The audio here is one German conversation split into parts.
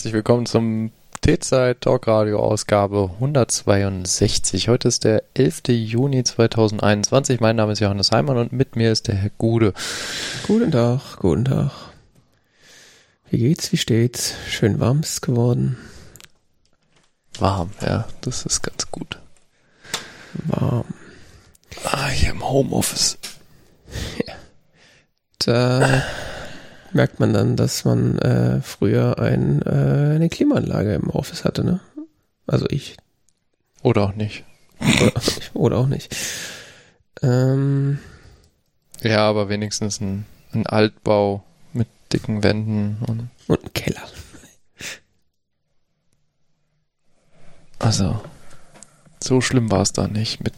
Herzlich willkommen zum T-Zeit Talk Radio Ausgabe 162. Heute ist der 11. Juni 2021. Mein Name ist Johannes Heimann und mit mir ist der Herr Gude. Guten Tag, guten Tag. Wie geht's, wie steht's? Schön warm ist geworden. Warm, ja, das ist ganz gut. Warm. Ah, hier im Homeoffice. Ja. Da merkt man dann, dass man äh, früher ein, äh, eine Klimaanlage im Office hatte, ne? Also ich. Oder auch nicht. Oder, oder auch nicht. Ähm, ja, aber wenigstens ein, ein Altbau mit dicken Wänden und. Und ein Keller. Also, so schlimm war es da nicht. Mit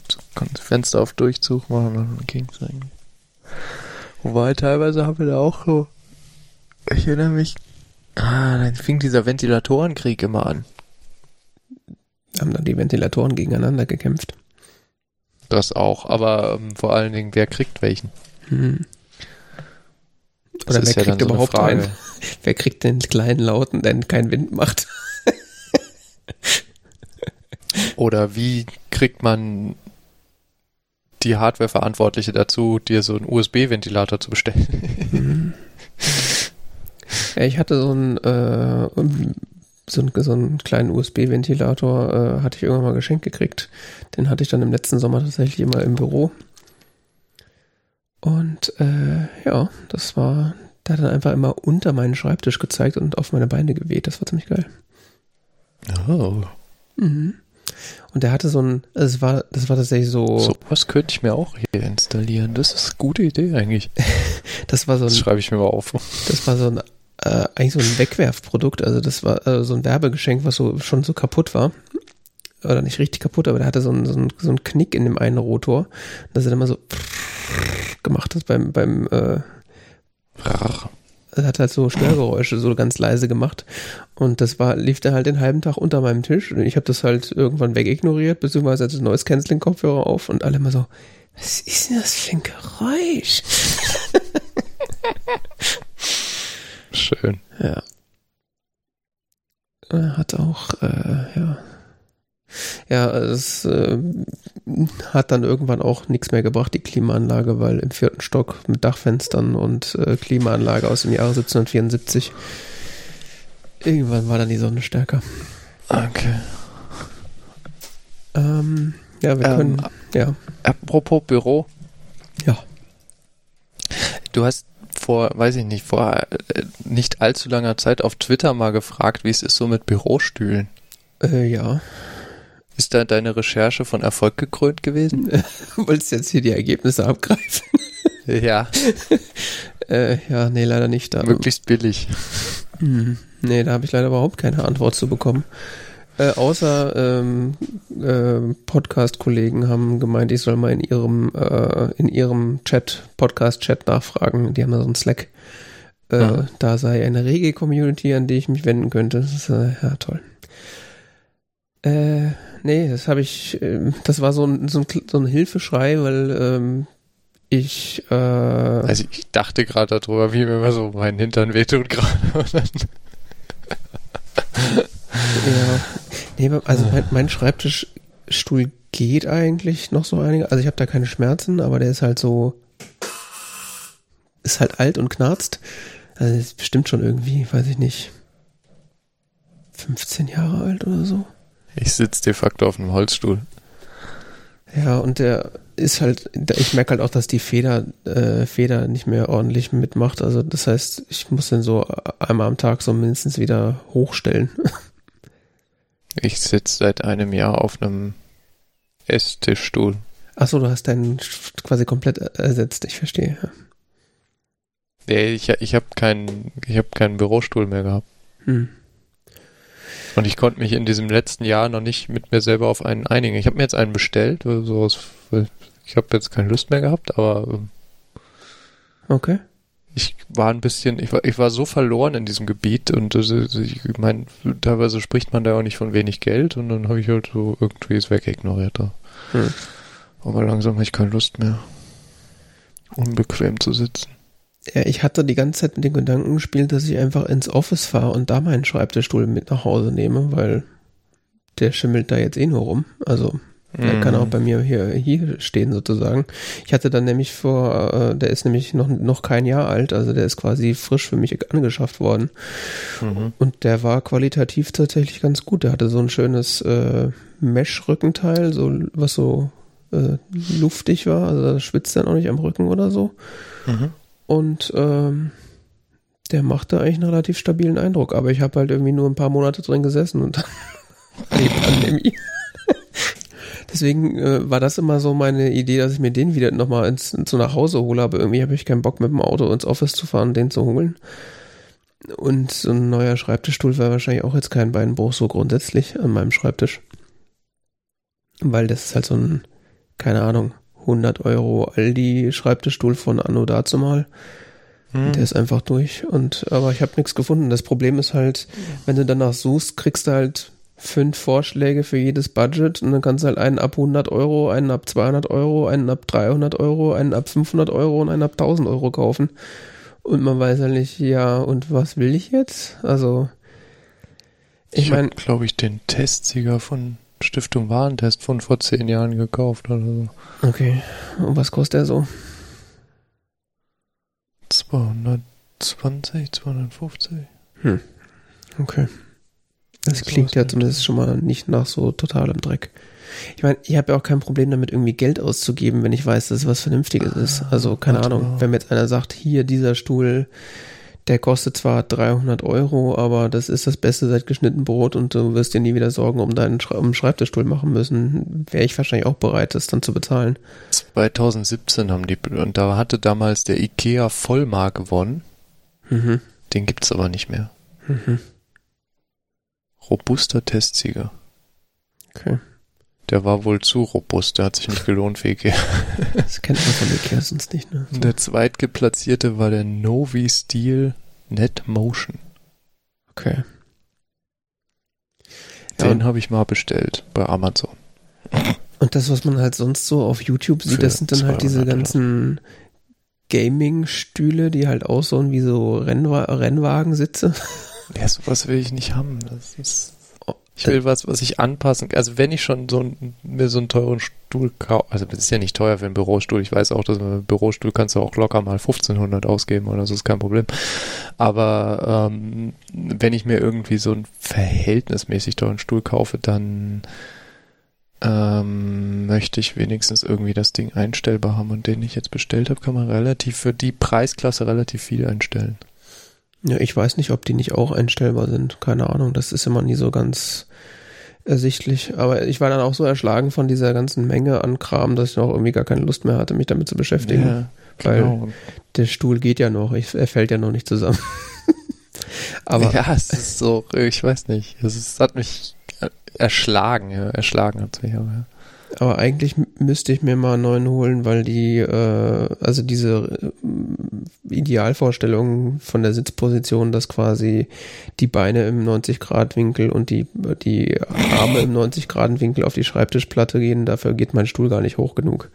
Fenster auf Durchzug machen und dann ging es eigentlich. Wobei teilweise haben wir da auch so ich erinnere mich. Ah, dann fing dieser Ventilatorenkrieg immer an. Haben dann die Ventilatoren gegeneinander gekämpft. Das auch, aber ähm, vor allen Dingen, wer kriegt welchen? Hm. Oder wer ja kriegt so überhaupt einen? Wer kriegt den kleinen Lauten, der keinen Wind macht? Oder wie kriegt man die Hardware-Verantwortliche dazu, dir so einen USB-Ventilator zu bestellen? Hm. Ja, ich hatte so einen, äh, so einen, so einen kleinen USB-Ventilator, äh, hatte ich irgendwann mal geschenkt gekriegt. Den hatte ich dann im letzten Sommer tatsächlich immer im Büro. Und äh, ja, das war, der hat dann einfach immer unter meinen Schreibtisch gezeigt und auf meine Beine geweht. Das war ziemlich geil. Oh. Mhm. Und der hatte so ein, es war, das war tatsächlich so. So was könnte ich mir auch hier installieren. Das ist eine gute Idee eigentlich. das war so ein. Das schreibe ich mir mal auf. Das war so ein äh, eigentlich so ein Wegwerfprodukt. Also das war äh, so ein Werbegeschenk, was so schon so kaputt war. Oder nicht richtig kaputt, aber der hatte so einen, so einen, so einen Knick in dem einen Rotor. dass er dann immer so gemacht hat beim, beim äh, er hat halt so Störgeräusche so ganz leise gemacht und das war lief dann halt den halben Tag unter meinem Tisch und ich habe das halt irgendwann wegignoriert, beziehungsweise hatte neues Canceling Kopfhörer auf und alle immer so was ist denn das für ein Geräusch? Schön. Ja. Er hat auch, äh, ja. Ja, es äh, hat dann irgendwann auch nichts mehr gebracht, die Klimaanlage, weil im vierten Stock mit Dachfenstern und äh, Klimaanlage aus dem Jahre 1774 irgendwann war dann die Sonne stärker. Okay. Ähm, ja, wir ähm, können, ja. Apropos Büro. Ja. Du hast vor, weiß ich nicht, vor äh, nicht allzu langer Zeit auf Twitter mal gefragt, wie es ist so mit Bürostühlen. Äh, ja. Ist da deine Recherche von Erfolg gekrönt gewesen? Wolltest du jetzt hier die Ergebnisse abgreifen? ja. äh, ja, nee, leider nicht. Da. Möglichst billig. Hm, nee, da habe ich leider überhaupt keine Antwort zu bekommen. Äh, außer ähm, äh, Podcast-Kollegen haben gemeint, ich soll mal in ihrem äh, in ihrem Chat, Podcast-Chat nachfragen. Die haben da so einen Slack. Äh, ja. Da sei eine rege Community, an die ich mich wenden könnte. Das ist äh, ja toll. Äh, nee, das habe ich, äh, das war so ein, so ein, so ein Hilfeschrei, weil ähm, ich äh, Also ich dachte gerade darüber, wie mir immer so mein Hintern wehtut gerade. ja. Nee, also mein, mein Schreibtischstuhl geht eigentlich noch so einige. Also ich habe da keine Schmerzen, aber der ist halt so, ist halt alt und knarzt. Also ist bestimmt schon irgendwie, weiß ich nicht, 15 Jahre alt oder so. Ich sitze de facto auf einem Holzstuhl. Ja, und der ist halt, ich merke halt auch, dass die Feder, äh, Feder nicht mehr ordentlich mitmacht. Also das heißt, ich muss den so einmal am Tag so mindestens wieder hochstellen. Ich sitze seit einem Jahr auf einem Esstischstuhl. Achso, du hast deinen quasi komplett ersetzt, ich verstehe. Nee, ich, ich habe keinen, hab keinen Bürostuhl mehr gehabt. Hm. Und ich konnte mich in diesem letzten Jahr noch nicht mit mir selber auf einen einigen. Ich habe mir jetzt einen bestellt, so aus, ich habe jetzt keine Lust mehr gehabt, aber ähm, okay ich war ein bisschen, ich war, ich war so verloren in diesem Gebiet und äh, ich meine, teilweise spricht man da auch nicht von wenig Geld und dann habe ich halt so irgendwie es wegignoriert. Hm. Aber langsam habe ich keine Lust mehr, unbequem zu sitzen. Ja, ich hatte die ganze Zeit mit dem Gedanken gespielt, dass ich einfach ins Office fahre und da meinen Schreibtischstuhl mit nach Hause nehme, weil der schimmelt da jetzt eh nur rum. Also der kann auch mhm. bei mir hier, hier stehen sozusagen. Ich hatte dann nämlich vor, äh, der ist nämlich noch, noch kein Jahr alt, also der ist quasi frisch für mich angeschafft worden. Mhm. Und der war qualitativ tatsächlich ganz gut. Der hatte so ein schönes äh, Mesh-Rückenteil, so was so äh, luftig war, also schwitzt dann auch nicht am Rücken oder so. Mhm. Und ähm, der machte eigentlich einen relativ stabilen Eindruck, aber ich habe halt irgendwie nur ein paar Monate drin gesessen und dann die Pandemie. Deswegen äh, war das immer so meine Idee, dass ich mir den wieder nochmal ins, ins so nach Hause hole, aber irgendwie habe ich keinen Bock mit dem Auto ins Office zu fahren, den zu holen. Und so ein neuer Schreibtischstuhl wäre wahrscheinlich auch jetzt kein Beinbruch so grundsätzlich an meinem Schreibtisch. Weil das ist halt so ein, keine Ahnung, 100 Euro Aldi-Schreibtischstuhl von Anno dazu mal. Hm. Der ist einfach durch. Und, aber ich habe nichts gefunden. Das Problem ist halt, wenn du danach suchst, kriegst du halt fünf Vorschläge für jedes Budget und dann kannst du halt einen ab 100 Euro, einen ab 200 Euro, einen ab 300 Euro, einen ab 500 Euro und einen ab 1000 Euro kaufen. Und man weiß halt nicht, ja, und was will ich jetzt? Also, ich, ich meine, glaube ich, den Testsieger von Stiftung Warentest von vor zehn Jahren gekauft oder so. Okay, und was kostet der so? 220, 250. Hm, okay. Das klingt ja zumindest schon mal nicht nach so totalem Dreck. Ich meine, ich habe ja auch kein Problem damit, irgendwie Geld auszugeben, wenn ich weiß, dass es was Vernünftiges ist. Also, keine Warte Ahnung, mal. wenn mir jetzt einer sagt, hier, dieser Stuhl, der kostet zwar 300 Euro, aber das ist das Beste seit geschnitten Brot und du wirst dir nie wieder Sorgen um deinen um Schreibtischstuhl machen müssen, wäre ich wahrscheinlich auch bereit, das dann zu bezahlen. 2017 haben die, und da hatte damals der IKEA Vollmark gewonnen. Mhm. Den gibt's aber nicht mehr. Mhm. Robuster Testsieger. Okay. Der war wohl zu robust, der hat sich nicht gelohnt für Ikea. Das kennt man von Ikea sonst nicht, ne? Der zweitgeplatzierte war der Novi Steel Net Motion. Okay. Den ja, habe ich mal bestellt bei Amazon. Und das, was man halt sonst so auf YouTube sieht, das sind dann halt diese ganzen Gaming-Stühle, die halt aussehen wie so Rennwa Rennwagensitze. Ja, sowas will ich nicht haben. Das ist, ich will was, was ich anpassen kann. Also wenn ich schon so ein, mir so einen teuren Stuhl kaufe, also das ist ja nicht teuer für einen Bürostuhl. Ich weiß auch, dass ein Bürostuhl kannst du auch locker mal 1500 ausgeben oder so, ist kein Problem. Aber ähm, wenn ich mir irgendwie so einen verhältnismäßig teuren Stuhl kaufe, dann ähm, möchte ich wenigstens irgendwie das Ding einstellbar haben. Und den ich jetzt bestellt habe, kann man relativ für die Preisklasse relativ viel einstellen. Ja, ich weiß nicht, ob die nicht auch einstellbar sind. Keine Ahnung. Das ist immer nie so ganz ersichtlich. Aber ich war dann auch so erschlagen von dieser ganzen Menge an Kram, dass ich noch irgendwie gar keine Lust mehr hatte, mich damit zu beschäftigen. Ja, weil genau. der Stuhl geht ja noch. Ich, er fällt ja noch nicht zusammen. Aber ja, es ist so, ich weiß nicht. Es, ist, es hat mich erschlagen, ja. Erschlagen hat mich aber. Aber eigentlich müsste ich mir mal einen neuen holen, weil die, äh, also diese äh, Idealvorstellung von der Sitzposition, dass quasi die Beine im 90-Grad-Winkel und die, die Arme im 90-Grad-Winkel auf die Schreibtischplatte gehen, dafür geht mein Stuhl gar nicht hoch genug.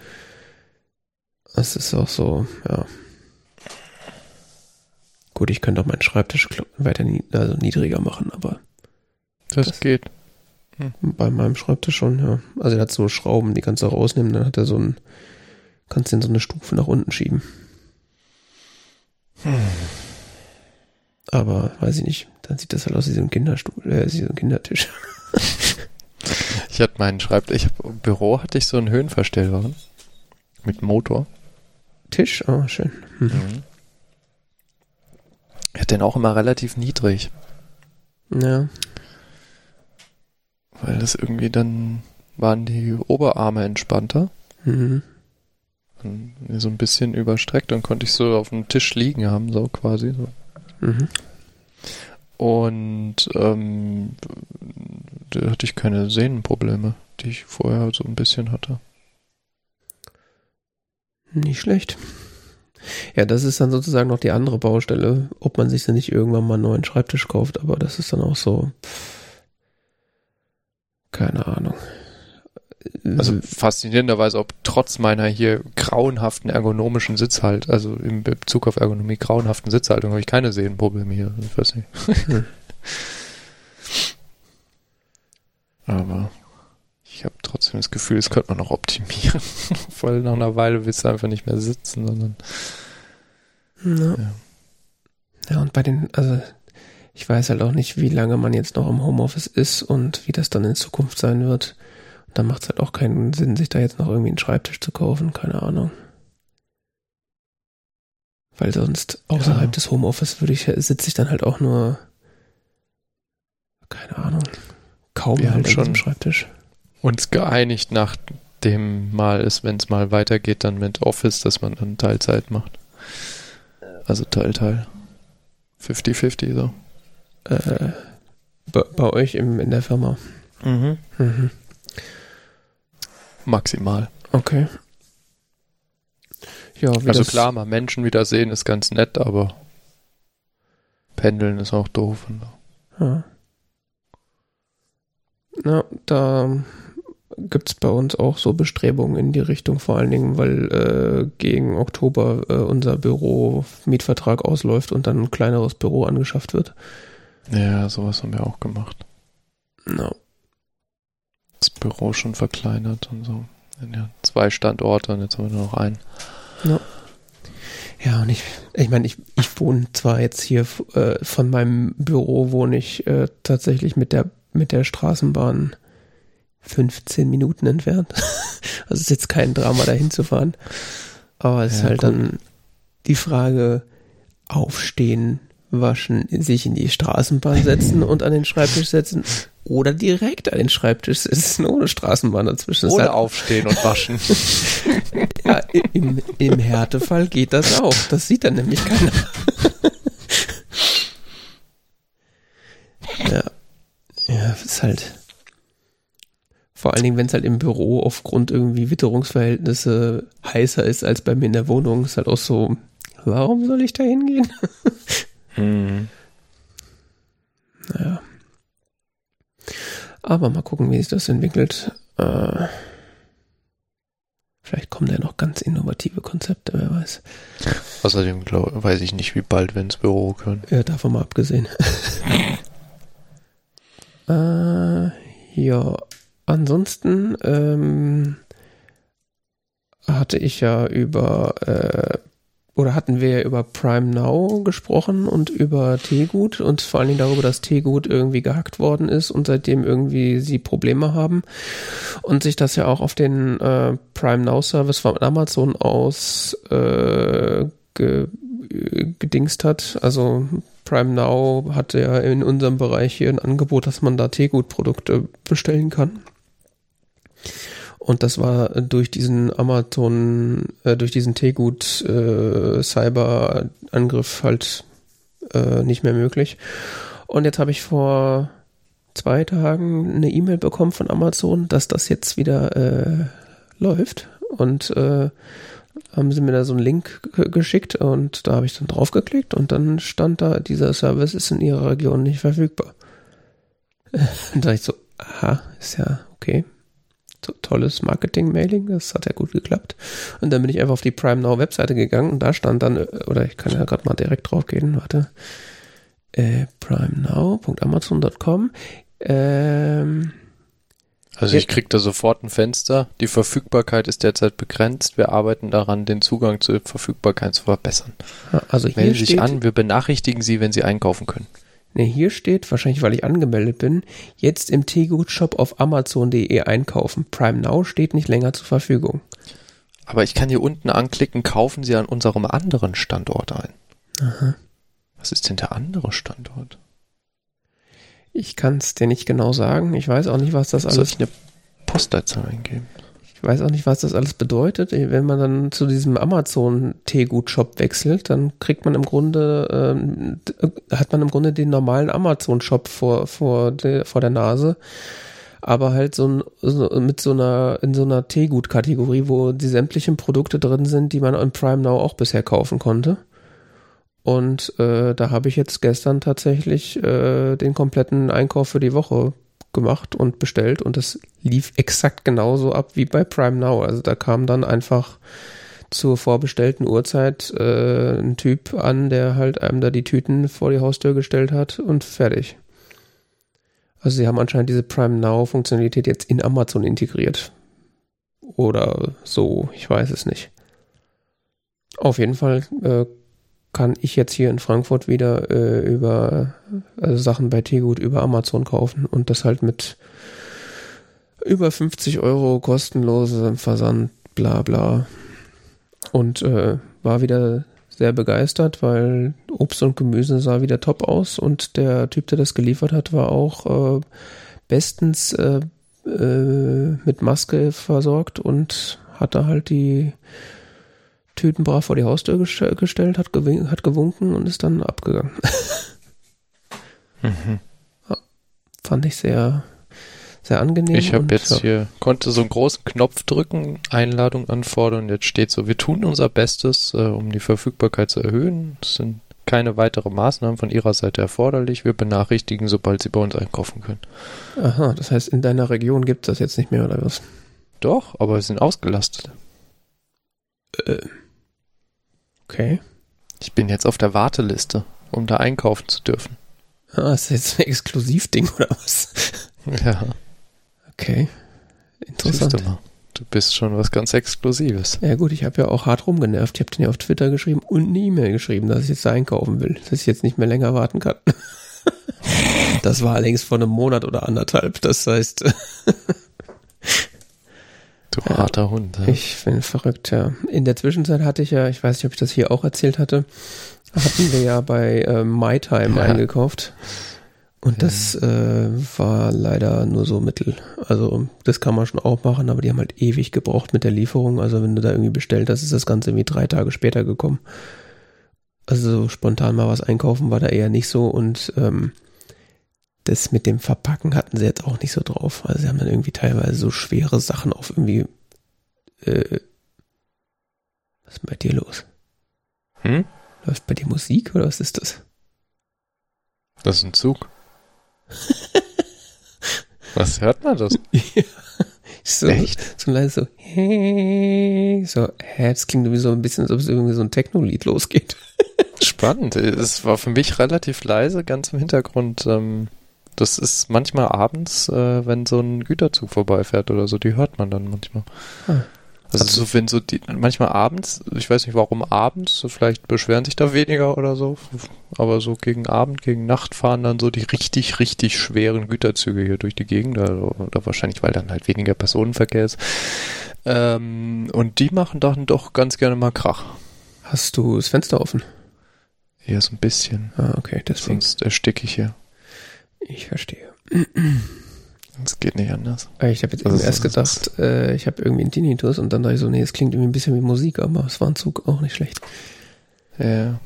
Das ist auch so, ja. Gut, ich könnte auch meinen Schreibtisch weiter nie, also niedriger machen, aber. Das, das geht. Hm. Bei meinem Schreibtisch schon, ja. Also er hat so Schrauben, die kannst du rausnehmen, dann hat er so ein, kannst den so eine Stufe nach unten schieben. Hm. Aber weiß ich nicht, dann sieht das halt aus wie so ein Kinderstuhl, äh, wie so ein Kindertisch. ich hatte meinen Schreibtisch, ich hab, im Büro hatte ich so einen Höhenverstellbaren mit Motor. Tisch, oh, schön. Mhm. Mhm. Ich hatte den auch immer relativ niedrig. Ja. Weil das irgendwie dann waren die Oberarme entspannter. Mhm. So ein bisschen überstreckt, dann konnte ich so auf dem Tisch liegen haben, so quasi. So. Mhm. Und ähm, da hatte ich keine Sehnenprobleme, die ich vorher so ein bisschen hatte. Nicht schlecht. Ja, das ist dann sozusagen noch die andere Baustelle, ob man sich dann nicht irgendwann mal einen neuen Schreibtisch kauft, aber das ist dann auch so. Pff keine Ahnung. also faszinierenderweise, ob trotz meiner hier grauenhaften ergonomischen Sitzhalt, also im Bezug auf Ergonomie grauenhaften Sitzhaltung, habe ich keine Sehenprobleme hier. Ich weiß nicht. Aber ich habe trotzdem das Gefühl, das könnte man noch optimieren. Weil nach einer Weile willst du einfach nicht mehr sitzen, sondern. Ja. ja. ja, und bei den, also ich weiß halt auch nicht, wie lange man jetzt noch im Homeoffice ist und wie das dann in Zukunft sein wird. Und dann macht es halt auch keinen Sinn, sich da jetzt noch irgendwie einen Schreibtisch zu kaufen, keine Ahnung. Weil sonst außerhalb ja. des Homeoffice würde ich, sitze ich dann halt auch nur, keine Ahnung, kaum Wir halt schon Schreibtisch. Uns geeinigt nach dem Mal ist, wenn es mal weitergeht, dann mit Office, dass man dann Teilzeit macht. Also Teil, Teil. 50-50 so. Äh, bei, bei, euch im, in der Firma. Mhm. mhm. Maximal. Okay. Ja, also klar, mal Menschen wiedersehen ist ganz nett, aber Pendeln ist auch doof. Ja. Na, da gibt es bei uns auch so Bestrebungen in die Richtung, vor allen Dingen, weil äh, gegen Oktober äh, unser Büro-Mietvertrag ausläuft und dann ein kleineres Büro angeschafft wird. Ja, sowas haben wir auch gemacht. No. Das Büro schon verkleinert und so. Ja, zwei Standorte und jetzt haben wir nur noch einen. No. Ja, und ich, ich meine, ich, ich wohne zwar jetzt hier äh, von meinem Büro wohne ich äh, tatsächlich mit der mit der Straßenbahn 15 Minuten entfernt. also ist jetzt kein Drama, dahin zu fahren. Aber es ja, ist halt gut. dann die Frage, aufstehen, waschen, sich in die Straßenbahn setzen und an den Schreibtisch setzen oder direkt an den Schreibtisch sitzen, ohne Straßenbahn dazwischen. Oder halt aufstehen und waschen. ja, im, im Härtefall geht das auch. Das sieht dann nämlich keiner. ja. Ja, ist halt. Vor allen Dingen, wenn es halt im Büro aufgrund irgendwie Witterungsverhältnisse heißer ist als bei mir in der Wohnung, ist halt auch so, warum soll ich da hingehen? hm. Naja. Aber mal gucken, wie sich das entwickelt. Äh, vielleicht kommen da noch ganz innovative Konzepte, wer weiß. Außerdem glaub, weiß ich nicht, wie bald wir ins Büro können. Ja, davon mal abgesehen. äh, ja, ansonsten ähm, hatte ich ja über äh, oder hatten wir ja über Prime Now gesprochen und über Teegut und vor allen Dingen darüber, dass Teegut irgendwie gehackt worden ist und seitdem irgendwie sie Probleme haben und sich das ja auch auf den äh, Prime Now Service von Amazon aus äh, ge gedingst hat. Also Prime Now hatte ja in unserem Bereich hier ein Angebot, dass man da Teegut-Produkte bestellen kann. Und das war durch diesen Amazon, äh, durch diesen Tegut äh, Cyber-Angriff halt äh, nicht mehr möglich. Und jetzt habe ich vor zwei Tagen eine E-Mail bekommen von Amazon, dass das jetzt wieder äh, läuft. Und äh, haben sie mir da so einen Link geschickt und da habe ich dann draufgeklickt und dann stand da, dieser Service ist in ihrer Region nicht verfügbar. Und da dachte ich so, aha, ist ja okay tolles Marketing-Mailing, das hat ja gut geklappt. Und dann bin ich einfach auf die Prime Now Webseite gegangen und da stand dann, oder ich kann ja gerade mal direkt drauf gehen, warte, äh, primenow.amazon.com. Ähm, also ich krieg da sofort ein Fenster. Die Verfügbarkeit ist derzeit begrenzt. Wir arbeiten daran, den Zugang zur Verfügbarkeit zu verbessern. Also hier Melden Sie sich an, wir benachrichtigen Sie, wenn Sie einkaufen können. Ne, hier steht, wahrscheinlich weil ich angemeldet bin, jetzt im Teegut-Shop auf amazon.de einkaufen. Prime Now steht nicht länger zur Verfügung. Aber ich kann hier unten anklicken, kaufen Sie an unserem anderen Standort ein. Aha. Was ist denn der andere Standort? Ich kann es dir nicht genau sagen. Ich weiß auch nicht, was das Soll alles. Soll ich eine Postleitzahl eingeben? Ich weiß auch nicht, was das alles bedeutet. Wenn man dann zu diesem Amazon-Teegut-Shop wechselt, dann kriegt man im Grunde, ähm, hat man im Grunde den normalen Amazon-Shop vor, vor, der, vor der Nase. Aber halt so, ein, so mit so einer, in so einer Teegut-Kategorie, wo die sämtlichen Produkte drin sind, die man im Prime Now auch bisher kaufen konnte. Und äh, da habe ich jetzt gestern tatsächlich äh, den kompletten Einkauf für die Woche gemacht und bestellt und das lief exakt genauso ab wie bei Prime Now. Also da kam dann einfach zur vorbestellten Uhrzeit äh, ein Typ an, der halt einem da die Tüten vor die Haustür gestellt hat und fertig. Also sie haben anscheinend diese Prime Now Funktionalität jetzt in Amazon integriert. Oder so, ich weiß es nicht. Auf jeden Fall äh, kann ich jetzt hier in Frankfurt wieder äh, über also Sachen bei Tegut über Amazon kaufen und das halt mit über 50 Euro kostenlosem Versand, bla bla. Und äh, war wieder sehr begeistert, weil Obst und Gemüse sah wieder top aus und der Typ, der das geliefert hat, war auch äh, bestens äh, äh, mit Maske versorgt und hatte halt die Tüten brav vor die Haustür gestell, gestellt, hat, gewin hat gewunken und ist dann abgegangen. mhm. ja, fand ich sehr, sehr angenehm. Ich habe jetzt ja. hier, konnte so einen großen Knopf drücken, Einladung anfordern. Jetzt steht so, wir tun unser Bestes, äh, um die Verfügbarkeit zu erhöhen. Es sind keine weiteren Maßnahmen von Ihrer Seite erforderlich. Wir benachrichtigen, sobald Sie bei uns einkaufen können. Aha, das heißt, in deiner Region gibt es das jetzt nicht mehr, oder was? Doch, aber wir sind ausgelastet. Äh. Okay. Ich bin jetzt auf der Warteliste, um da einkaufen zu dürfen. Ah, ist das jetzt ein Exklusivding oder was? Ja. Okay. Interessant. Du, mal, du bist schon was ganz Exklusives. Ja gut, ich habe ja auch hart rumgenervt. Ich habe den ja auf Twitter geschrieben und eine E-Mail geschrieben, dass ich jetzt da einkaufen will, dass ich jetzt nicht mehr länger warten kann. das war allerdings vor einem Monat oder anderthalb. Das heißt, Du ja, harter Hund. Ja. Ich bin verrückt, ja. In der Zwischenzeit hatte ich ja, ich weiß nicht, ob ich das hier auch erzählt hatte, hatten wir ja bei äh, MyTime ja. eingekauft. Und das äh, war leider nur so mittel. Also das kann man schon auch machen, aber die haben halt ewig gebraucht mit der Lieferung. Also wenn du da irgendwie bestellt hast, ist das Ganze irgendwie drei Tage später gekommen. Also so spontan mal was einkaufen war da eher nicht so und ähm, das mit dem Verpacken hatten sie jetzt auch nicht so drauf. Also sie haben dann irgendwie teilweise so schwere Sachen auf irgendwie. Äh, was ist denn bei dir los? Hm? Läuft bei dir Musik oder was ist das? Das ist ein Zug. was hört man das? ja. So, Echt? So leise so, hey, so, hä, das klingt irgendwie so ein bisschen, als ob es irgendwie so ein Techno-Lied losgeht. Spannend. Es war für mich relativ leise, ganz im Hintergrund. Ähm, das ist manchmal abends, äh, wenn so ein Güterzug vorbeifährt oder so, die hört man dann manchmal. Ah. Also, also so, wenn so die, manchmal abends, ich weiß nicht warum abends, vielleicht beschweren sich da weniger oder so, aber so gegen Abend, gegen Nacht fahren dann so die richtig, richtig schweren Güterzüge hier durch die Gegend, oder, oder wahrscheinlich, weil dann halt weniger Personenverkehr ist. Ähm, und die machen dann doch ganz gerne mal Krach. Hast du das Fenster offen? Ja, so ein bisschen. Ah, okay, deswegen. Sonst ersticke ich hier. Ich verstehe. Es geht nicht anders. Ich habe jetzt also erst gedacht, äh, ich habe irgendwie einen Tinnitus und dann dachte ich so, nee, es klingt irgendwie ein bisschen wie Musik, aber es war ein Zug auch nicht schlecht. Ja,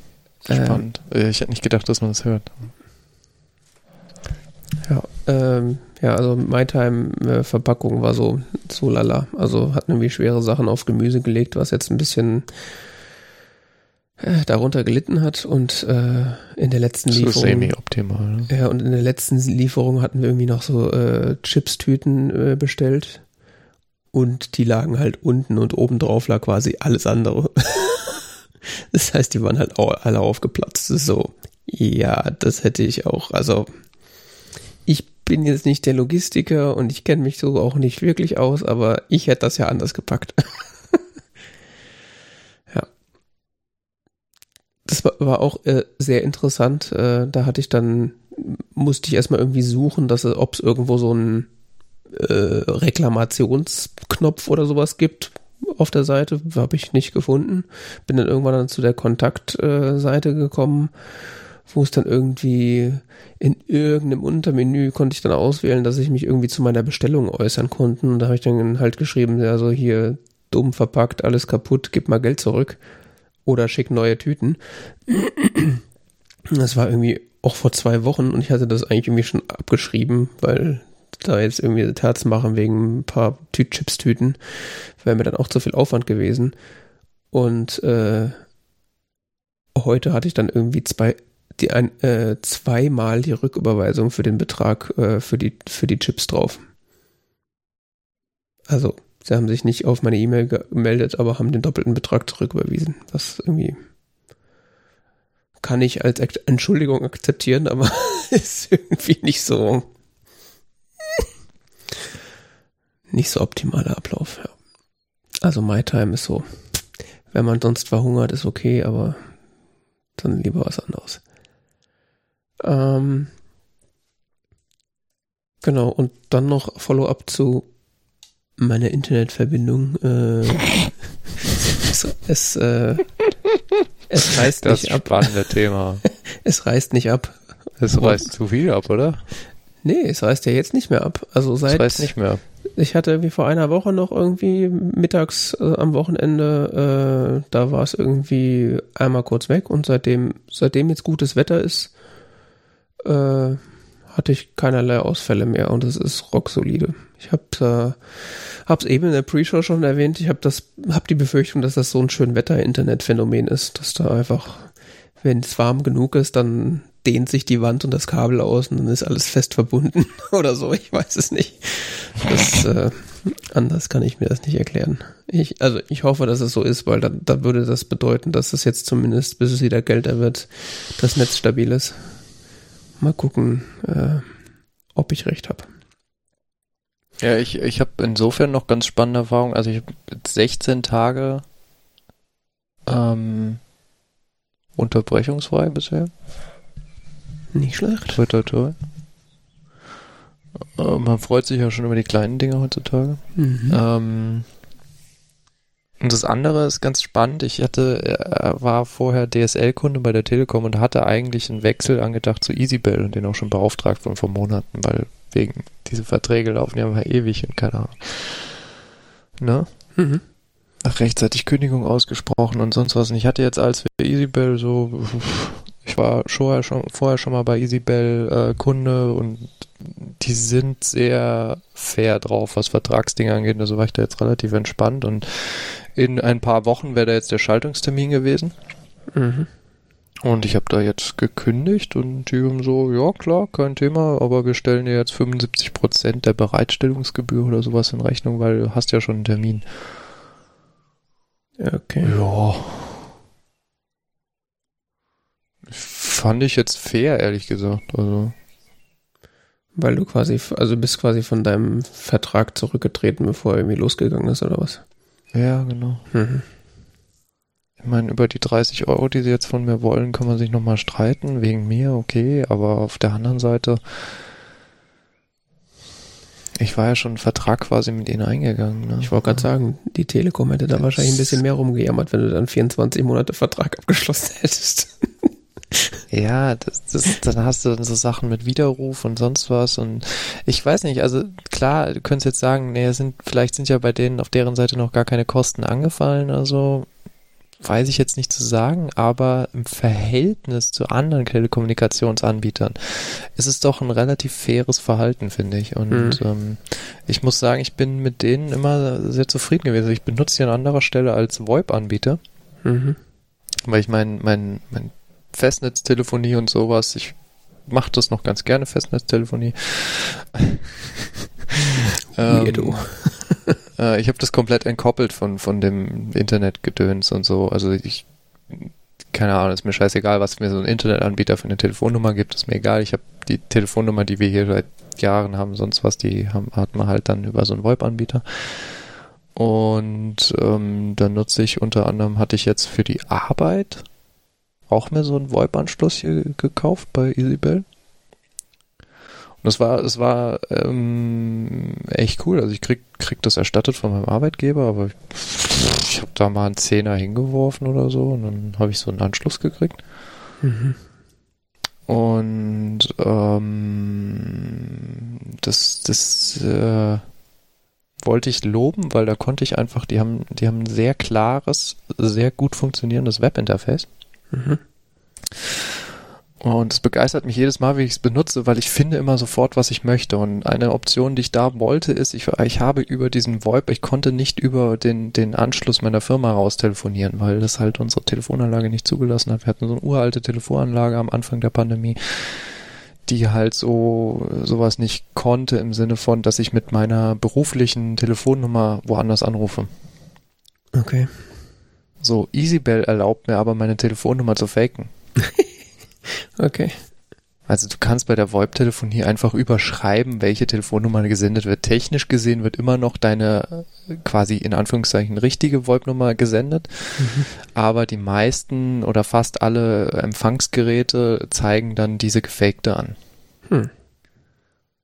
spannend. Ähm, ich hätte nicht gedacht, dass man das hört. Ja, ähm, ja, also MyTime-Verpackung äh, war so, so lala. Also hat irgendwie schwere Sachen auf Gemüse gelegt, was jetzt ein bisschen äh, darunter gelitten hat und äh, in der letzten Lieferung. So semi-optimal. Ne? Ja, und in der letzten Lieferung hatten wir irgendwie noch so äh, Chips-Tüten äh, bestellt und die lagen halt unten und oben drauf lag quasi alles andere. das heißt, die waren halt alle aufgeplatzt. So, ja, das hätte ich auch. Also, ich bin jetzt nicht der Logistiker und ich kenne mich so auch nicht wirklich aus, aber ich hätte das ja anders gepackt. war, war auch äh, sehr interessant. Äh, da hatte ich dann, musste ich erstmal irgendwie suchen, ob es irgendwo so einen äh, Reklamationsknopf oder sowas gibt auf der Seite. Habe ich nicht gefunden. Bin dann irgendwann dann zu der Kontaktseite äh, gekommen, wo es dann irgendwie in irgendeinem Untermenü konnte ich dann auswählen, dass ich mich irgendwie zu meiner Bestellung äußern konnte. Und da habe ich dann halt geschrieben, also hier dumm verpackt, alles kaputt, gib mal Geld zurück oder schick neue Tüten. Das war irgendwie auch vor zwei Wochen und ich hatte das eigentlich irgendwie schon abgeschrieben, weil da jetzt irgendwie Herz machen wegen ein paar Chips-Tüten wäre mir dann auch zu viel Aufwand gewesen. Und äh, heute hatte ich dann irgendwie zwei die ein, äh, zweimal die Rücküberweisung für den Betrag äh, für die für die Chips drauf. Also sie haben sich nicht auf meine E-Mail gemeldet, aber haben den doppelten Betrag zurücküberwiesen. Was irgendwie kann ich als Entschuldigung akzeptieren, aber ist irgendwie nicht so nicht so optimaler Ablauf. Ja. Also My Time ist so, wenn man sonst verhungert, ist okay, aber dann lieber was anderes. Ähm, genau, und dann noch Follow-up zu meiner Internetverbindung. Äh, es, es, äh, es reißt das nicht ab. Das spannende Thema. es reißt nicht ab. Es reißt zu viel ab, oder? Nee, es reißt ja jetzt nicht mehr ab. Also seit. Es reißt nicht mehr. Ich hatte wie vor einer Woche noch irgendwie mittags äh, am Wochenende, äh, da war es irgendwie einmal kurz weg und seitdem, seitdem jetzt gutes Wetter ist, äh, hatte ich keinerlei Ausfälle mehr und es ist rocksolide. Ich habe äh, hab's eben in der Pre-Show schon erwähnt. Ich habe habe die Befürchtung, dass das so ein schön Wetter-Internet-Phänomen ist, dass da einfach, wenn es warm genug ist, dann dehnt sich die Wand und das Kabel aus und dann ist alles fest verbunden oder so. Ich weiß es nicht. Das, äh, anders kann ich mir das nicht erklären. Ich, also ich hoffe, dass es so ist, weil da, da würde das bedeuten, dass es jetzt zumindest, bis es wieder kälter wird, das Netz stabil ist. Mal gucken, äh, ob ich recht habe. Ja, ich, ich habe insofern noch ganz spannende Erfahrungen. Also ich habe 16 Tage ähm, unterbrechungsfrei bisher. Nicht schlecht. Toi, toi, toi. Äh, man freut sich ja schon über die kleinen Dinge heutzutage. Mhm. Ähm, und das andere ist ganz spannend. Ich hatte, äh, war vorher DSL-Kunde bei der Telekom und hatte eigentlich einen Wechsel angedacht zu EasyBell und den auch schon beauftragt von vor Monaten, weil wegen diese Verträge laufen ja mal ewig und keine Ahnung. Ne? Mhm. Nach rechtzeitig Kündigung ausgesprochen und sonst was. Und ich hatte jetzt als für EasyBell so ich war vorher schon, vorher schon mal bei EasyBell äh, Kunde und die sind sehr fair drauf, was Vertragsdinge angeht. Also war ich da jetzt relativ entspannt und in ein paar Wochen wäre da jetzt der Schaltungstermin gewesen. Mhm. Und ich habe da jetzt gekündigt und die haben so, ja klar, kein Thema, aber wir stellen dir jetzt 75% der Bereitstellungsgebühr oder sowas in Rechnung, weil du hast ja schon einen Termin. Okay. Ja, Fand ich jetzt fair, ehrlich gesagt. Also. Weil du quasi, also bist quasi von deinem Vertrag zurückgetreten, bevor er irgendwie losgegangen ist, oder was? Ja, genau. Mhm. Ich meine, über die 30 Euro, die sie jetzt von mir wollen, kann man sich nochmal streiten, wegen mir, okay, aber auf der anderen Seite, ich war ja schon einen Vertrag quasi mit ihnen eingegangen. Ne? Ich wollte gerade sagen, die Telekom hätte da das wahrscheinlich ein bisschen mehr rumgejammert, wenn du dann 24 Monate Vertrag abgeschlossen hättest. Ja, das, das, dann hast du dann so Sachen mit Widerruf und sonst was und ich weiß nicht, also klar, du könntest jetzt sagen, nee, sind, vielleicht sind ja bei denen auf deren Seite noch gar keine Kosten angefallen oder so. Weiß ich jetzt nicht zu sagen, aber im Verhältnis zu anderen Telekommunikationsanbietern ist es doch ein relativ faires Verhalten, finde ich. Und mhm. ähm, ich muss sagen, ich bin mit denen immer sehr zufrieden gewesen. Ich benutze sie an anderer Stelle als VoIP-Anbieter. Mhm. Weil ich mein, mein, mein Festnetztelefonie und sowas. Ich mache das noch ganz gerne, Festnetztelefonie. ähm, äh, ich habe das komplett entkoppelt von, von dem Internetgedöns und so. Also ich, keine Ahnung, ist mir scheißegal, was mir so ein Internetanbieter für eine Telefonnummer gibt, ist mir egal. Ich habe die Telefonnummer, die wir hier seit Jahren haben, sonst was, die haben, hat man halt dann über so einen VoIP-Anbieter. Und ähm, dann nutze ich unter anderem, hatte ich jetzt für die Arbeit auch mir so einen VoIP-Anschluss hier gekauft bei EasyBell. Und es war, es war ähm, echt cool. Also ich krieg, krieg das erstattet von meinem Arbeitgeber, aber ich, ich habe da mal einen Zehner hingeworfen oder so und dann habe ich so einen Anschluss gekriegt. Mhm. Und ähm, das, das äh, wollte ich loben, weil da konnte ich einfach, die haben, die haben ein sehr klares, sehr gut funktionierendes Webinterface. Mhm. Und es begeistert mich jedes Mal, wie ich es benutze, weil ich finde immer sofort, was ich möchte. Und eine Option, die ich da wollte, ist, ich, ich habe über diesen VoIP, ich konnte nicht über den, den Anschluss meiner Firma raus telefonieren, weil das halt unsere Telefonanlage nicht zugelassen hat. Wir hatten so eine uralte Telefonanlage am Anfang der Pandemie, die halt so sowas nicht konnte im Sinne von, dass ich mit meiner beruflichen Telefonnummer woanders anrufe. Okay. So, EasyBell erlaubt mir aber meine Telefonnummer zu faken. Okay. Also du kannst bei der VoIP-Telefonie einfach überschreiben, welche Telefonnummer gesendet wird. Technisch gesehen wird immer noch deine äh, quasi in Anführungszeichen richtige VoIP-Nummer gesendet, mhm. aber die meisten oder fast alle Empfangsgeräte zeigen dann diese gefakte an. Hm.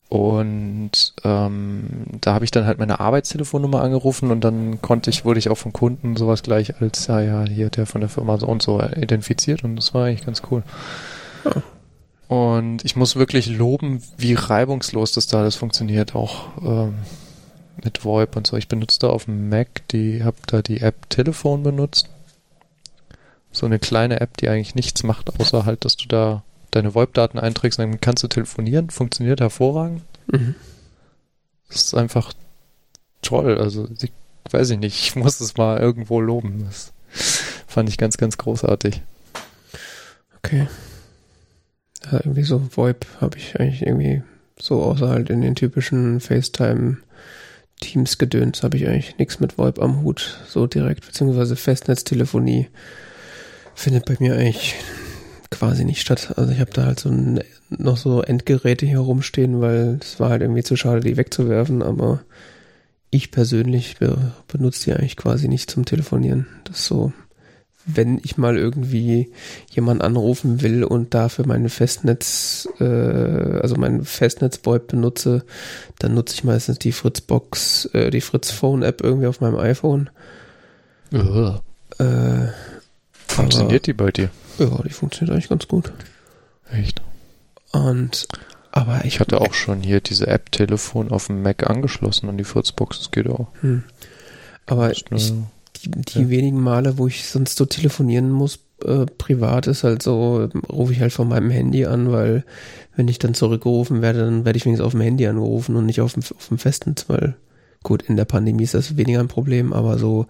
Und ähm, da habe ich dann halt meine Arbeitstelefonnummer angerufen und dann konnte ich, wurde ich auch vom Kunden sowas gleich als, ja, ja, hier der von der Firma so und so identifiziert und das war eigentlich ganz cool. Und ich muss wirklich loben, wie reibungslos das da alles funktioniert, auch ähm, mit VoIP und so. Ich benutze da auf dem Mac, die habe da die App Telefon benutzt. So eine kleine App, die eigentlich nichts macht, außer halt, dass du da deine VoIP-Daten einträgst dann kannst du telefonieren. Funktioniert hervorragend. Mhm. Das ist einfach toll. Also, ich weiß ich nicht, ich muss es mal irgendwo loben. Das fand ich ganz, ganz großartig. Okay. Ja, irgendwie so VoIP habe ich eigentlich irgendwie so außer halt in den typischen FaceTime Teams Gedöns habe ich eigentlich nichts mit VoIP am Hut so direkt, beziehungsweise Festnetztelefonie findet bei mir eigentlich quasi nicht statt. Also ich habe da halt so ein, noch so Endgeräte hier rumstehen, weil es war halt irgendwie zu schade, die wegzuwerfen, aber ich persönlich benutze die eigentlich quasi nicht zum Telefonieren. Das ist so wenn ich mal irgendwie jemanden anrufen will und dafür meine Festnetz, äh, also mein Festnetz-VoIP benutze, dann nutze ich meistens die Fritzbox, äh, die Fritz Phone App irgendwie auf meinem iPhone. Uh. Äh, funktioniert aber, die bei dir? Ja, die funktioniert eigentlich ganz gut. Echt? Und aber ich, ich hatte auch schon hier diese App Telefon auf dem Mac angeschlossen an die Fritzbox, das geht auch. Hm. Aber ich, die, die ja. wenigen Male, wo ich sonst so telefonieren muss, äh, privat ist halt so, rufe ich halt von meinem Handy an, weil wenn ich dann zurückgerufen werde, dann werde ich wenigstens auf dem Handy angerufen und nicht auf dem, auf dem Festnetz, weil gut, in der Pandemie ist das weniger ein Problem, aber so,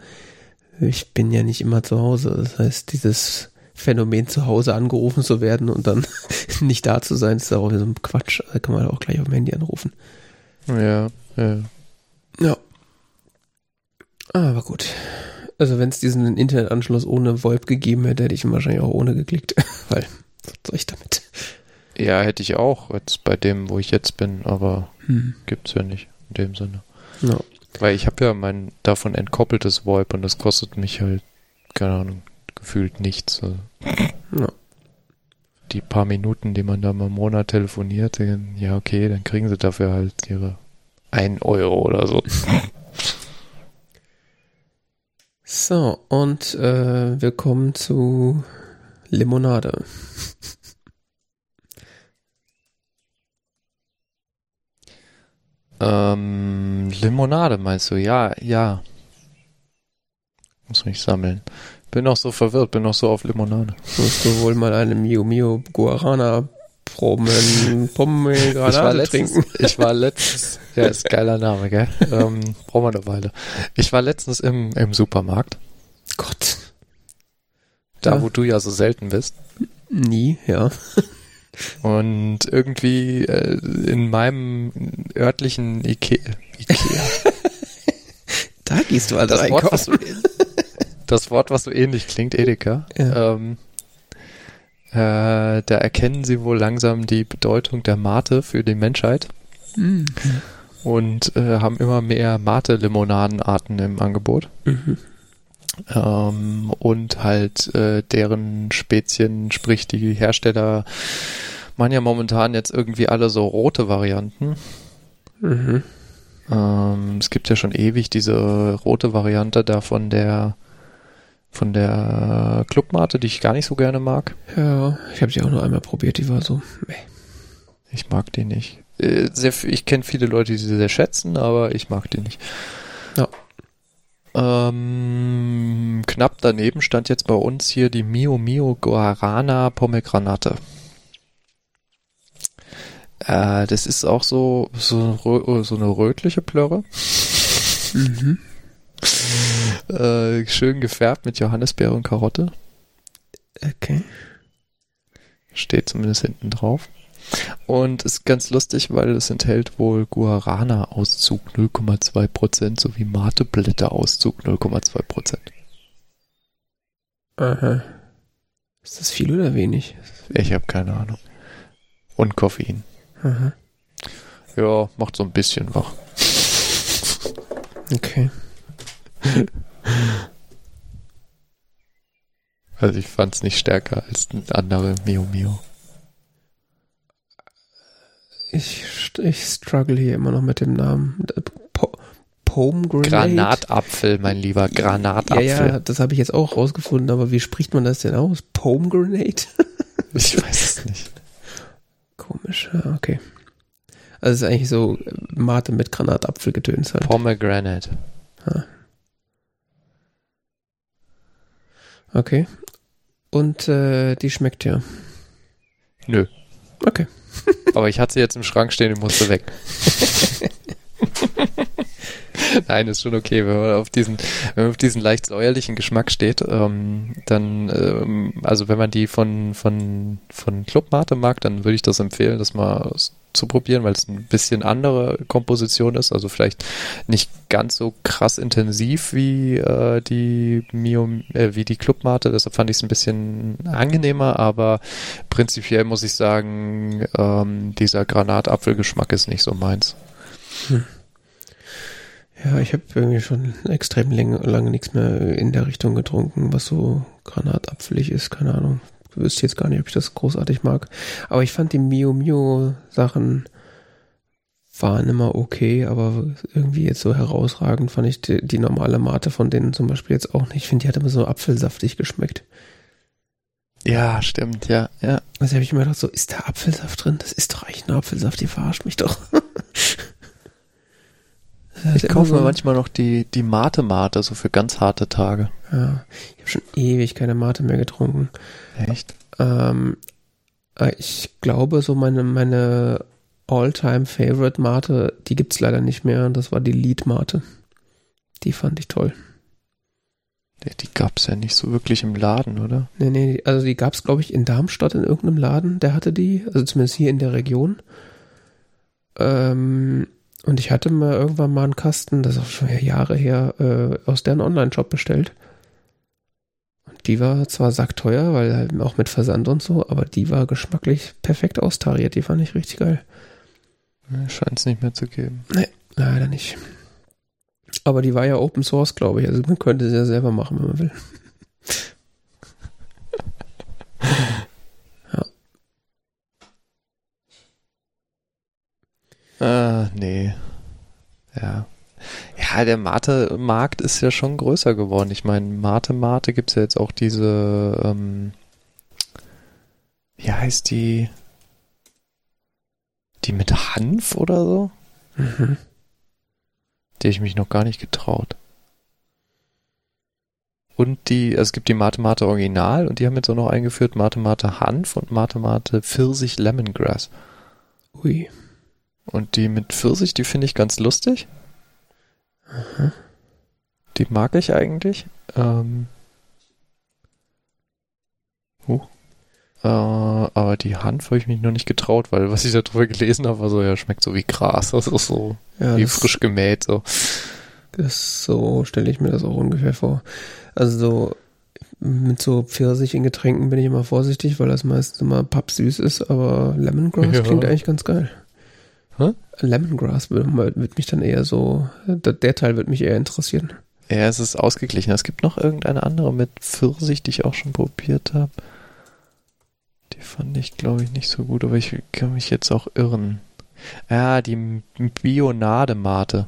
ich bin ja nicht immer zu Hause. Das heißt, dieses Phänomen zu Hause angerufen zu werden und dann nicht da zu sein, ist auch so ein Quatsch. Da kann man auch gleich auf dem Handy anrufen. Ja, ja. Ja. Aber gut. Also wenn es diesen Internetanschluss ohne VoIP gegeben hätte, hätte ich ihn wahrscheinlich auch ohne geklickt, weil was soll ich damit? Ja, hätte ich auch jetzt bei dem, wo ich jetzt bin, aber hm. gibt's ja nicht in dem Sinne. No. Weil ich habe ja mein davon entkoppeltes VoIP und das kostet mich halt, keine Ahnung, gefühlt nichts. Also. No. Die paar Minuten, die man da mal im Monat telefoniert, ja okay, dann kriegen sie dafür halt ihre 1 Euro oder so. So, und äh, wir kommen zu Limonade. ähm, Limonade meinst du? Ja, ja. Muss mich sammeln. Bin noch so verwirrt, bin noch so auf Limonade. Musst du wohl mal eine Mio Mio Guarana Promen, Pomegranate trinken. Ich war letztens, ja, ist geiler Name, gell? Ähm, brauchen wir eine Weile. Ich war letztens im, im Supermarkt. Gott. Da, ja. wo du ja so selten bist. Nie, ja. Und irgendwie äh, in meinem örtlichen Ikea. Ikea. da gehst du also das Wort, was so, das Wort, was so ähnlich klingt, Edeka. Ja. Ähm, äh, da erkennen sie wohl langsam die Bedeutung der Mate für die Menschheit. Mhm. Und äh, haben immer mehr Mate-Limonadenarten im Angebot. Mhm. Ähm, und halt äh, deren Spezien, sprich die Hersteller, man ja momentan jetzt irgendwie alle so rote Varianten. Mhm. Ähm, es gibt ja schon ewig diese rote Variante da von der von der Clubmate, die ich gar nicht so gerne mag. Ja, ich habe sie auch nur einmal probiert, die war so, meh. Ich mag die nicht. Äh, sehr, ich kenne viele Leute, die sie sehr schätzen, aber ich mag die nicht. Ja. Ähm, knapp daneben stand jetzt bei uns hier die Mio Mio Guarana Pomegranate. Äh, das ist auch so, so, so eine rötliche Plörre. Mhm. Äh, schön gefärbt mit Johannisbeere und Karotte. Okay. Steht zumindest hinten drauf. Und ist ganz lustig, weil es enthält wohl Guarana-Auszug 0,2% sowie Mateblätter-Auszug 0,2%. Aha. Ist das viel oder wenig? Ich habe keine Ahnung. Und Koffein. Aha. Ja, macht so ein bisschen wach. Okay. Also ich fand es nicht stärker als andere Mio Mio. Ich, ich struggle hier immer noch mit dem Namen. Po Pomegranate? Granatapfel, mein lieber, Granatapfel. Ja, ja, das habe ich jetzt auch rausgefunden, aber wie spricht man das denn aus? Pomegranate? ich weiß es nicht. Komisch, ja, okay. Also es ist eigentlich so Mate mit Granatapfelgedöns halt. Pomegranate. Ah. Okay. Und äh, die schmeckt ja. Nö. Okay. Aber ich hatte sie jetzt im Schrank stehen und musste weg. Nein, ist schon okay, wenn man auf diesen, wenn man auf diesen leicht säuerlichen Geschmack steht, ähm, dann, ähm, also wenn man die von, von, von Clubmate mag, dann würde ich das empfehlen, das mal zu probieren, weil es ein bisschen andere Komposition ist, also vielleicht nicht ganz so krass intensiv wie äh, die Mio, äh, wie die Clubmate, deshalb fand ich es ein bisschen angenehmer, aber prinzipiell muss ich sagen, ähm, dieser Granatapfelgeschmack ist nicht so meins. Hm. Ja, ich habe irgendwie schon extrem lange, lange nichts mehr in der Richtung getrunken, was so granatapfelig ist, keine Ahnung. Wüsste jetzt gar nicht, ob ich das großartig mag. Aber ich fand die Mio Mio Sachen waren immer okay, aber irgendwie jetzt so herausragend fand ich die, die normale Mate von denen zum Beispiel jetzt auch nicht. Ich finde, die hat immer so apfelsaftig geschmeckt. Ja, stimmt, ja, ja. Also habe ich mir gedacht, so, ist da Apfelsaft drin? Das ist doch eigentlich ein Apfelsaft, die verarscht mich doch. Ich kaufe mir manchmal noch die, die Mate-Mate, so für ganz harte Tage. Ja, ich habe schon ewig keine Mate mehr getrunken. Echt? Ähm, äh, ich glaube, so meine, meine All-Time-Favorite Mate, die gibt's leider nicht mehr. Das war die Lead-Mate. Die fand ich toll. Die, die gab's ja nicht so wirklich im Laden, oder? Nee, nee, also die gab's, glaube ich, in Darmstadt in irgendeinem Laden, der hatte die, also zumindest hier in der Region. Ähm, und ich hatte mal irgendwann mal einen Kasten, das ist auch schon Jahre her, äh, aus deren Online-Shop bestellt. Und die war zwar sackteuer, weil halt auch mit Versand und so, aber die war geschmacklich perfekt austariert. Die fand ich richtig geil. Scheint es nicht mehr zu geben. Nee, leider nicht. Aber die war ja Open Source, glaube ich. Also man könnte sie ja selber machen, wenn man will. Äh, nee. Ja. Ja, der Mate-Markt ist ja schon größer geworden. Ich meine, Mate-Mate gibt es ja jetzt auch diese, ähm, wie heißt die? Die mit Hanf oder so? Mhm. Die ich mich noch gar nicht getraut. Und die, also es gibt die Mate Mate Original und die haben jetzt auch noch eingeführt Mate Mate Hanf und Mate Mate Pfirsich Lemongrass. Ui. Und die mit Pfirsich, die finde ich ganz lustig. Aha. Die mag ich eigentlich. Ähm, uh, äh, aber die Hand habe ich mich noch nicht getraut, weil was ich da drüber gelesen habe, war so, ja, schmeckt so wie Gras. Das ist so ja, wie frisch gemäht. So. Das so stelle ich mir das auch ungefähr vor. Also so mit so Pfirsich in Getränken bin ich immer vorsichtig, weil das meistens immer pappsüß ist, aber Lemongrass ja. klingt eigentlich ganz geil. Hä? Lemongrass wird, wird, mich dann eher so, der Teil wird mich eher interessieren. Ja, es ist ausgeglichen. Es gibt noch irgendeine andere mit Pfirsich, die ich auch schon probiert habe. Die fand ich, glaube ich, nicht so gut, aber ich kann mich jetzt auch irren. Ja, die Bionade-Mate.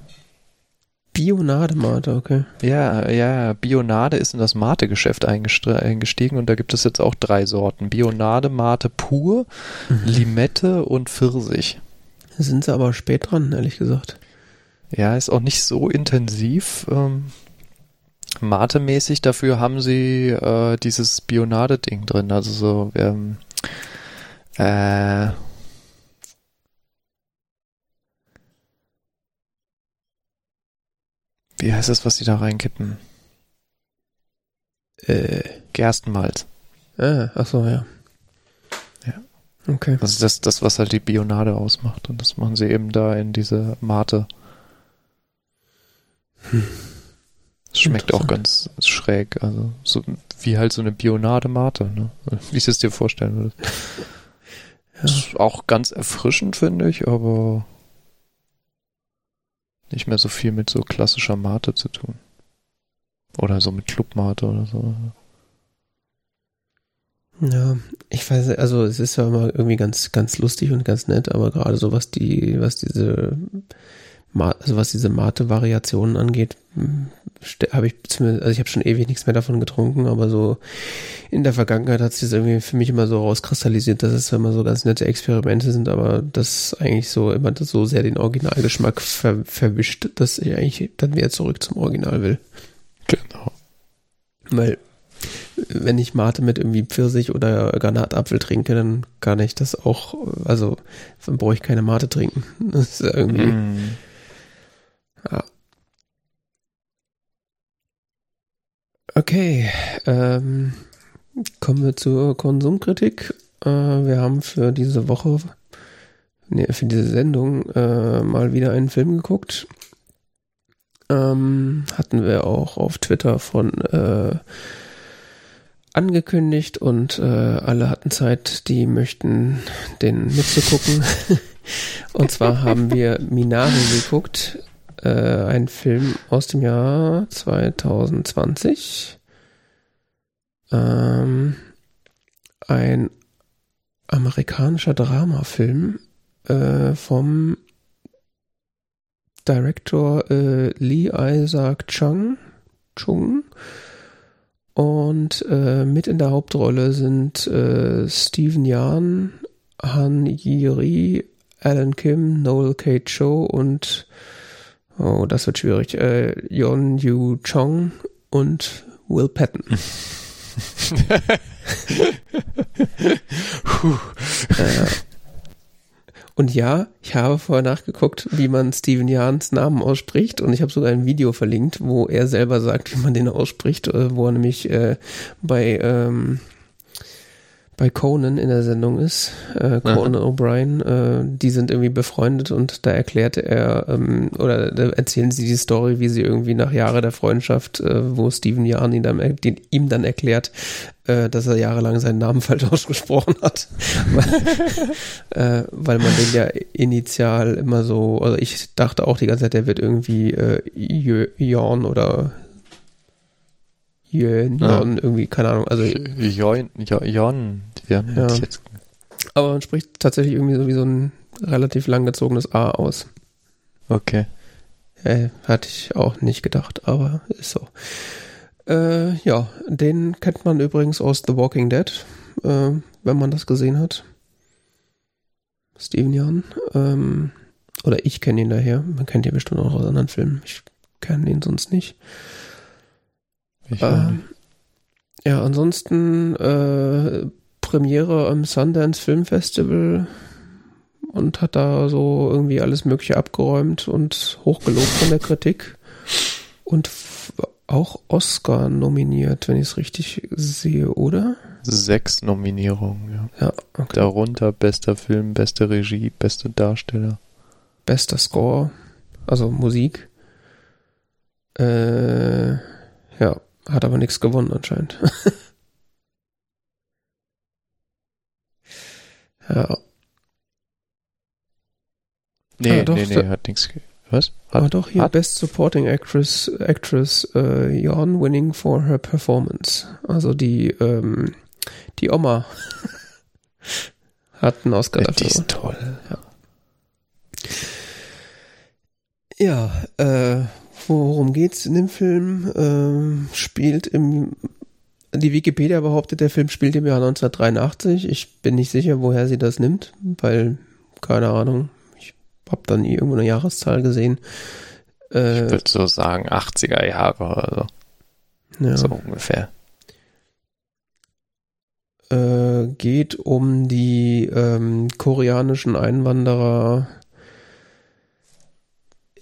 Bionade-Mate, okay. Ja, ja, Bionade ist in das Mate-Geschäft eingestiegen und da gibt es jetzt auch drei Sorten. Bionade-Mate pur, mhm. Limette und Pfirsich sind sie aber spät dran, ehrlich gesagt. Ja, ist auch nicht so intensiv. Ähm, Mate-mäßig dafür haben sie äh, dieses Spionade-Ding drin. Also so, ähm, äh, Wie heißt das, was sie da reinkippen? Äh. Gerstenmalz. Äh, achso, ja. Okay. Das ist das, das, was halt die Bionade ausmacht. Und das machen sie eben da in diese Mate. Hm. Es schmeckt auch ganz schräg. Also, so wie halt so eine Bionade-Mate, ne? Wie ich es dir vorstellen würde. Ja. Ist auch ganz erfrischend, finde ich, aber nicht mehr so viel mit so klassischer Mate zu tun. Oder so mit Clubmate oder so. Ja, ich weiß, also es ist ja immer irgendwie ganz, ganz lustig und ganz nett, aber gerade so was die, was diese, also was diese Mate-Variationen angeht, hm, habe ich zumindest, also ich habe schon ewig nichts mehr davon getrunken, aber so in der Vergangenheit hat sich das irgendwie für mich immer so rauskristallisiert, dass es immer so ganz nette Experimente sind, aber das eigentlich so immer so sehr den Originalgeschmack ver verwischt, dass ich eigentlich dann wieder zurück zum Original will. Genau. Weil wenn ich Mate mit irgendwie Pfirsich oder Granatapfel trinke, dann kann ich das auch, also dann brauche ich keine Mate trinken. Das ist irgendwie. Mm. Ja. Okay, ähm, kommen wir zur Konsumkritik. Äh, wir haben für diese Woche, nee, für diese Sendung äh, mal wieder einen Film geguckt. Ähm, hatten wir auch auf Twitter von äh, angekündigt und äh, alle hatten Zeit, die möchten den mitzugucken. und zwar haben wir Minari geguckt, äh, ein Film aus dem Jahr 2020. Ähm, ein amerikanischer Dramafilm äh, vom Director äh, Lee Isaac Chung. Chung und äh, mit in der Hauptrolle sind äh, Steven Yeun, Han Yiri, Alan Kim, Noel K. Cho und oh, das wird schwierig, äh, Yeon Yu Chong und Will Patton. äh, und ja, ich habe vorher nachgeguckt, wie man Steven Jahns Namen ausspricht. Und ich habe sogar ein Video verlinkt, wo er selber sagt, wie man den ausspricht, äh, wo er nämlich äh, bei ähm, bei Conan in der Sendung ist, äh, Conan O'Brien, äh, die sind irgendwie befreundet und da erklärt er, ähm, oder da erzählen sie die Story, wie sie irgendwie nach Jahre der Freundschaft, äh, wo Steven Jahn ihn dann, den, ihm dann erklärt, äh, dass er jahrelang seinen Namen falsch ausgesprochen hat. weil, äh, weil man den ja initial immer so, also ich dachte auch die ganze Zeit, der wird irgendwie äh, Jorn oder Jön, ja. irgendwie, keine Ahnung. Also, Jon, Jon, ja. Aber man spricht tatsächlich irgendwie so wie so ein relativ langgezogenes A aus. Okay. Äh, hatte ich auch nicht gedacht, aber ist so. Äh, ja, den kennt man übrigens aus The Walking Dead, äh, wenn man das gesehen hat. Steven Jan. Ähm, oder ich kenne ihn daher. Man kennt ihn bestimmt auch aus anderen Filmen. Ich kenne ihn sonst nicht. Ähm, ja, ansonsten äh, Premiere am Sundance Film Festival und hat da so irgendwie alles Mögliche abgeräumt und hochgelobt von der Kritik. Und auch Oscar nominiert, wenn ich es richtig sehe, oder? Sechs Nominierungen, ja. ja okay. Darunter bester Film, beste Regie, beste Darsteller. Bester Score, also Musik. Äh, ja. Hat aber nichts gewonnen anscheinend. ja. Nee, ah, doch, nee, nee, hat nichts. Was? Hat, aber doch hier hat? Best Supporting Actress, Actress äh, Jon winning for her performance. Also die, ähm, die Oma hat einen Oscar dafür. Die ist toll. Ja, ja äh, Worum geht's in dem Film? Ähm, spielt im die Wikipedia behauptet, der Film spielt im Jahr 1983. Ich bin nicht sicher, woher sie das nimmt, weil, keine Ahnung, ich habe dann nie irgendwo eine Jahreszahl gesehen. Äh, ich würde so sagen 80er Jahre oder so. Ja. So ungefähr. Äh, geht um die ähm, koreanischen Einwanderer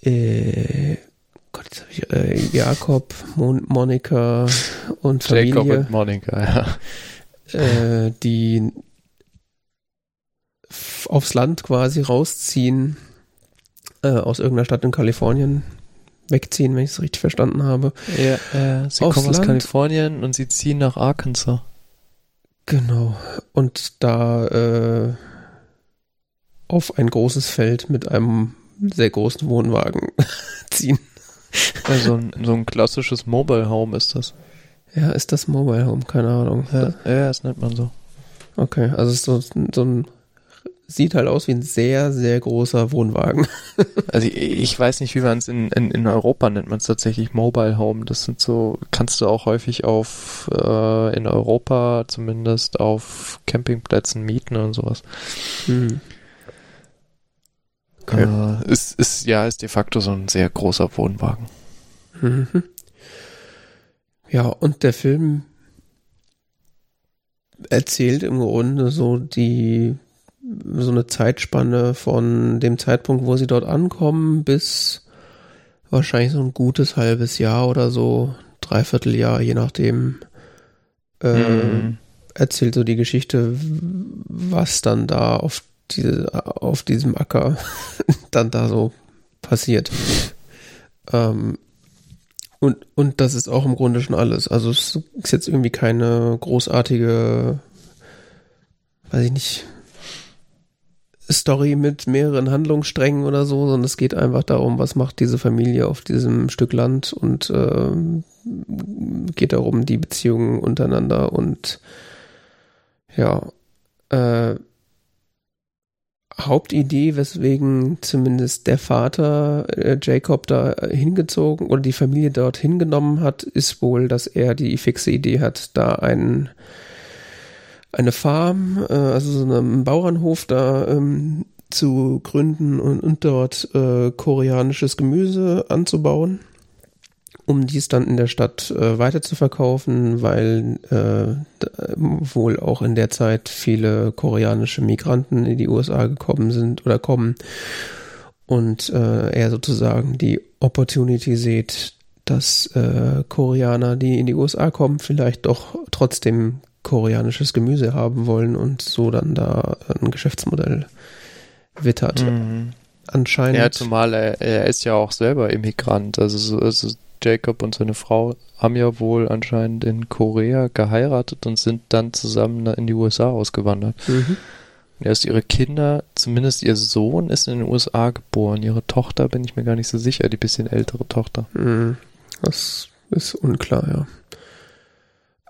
äh, Gott, jetzt habe ich äh, Jakob, Mon Monika und Familie. Jacob und Monika, ja. Äh, die aufs Land quasi rausziehen, äh, aus irgendeiner Stadt in Kalifornien wegziehen, wenn ich es richtig verstanden habe. Ja, äh, sie aufs kommen aus Land. Kalifornien und sie ziehen nach Arkansas. Genau. Und da äh, auf ein großes Feld mit einem sehr großen Wohnwagen ziehen. Also ein, so ein klassisches Mobile Home ist das. Ja, ist das Mobile Home? Keine Ahnung. Ja, ja das nennt man so. Okay, also ist so, so ein sieht halt aus wie ein sehr, sehr großer Wohnwagen. also ich, ich, weiß nicht, wie man es in, in, in Europa nennt man es tatsächlich Mobile Home. Das sind so, kannst du auch häufig auf äh, in Europa zumindest auf Campingplätzen mieten und sowas. Hm. Okay. Äh, ist, ist, ja, ist de facto so ein sehr großer Wohnwagen. Mhm. Ja, und der Film erzählt im Grunde so die so eine Zeitspanne von dem Zeitpunkt, wo sie dort ankommen, bis wahrscheinlich so ein gutes halbes Jahr oder so, dreiviertel Jahr, je nachdem, äh, mhm. erzählt so die Geschichte, was dann da auf, diese, auf diesem Acker dann da so passiert. Ähm, und, und das ist auch im Grunde schon alles. Also es ist jetzt irgendwie keine großartige, weiß ich nicht, Story mit mehreren Handlungssträngen oder so, sondern es geht einfach darum, was macht diese Familie auf diesem Stück Land und äh, geht darum, die Beziehungen untereinander und ja, äh, Hauptidee, weswegen zumindest der Vater äh, Jacob da hingezogen oder die Familie dort hingenommen hat, ist wohl, dass er die fixe Idee hat, da einen eine Farm, äh, also so einen Bauernhof da ähm, zu gründen und, und dort äh, koreanisches Gemüse anzubauen, um dies dann in der Stadt äh, weiter zu verkaufen, weil äh, wohl auch in der Zeit viele koreanische Migranten in die USA gekommen sind oder kommen und äh, er sozusagen die Opportunity sieht, dass äh, Koreaner, die in die USA kommen, vielleicht doch trotzdem koreanisches Gemüse haben wollen und so dann da ein Geschäftsmodell wittert. Mhm. Anscheinend. Ja, zumal er, er ist ja auch selber Immigrant. Also, also Jacob und seine Frau haben ja wohl anscheinend in Korea geheiratet und sind dann zusammen in die USA ausgewandert. Mhm. Erst ihre Kinder, zumindest ihr Sohn ist in den USA geboren. Ihre Tochter bin ich mir gar nicht so sicher, die bisschen ältere Tochter. Mhm. Das ist unklar,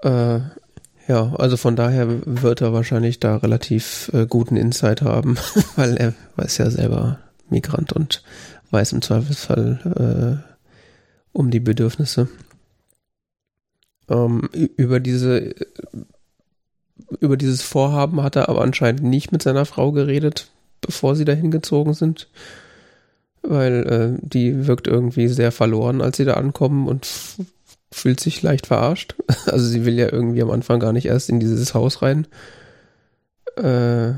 ja. Äh, ja, also von daher wird er wahrscheinlich da relativ äh, guten Insight haben, weil er weiß ja selber Migrant und weiß im Zweifelsfall äh, um die Bedürfnisse. Ähm, über diese über dieses Vorhaben hat er aber anscheinend nicht mit seiner Frau geredet, bevor sie dahin gezogen sind, weil äh, die wirkt irgendwie sehr verloren, als sie da ankommen und fühlt sich leicht verarscht. Also sie will ja irgendwie am Anfang gar nicht erst in dieses Haus rein. Äh,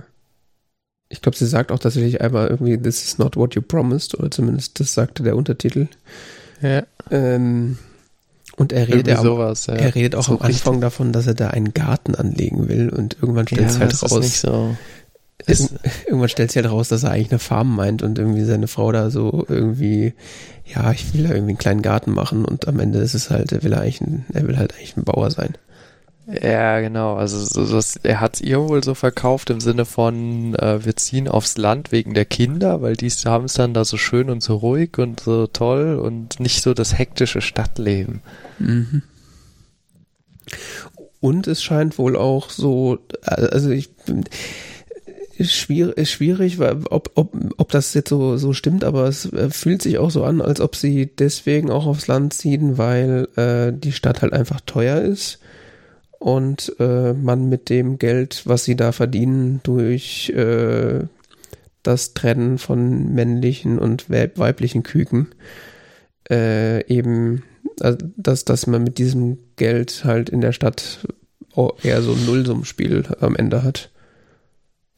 ich glaube, sie sagt auch tatsächlich einmal irgendwie, this is not what you promised, oder zumindest das sagte der Untertitel. Ja. Ähm, und er redet, ja, sowas, ja. er redet auch so am Anfang richtig. davon, dass er da einen Garten anlegen will und irgendwann stellt es ja, halt raus. So. Ist, irgendwann stellt sich halt raus, dass er eigentlich eine Farm meint und irgendwie seine Frau da so irgendwie, ja, ich will da irgendwie einen kleinen Garten machen und am Ende ist es halt, er will eigentlich ein, er will halt eigentlich ein Bauer sein. Ja, genau. Also so, so, er hat es ihr wohl so verkauft im Sinne von, äh, wir ziehen aufs Land wegen der Kinder, weil die haben es dann da so schön und so ruhig und so toll und nicht so das hektische Stadtleben. Mhm. Und es scheint wohl auch so, also ich schwierig, schwierig ob, ob, ob das jetzt so, so stimmt, aber es äh, fühlt sich auch so an, als ob sie deswegen auch aufs Land ziehen, weil äh, die Stadt halt einfach teuer ist und äh, man mit dem Geld, was sie da verdienen, durch äh, das Trennen von männlichen und weiblichen Küken äh, eben, also dass, dass man mit diesem Geld halt in der Stadt eher so ein Nullsummspiel am Ende hat.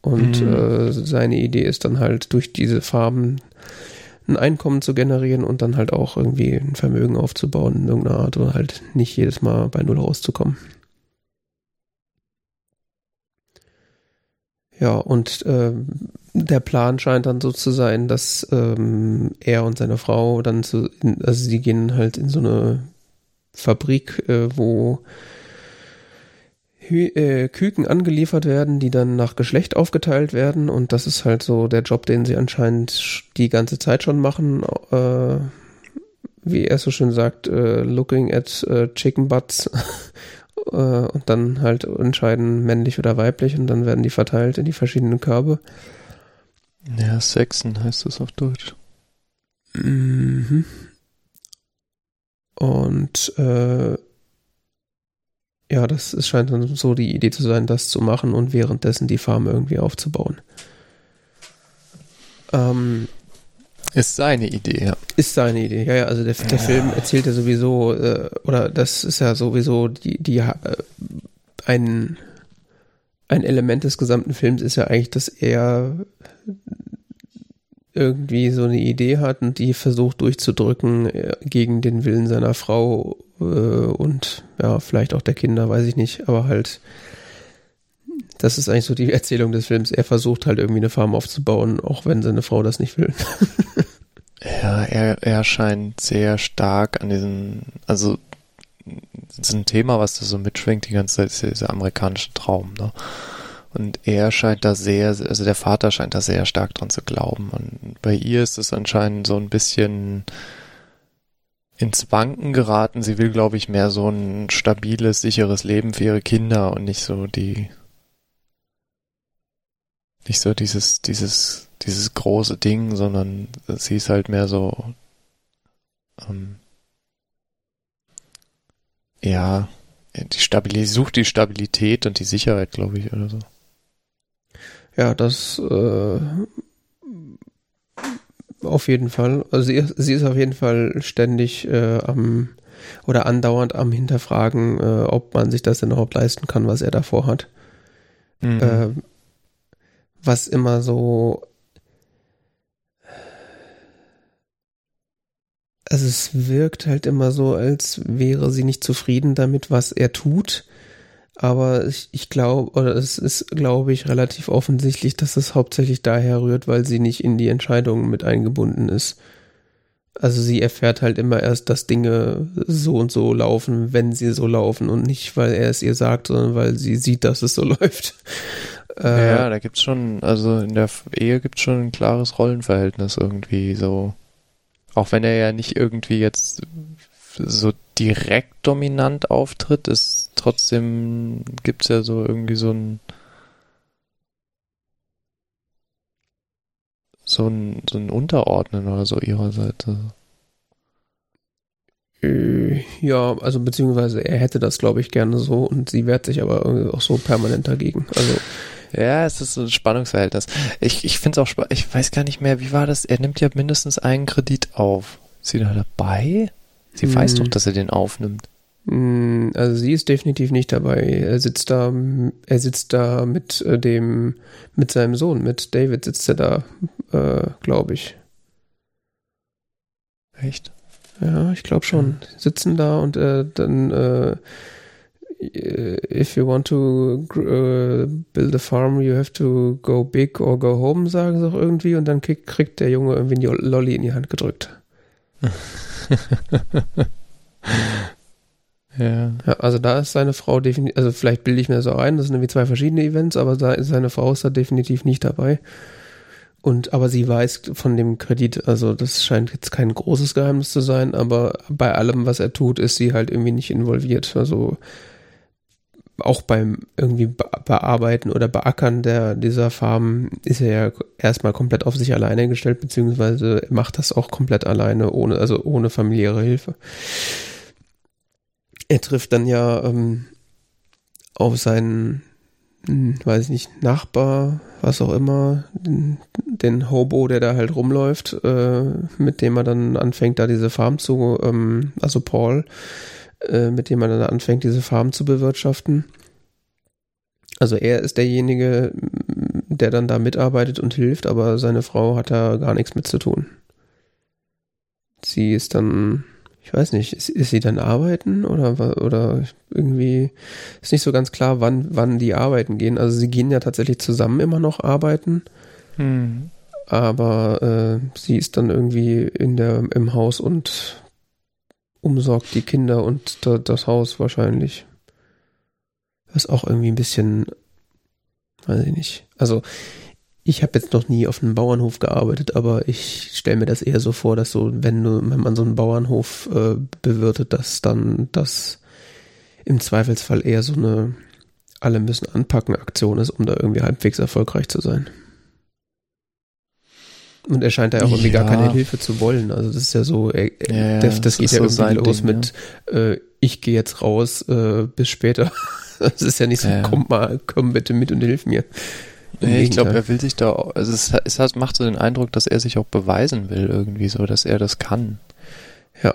Und mhm. äh, seine Idee ist dann halt durch diese Farben ein Einkommen zu generieren und dann halt auch irgendwie ein Vermögen aufzubauen in irgendeiner Art oder halt nicht jedes Mal bei Null rauszukommen. Ja, und äh, der Plan scheint dann so zu sein, dass ähm, er und seine Frau dann zu, in, also sie gehen halt in so eine Fabrik, äh, wo Hü äh, Küken angeliefert werden, die dann nach Geschlecht aufgeteilt werden und das ist halt so der Job, den sie anscheinend die ganze Zeit schon machen. Äh, wie er so schön sagt, äh, looking at äh, chicken butts äh, und dann halt entscheiden männlich oder weiblich und dann werden die verteilt in die verschiedenen Körbe. Ja, Sexen heißt das auf Deutsch. Mhm. Und äh, ja, das ist, scheint dann so die Idee zu sein, das zu machen und währenddessen die Farm irgendwie aufzubauen. Ähm, ist seine Idee, ja. Ist seine Idee, ja, ja. Also der, der ja. Film erzählt ja sowieso, äh, oder das ist ja sowieso die, die äh, ein, ein Element des gesamten Films ist ja eigentlich, dass er irgendwie so eine Idee hat und die versucht durchzudrücken äh, gegen den Willen seiner Frau äh, und ja, vielleicht auch der Kinder, weiß ich nicht, aber halt das ist eigentlich so die Erzählung des Films. Er versucht halt irgendwie eine Farm aufzubauen, auch wenn seine Frau das nicht will. ja, er, er scheint sehr stark an diesen, also das ist ein Thema, was da so mitschwingt die ganze Zeit, ist dieser amerikanische Traum, ne? Und er scheint da sehr, also der Vater scheint da sehr stark dran zu glauben. Und bei ihr ist es anscheinend so ein bisschen ins Wanken geraten. Sie will, glaube ich, mehr so ein stabiles, sicheres Leben für ihre Kinder und nicht so die nicht so dieses, dieses, dieses große Ding, sondern sie ist halt mehr so, ähm, ja, die Stabilität, sucht die Stabilität und die Sicherheit, glaube ich, oder so. Ja, das äh, auf jeden Fall. Also sie, sie ist auf jeden Fall ständig äh, am oder andauernd am Hinterfragen, äh, ob man sich das denn überhaupt leisten kann, was er davor hat. Mhm. Was immer so. Also es wirkt halt immer so, als wäre sie nicht zufrieden damit, was er tut. Aber ich, ich glaube, oder es ist, glaube ich, relativ offensichtlich, dass es hauptsächlich daher rührt, weil sie nicht in die Entscheidungen mit eingebunden ist. Also sie erfährt halt immer erst, dass Dinge so und so laufen, wenn sie so laufen und nicht, weil er es ihr sagt, sondern weil sie sieht, dass es so läuft. Äh, ja, da gibt's schon, also in der Ehe gibt's schon ein klares Rollenverhältnis irgendwie so. Auch wenn er ja nicht irgendwie jetzt so direkt dominant auftritt, ist trotzdem gibt's ja so irgendwie so ein so ein, so ein Unterordnen oder so ihrer Seite. Äh, ja, also beziehungsweise er hätte das, glaube ich, gerne so und sie wehrt sich aber auch so permanent dagegen. Also ja, es ist ein Spannungsverhältnis. Ich, ich finde es auch spannend. Ich weiß gar nicht mehr, wie war das? Er nimmt ja mindestens einen Kredit auf. Ist sie da dabei? Sie hm. weiß doch, dass er den aufnimmt. Hm, also sie ist definitiv nicht dabei. Er sitzt da, er sitzt da mit äh, dem, mit seinem Sohn, mit David sitzt er da, äh, glaube ich. Echt? Ja, ich glaube schon. Sitzen da und äh, dann äh, if you want to uh, build a farm, you have to go big or go home, sagen sie auch irgendwie. Und dann krieg, kriegt der Junge irgendwie ein Lolli in die Hand gedrückt. ja. ja. Also da ist seine Frau definitiv, also vielleicht bilde ich mir das auch ein, das sind irgendwie zwei verschiedene Events, aber seine Frau ist da definitiv nicht dabei. Und aber sie weiß von dem Kredit, also das scheint jetzt kein großes Geheimnis zu sein, aber bei allem, was er tut, ist sie halt irgendwie nicht involviert. Also auch beim irgendwie Bearbeiten oder Beackern der, dieser Farm ist er ja erstmal komplett auf sich alleine gestellt, beziehungsweise macht das auch komplett alleine, ohne, also ohne familiäre Hilfe. Er trifft dann ja ähm, auf seinen, hm, weiß ich nicht, Nachbar, was auch immer, den, den Hobo, der da halt rumläuft, äh, mit dem er dann anfängt, da diese Farm zu, ähm, also Paul, äh, mit dem man dann anfängt, diese Farm zu bewirtschaften. Also er ist derjenige, der dann da mitarbeitet und hilft, aber seine Frau hat da gar nichts mit zu tun. sie ist dann, ich weiß nicht, ist, ist sie dann arbeiten oder, oder irgendwie ist nicht so ganz klar, wann, wann die arbeiten gehen. Also sie gehen ja tatsächlich zusammen immer noch arbeiten. Hm. Aber äh, sie ist dann irgendwie in der, im Haus und umsorgt die Kinder und da, das Haus wahrscheinlich. Was auch irgendwie ein bisschen, weiß ich nicht. Also ich habe jetzt noch nie auf einem Bauernhof gearbeitet, aber ich stelle mir das eher so vor, dass so, wenn, du, wenn man so einen Bauernhof äh, bewirtet, dass dann das im Zweifelsfall eher so eine alle müssen anpacken Aktion ist, um da irgendwie halbwegs erfolgreich zu sein. Und er scheint da ja auch irgendwie ja. gar keine Hilfe zu wollen. Also das ist ja so, er, ja, das, das geht ja so irgendwie los Ding, mit, äh, ich gehe jetzt raus, äh, bis später. das ist ja nicht so, komm mal, komm bitte mit und hilf mir. Nee, ich glaube, er will sich da, also es, es macht so den Eindruck, dass er sich auch beweisen will irgendwie so, dass er das kann. Ja,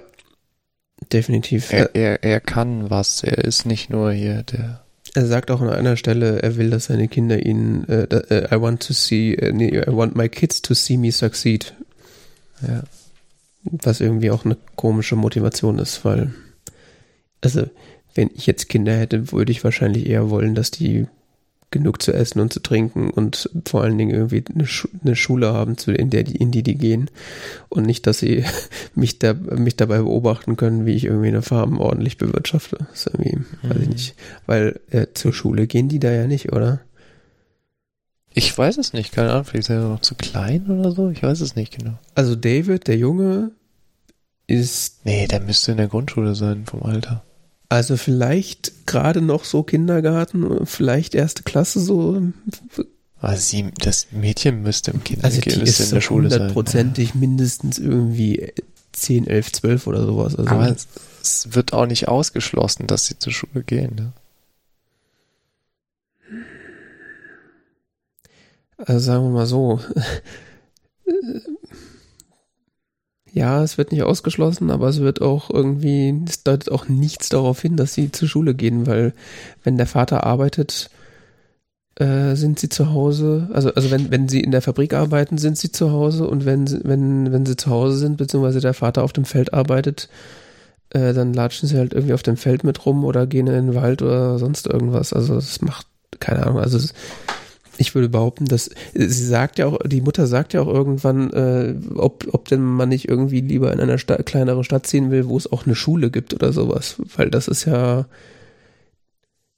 definitiv. Er, er, er kann was, er ist nicht nur hier der er sagt auch an einer Stelle, er will, dass seine Kinder ihn, äh, äh, I want to see, äh, I want my kids to see me succeed. Ja. Was irgendwie auch eine komische Motivation ist, weil, also, wenn ich jetzt Kinder hätte, würde ich wahrscheinlich eher wollen, dass die genug zu essen und zu trinken und vor allen Dingen irgendwie eine, Schu eine Schule haben, zu, in, der die, in die die gehen und nicht, dass sie mich, da, mich dabei beobachten können, wie ich irgendwie eine Farm ordentlich bewirtschafte. Das ist irgendwie, mhm. weiß ich mhm. nicht. Weil äh, zur Schule gehen die da ja nicht, oder? Ich weiß es nicht, keine Ahnung, vielleicht ist er noch zu klein oder so, ich weiß es nicht genau. Also David, der Junge, ist... Nee, der müsste in der Grundschule sein vom Alter. Also vielleicht gerade noch so Kindergarten, vielleicht erste Klasse so. Also sie, das Mädchen müsste im Kindergarten also ist in der Schule sein. Hundertprozentig mindestens irgendwie 10, 11, 12 oder sowas. Also Aber es, es, wird auch nicht ausgeschlossen, dass sie zur Schule gehen. Ne? Also sagen wir mal so. Ja, es wird nicht ausgeschlossen, aber es wird auch irgendwie, es deutet auch nichts darauf hin, dass sie zur Schule gehen, weil wenn der Vater arbeitet, äh, sind sie zu Hause, also, also wenn, wenn sie in der Fabrik arbeiten, sind sie zu Hause und wenn, wenn, wenn sie zu Hause sind, beziehungsweise der Vater auf dem Feld arbeitet, äh, dann latschen sie halt irgendwie auf dem Feld mit rum oder gehen in den Wald oder sonst irgendwas. Also das macht, keine Ahnung, also es, ich würde behaupten, dass sie sagt ja auch, die Mutter sagt ja auch irgendwann, äh, ob, ob denn man nicht irgendwie lieber in einer Sta kleinere Stadt ziehen will, wo es auch eine Schule gibt oder sowas. Weil das ist ja,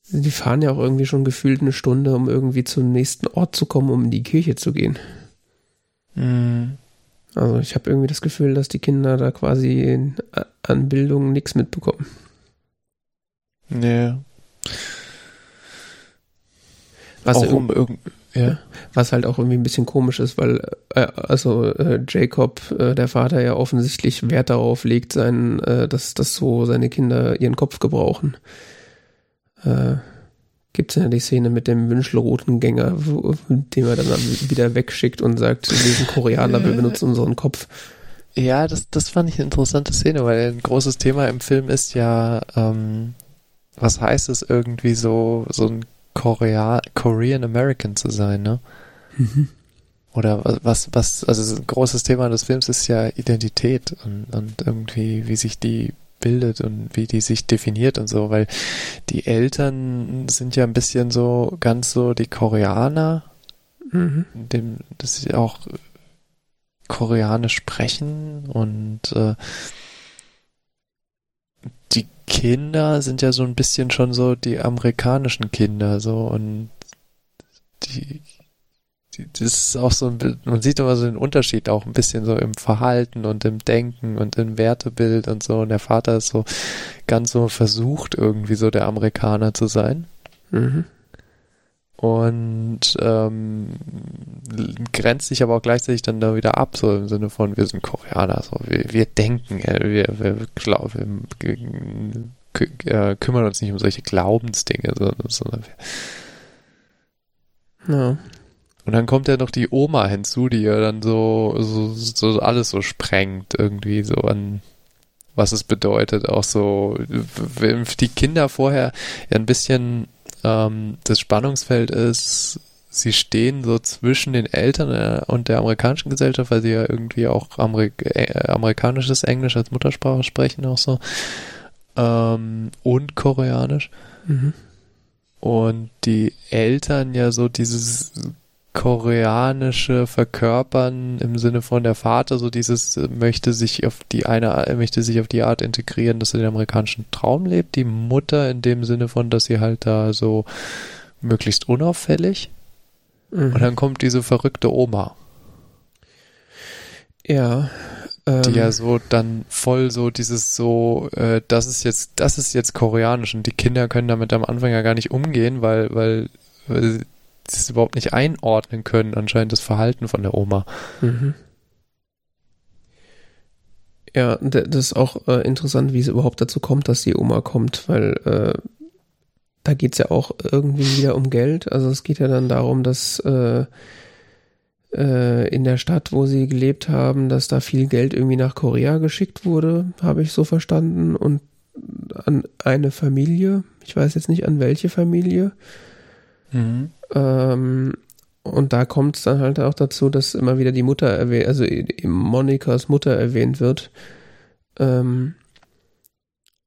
die fahren ja auch irgendwie schon gefühlt eine Stunde, um irgendwie zum nächsten Ort zu kommen, um in die Kirche zu gehen. Mhm. Also ich habe irgendwie das Gefühl, dass die Kinder da quasi in, an Bildung nichts mitbekommen. Nee. Was, auch um ja. was halt auch irgendwie ein bisschen komisch ist, weil äh, also äh, Jacob, äh, der Vater, ja offensichtlich Wert darauf legt, sein, äh, dass, dass so seine Kinder ihren Kopf gebrauchen. Äh, Gibt es ja die Szene mit dem wünschelroten Gänger, wo, den er dann wieder wegschickt und sagt, wir sind Koreaner, wir benutzen unseren Kopf. Ja, das, das fand ich eine interessante Szene, weil ein großes Thema im Film ist ja, ähm, was heißt es irgendwie so, so ein Korea Korean American zu sein, ne? Mhm. Oder was, was, also ein großes Thema des Films ist ja Identität und, und irgendwie, wie sich die bildet und wie die sich definiert und so, weil die Eltern sind ja ein bisschen so ganz so die Koreaner, mhm. dem, dass sie auch Koreanisch sprechen und äh, Kinder sind ja so ein bisschen schon so die amerikanischen Kinder so und die, die das ist auch so ein man sieht immer so den Unterschied auch ein bisschen so im Verhalten und im Denken und im Wertebild und so und der Vater ist so ganz so versucht irgendwie so der Amerikaner zu sein. Mhm und ähm, grenzt sich aber auch gleichzeitig dann da wieder ab, so im Sinne von, wir sind Koreaner, so wir, wir denken, äh, wir, wir, glaub, wir äh, kümmern uns nicht um solche Glaubensdinge, sondern, sondern wir, ja. Und dann kommt ja noch die Oma hinzu, die ja dann so, so, so alles so sprengt, irgendwie so an was es bedeutet, auch so, die Kinder vorher ja ein bisschen ähm, das Spannungsfeld ist, sie stehen so zwischen den Eltern äh, und der amerikanischen Gesellschaft, weil sie ja irgendwie auch Amerik äh, amerikanisches Englisch als Muttersprache sprechen, auch so. Ähm, und Koreanisch. Mhm. Und die Eltern ja so dieses koreanische Verkörpern im Sinne von der Vater so dieses äh, möchte sich auf die eine möchte sich auf die Art integrieren, dass er den amerikanischen Traum lebt. Die Mutter in dem Sinne von, dass sie halt da so möglichst unauffällig. Mhm. Und dann kommt diese verrückte Oma. Ja. Ähm, die ja so dann voll so dieses so, äh, das ist jetzt, das ist jetzt koreanisch und die Kinder können damit am Anfang ja gar nicht umgehen, weil, weil, weil das überhaupt nicht einordnen können, anscheinend das Verhalten von der Oma. Mhm. Ja, das ist auch äh, interessant, wie es überhaupt dazu kommt, dass die Oma kommt, weil äh, da geht es ja auch irgendwie wieder um Geld. Also es geht ja dann darum, dass äh, äh, in der Stadt, wo sie gelebt haben, dass da viel Geld irgendwie nach Korea geschickt wurde, habe ich so verstanden, und an eine Familie. Ich weiß jetzt nicht an welche Familie. Mhm. Ähm, und da kommt es dann halt auch dazu, dass immer wieder die Mutter erwähnt, also Monikas Mutter erwähnt wird. Ähm,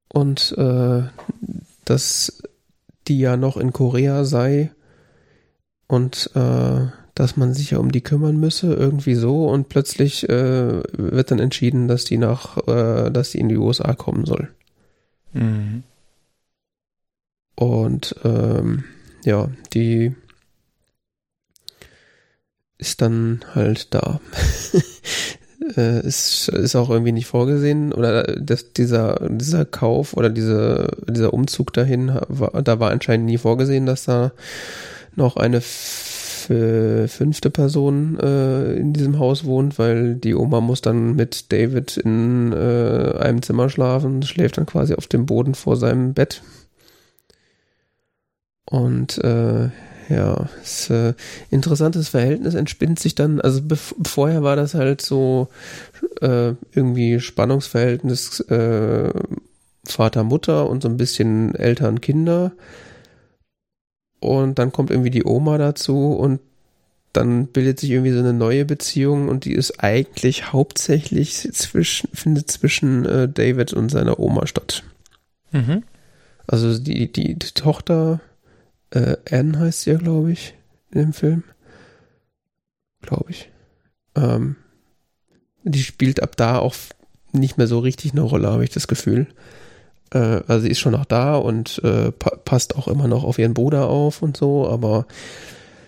und äh, dass die ja noch in Korea sei und äh, dass man sich ja um die kümmern müsse, irgendwie so. Und plötzlich äh, wird dann entschieden, dass die nach, äh, dass die in die USA kommen soll. Mhm. Und ähm, ja, die ist dann halt da. äh, ist, ist auch irgendwie nicht vorgesehen oder das, dieser, dieser Kauf oder diese, dieser Umzug dahin, da war anscheinend nie vorgesehen, dass da noch eine fünfte Person äh, in diesem Haus wohnt, weil die Oma muss dann mit David in äh, einem Zimmer schlafen, schläft dann quasi auf dem Boden vor seinem Bett. Und äh, ja, ist, äh, interessantes Verhältnis entspinnt sich dann, also vorher war das halt so äh, irgendwie Spannungsverhältnis äh, Vater-Mutter und so ein bisschen Eltern-Kinder. Und dann kommt irgendwie die Oma dazu und dann bildet sich irgendwie so eine neue Beziehung und die ist eigentlich hauptsächlich zwischen, findet zwischen äh, David und seiner Oma statt. Mhm. Also die, die, die Tochter äh, Anne heißt sie ja, glaube ich, in dem Film. Glaube ich. Ähm, die spielt ab da auch nicht mehr so richtig eine Rolle, habe ich das Gefühl. Äh, also sie ist schon noch da und äh, pa passt auch immer noch auf ihren Bruder auf und so, aber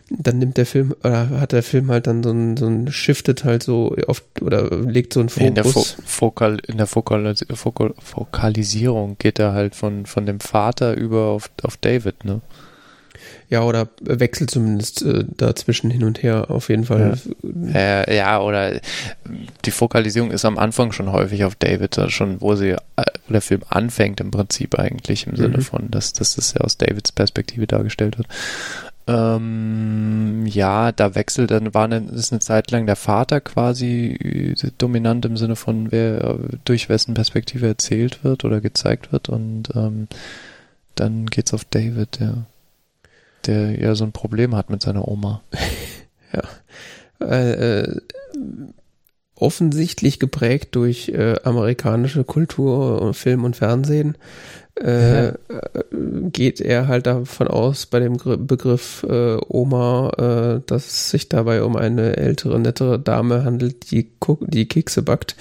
dann nimmt der Film, oder hat der Film halt dann so ein, so ein shiftet halt so oft oder legt so einen Fokus. In der, Fo Fokal, in der Fokalis Fokal Fokalisierung geht er halt von, von dem Vater über auf, auf David, ne? Ja, oder wechselt zumindest äh, dazwischen hin und her auf jeden Fall. Ja. Äh, ja, oder die Fokalisierung ist am Anfang schon häufig auf David, schon wo sie, äh, der Film anfängt im Prinzip eigentlich, im mhm. Sinne von, dass, dass das ja aus Davids Perspektive dargestellt wird. Ähm, ja, da wechselt dann, war eine, ist eine Zeit lang der Vater quasi äh, dominant im Sinne von, wer durch wessen Perspektive erzählt wird oder gezeigt wird und ähm, dann geht's auf David, ja der ja so ein Problem hat mit seiner Oma. ja. Äh, offensichtlich geprägt durch äh, amerikanische Kultur, Film und Fernsehen, äh, geht er halt davon aus, bei dem Begriff äh, Oma, äh, dass es sich dabei um eine ältere, nettere Dame handelt, die, die Kekse backt.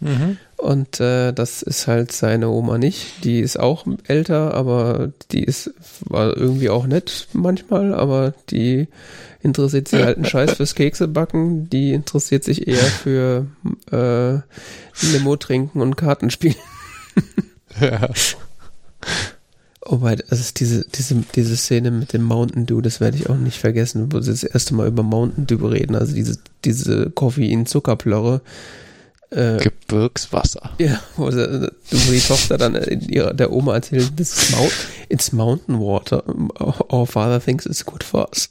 Mhm. Und äh, das ist halt seine Oma nicht. Die ist auch älter, aber die ist war irgendwie auch nett manchmal, aber die interessiert sich halt einen Scheiß fürs Keksebacken. Die interessiert sich eher für äh, Limo trinken und Kartenspielen. ja. Oh, weil das ist diese, diese, diese Szene mit dem Mountain Dew, das werde ich auch nicht vergessen, wo sie das erste Mal über Mountain Dew reden, also diese, diese Koffein-Zuckerplörre, äh, Gebirgswasser. Ja, wo, sie, wo die Tochter dann ihrer, der Oma erzählt, this is mount, it's mountain water. Our father thinks it's good for us.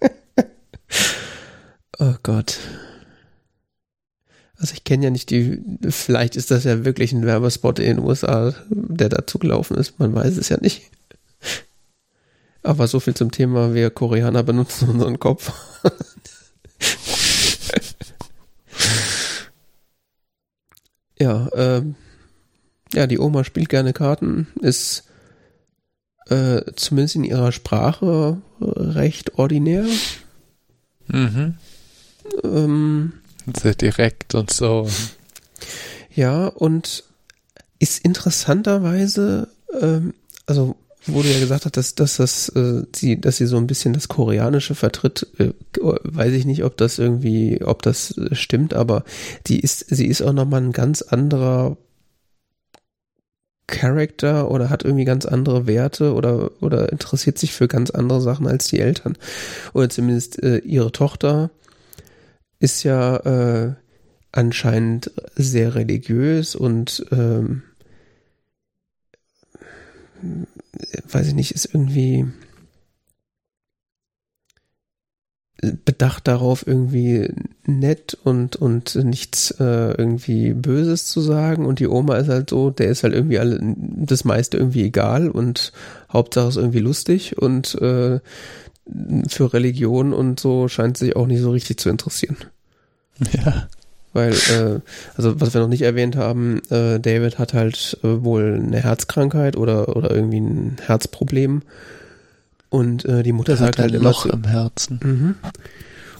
oh Gott. Also ich kenne ja nicht die, vielleicht ist das ja wirklich ein Werbespot in den USA, der dazu gelaufen ist. Man weiß es ja nicht. Aber so viel zum Thema, wir Koreaner benutzen unseren Kopf. ja, ähm, ja, die Oma spielt gerne Karten, ist äh, zumindest in ihrer Sprache recht ordinär. Mhm. Ähm, Sehr direkt und so. Ja, und ist interessanterweise, ähm, also wo du ja gesagt hast, dass, dass, das, äh, sie, dass sie so ein bisschen das Koreanische vertritt, äh, weiß ich nicht, ob das irgendwie, ob das stimmt, aber die ist, sie ist auch nochmal ein ganz anderer Charakter oder hat irgendwie ganz andere Werte oder, oder interessiert sich für ganz andere Sachen als die Eltern. Oder zumindest äh, ihre Tochter ist ja äh, anscheinend sehr religiös und ähm, weiß ich nicht, ist irgendwie bedacht darauf, irgendwie nett und, und nichts äh, irgendwie Böses zu sagen. Und die Oma ist halt so, der ist halt irgendwie alle, das meiste irgendwie egal und Hauptsache ist irgendwie lustig und äh, für Religion und so scheint sich auch nicht so richtig zu interessieren. Ja. Weil, äh, also was wir noch nicht erwähnt haben, äh, David hat halt äh, wohl eine Herzkrankheit oder, oder irgendwie ein Herzproblem und äh, die Mutter sagt halt immer Loch im Herzen. Mhm.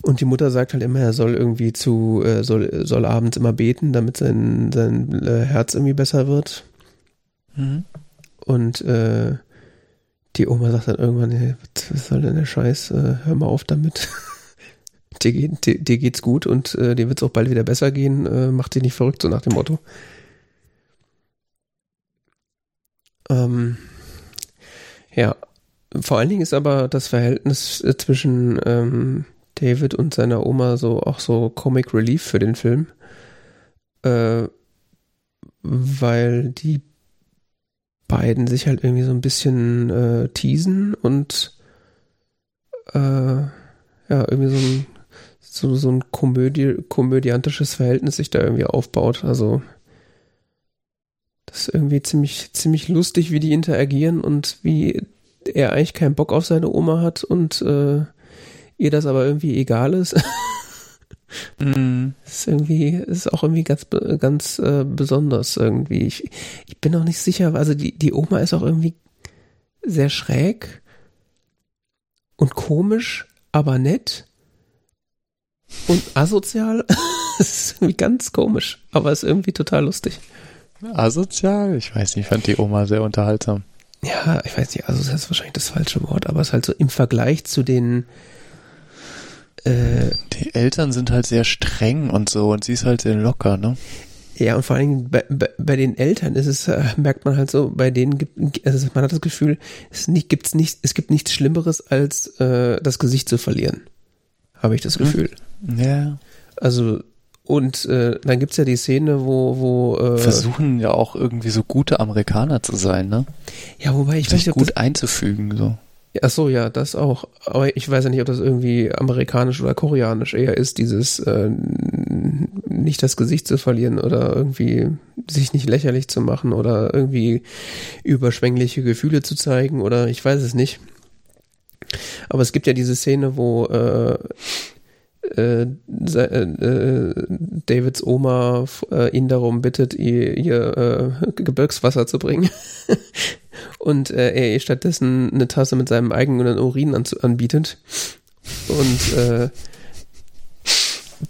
Und die Mutter sagt halt immer, er soll irgendwie zu, äh, soll, soll abends immer beten, damit sein, sein äh, Herz irgendwie besser wird. Mhm. Und äh, die Oma sagt dann irgendwann, hey, was soll denn der Scheiß? Äh, hör mal auf damit. dir, geht, dir, dir, geht's gut und äh, dir wird's auch bald wieder besser gehen. Äh, mach dich nicht verrückt, so nach dem Motto. Ähm, ja, vor allen Dingen ist aber das Verhältnis äh, zwischen ähm, David und seiner Oma so auch so Comic Relief für den Film. Äh, weil die beiden sich halt irgendwie so ein bisschen äh, teasen und äh, ja, irgendwie so ein, so, so ein Komödie, komödiantisches Verhältnis sich da irgendwie aufbaut. Also das ist irgendwie ziemlich, ziemlich lustig, wie die interagieren und wie er eigentlich keinen Bock auf seine Oma hat und äh, ihr das aber irgendwie egal ist. mm. Ist irgendwie, ist auch irgendwie ganz, ganz äh, besonders irgendwie. Ich, ich bin auch nicht sicher, also die, die Oma ist auch irgendwie sehr schräg und komisch, aber nett und asozial. das ist irgendwie ganz komisch, aber ist irgendwie total lustig. Asozial? Ich weiß nicht, ich fand die Oma sehr unterhaltsam ja, ich weiß nicht, also das ist wahrscheinlich das falsche Wort, aber es ist halt so im Vergleich zu den äh, die Eltern sind halt sehr streng und so und sie ist halt sehr locker, ne? Ja, und vor allen Dingen bei, bei, bei den Eltern ist es, äh, merkt man halt so, bei denen gibt, also man hat das Gefühl, es nicht, gibt's nicht, es gibt nichts Schlimmeres, als äh, das Gesicht zu verlieren. Habe ich das hm. Gefühl. Ja. Also und äh, dann gibt's ja die Szene, wo, wo äh, versuchen ja auch irgendwie so gute Amerikaner zu sein, ne? Ja, wobei ich Sich weiß nicht, gut einzufügen so. Ach so, ja, das auch. Aber ich weiß ja nicht, ob das irgendwie amerikanisch oder koreanisch eher ist, dieses äh, nicht das Gesicht zu verlieren oder irgendwie sich nicht lächerlich zu machen oder irgendwie überschwängliche Gefühle zu zeigen oder ich weiß es nicht. Aber es gibt ja diese Szene, wo äh, äh, äh, Davids Oma äh, ihn darum bittet, ihr, ihr äh, Gebirgswasser zu bringen. und äh, er ihr stattdessen eine Tasse mit seinem eigenen Urin an, anbietet. Und äh,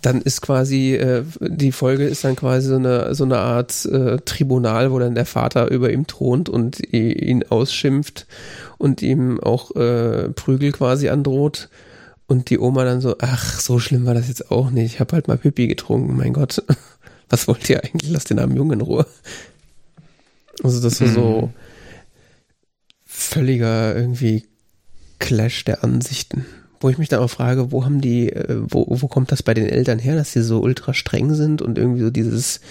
dann ist quasi, äh, die Folge ist dann quasi so eine, so eine Art äh, Tribunal, wo dann der Vater über ihm thront und ihn ausschimpft und ihm auch äh, Prügel quasi androht. Und die Oma dann so, ach, so schlimm war das jetzt auch nicht. Ich habe halt mal Pipi getrunken, mein Gott. Was wollt ihr eigentlich? Lasst den armen Jungen in Ruhe. Also das war so mhm. völliger irgendwie Clash der Ansichten. Wo ich mich dann auch frage, wo haben die, äh, wo, wo kommt das bei den Eltern her, dass sie so ultra streng sind und irgendwie so dieses,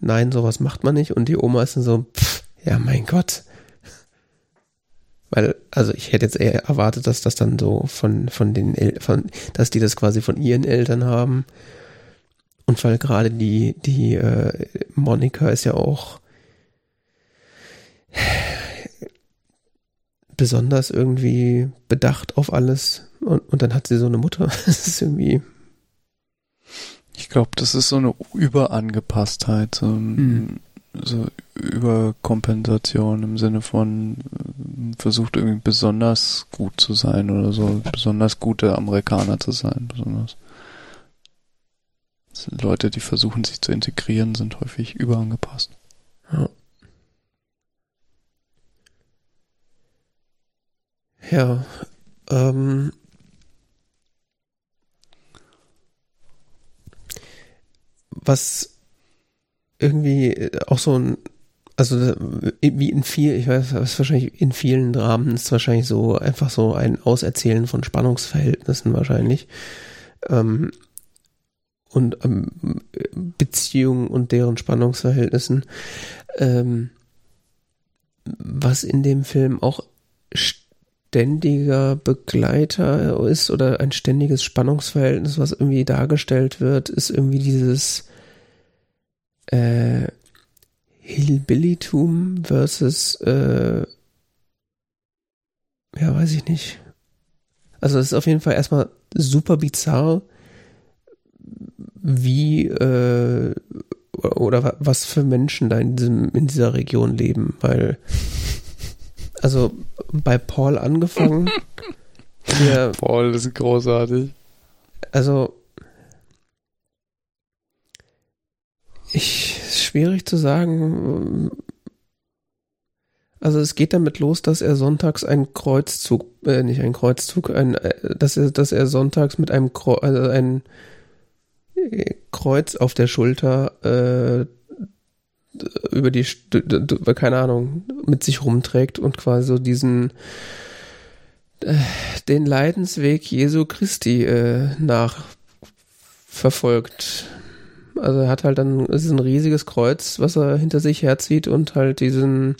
nein, sowas macht man nicht. Und die Oma ist dann so, pff, ja mein Gott, weil, also ich hätte jetzt eher erwartet, dass das dann so von, von den Eltern, dass die das quasi von ihren Eltern haben. Und weil gerade die, die äh, Monika ist ja auch besonders irgendwie bedacht auf alles und, und dann hat sie so eine Mutter. Das ist irgendwie. Ich glaube, das ist so eine Überangepasstheit, so, hm. So Überkompensation im Sinne von äh, versucht irgendwie besonders gut zu sein oder so, besonders gute Amerikaner zu sein, besonders. Leute, die versuchen sich zu integrieren, sind häufig überangepasst. Ja. Ja, ähm, was irgendwie auch so ein, also wie in viel, ich weiß, was wahrscheinlich in vielen Dramen ist wahrscheinlich so einfach so ein Auserzählen von Spannungsverhältnissen wahrscheinlich. Ähm, und ähm, Beziehungen und deren Spannungsverhältnissen. Ähm, was in dem Film auch ständiger Begleiter ist oder ein ständiges Spannungsverhältnis, was irgendwie dargestellt wird, ist irgendwie dieses äh, Hillbillytum versus äh, ja, weiß ich nicht. Also es ist auf jeden Fall erstmal super bizarr, wie äh, oder was für Menschen da in, diesem, in dieser Region leben, weil also bei Paul angefangen. Der, Paul ist großartig. Also ich schwierig zu sagen. Also es geht damit los, dass er sonntags einen Kreuzzug, äh, nicht einen Kreuzzug, ein, äh, dass er, dass er sonntags mit einem Kreuz, also ein Kreuz auf der Schulter äh, über die, keine Ahnung, mit sich rumträgt und quasi so diesen, äh, den Leidensweg Jesu Christi äh, nachverfolgt. Also er hat halt dann, es ist ein riesiges Kreuz, was er hinter sich herzieht und halt diesen,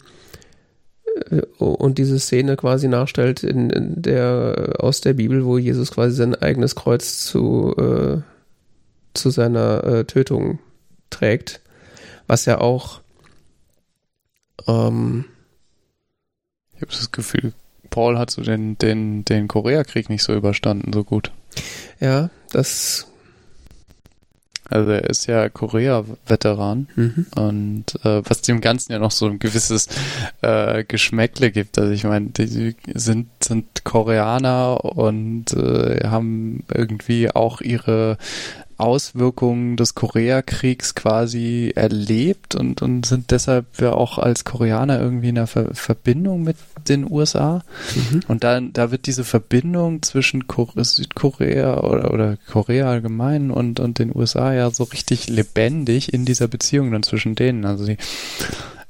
äh, und diese Szene quasi nachstellt in, in, der aus der Bibel, wo Jesus quasi sein eigenes Kreuz zu äh, zu seiner äh, Tötung trägt was ja auch ähm, ich habe das Gefühl, Paul hat so den, den, den Koreakrieg nicht so überstanden, so gut. Ja, das. Also er ist ja Korea-Veteran mhm. und äh, was dem Ganzen ja noch so ein gewisses äh, Geschmäckle gibt. Also ich meine, die sind, sind Koreaner und äh, haben irgendwie auch ihre Auswirkungen des Koreakriegs quasi erlebt und, und sind deshalb ja auch als Koreaner irgendwie in einer Ver Verbindung mit den USA. Mhm. Und dann, da wird diese Verbindung zwischen Kore Südkorea oder, oder Korea allgemein und, und den USA ja so richtig lebendig in dieser Beziehung dann zwischen denen. Also die,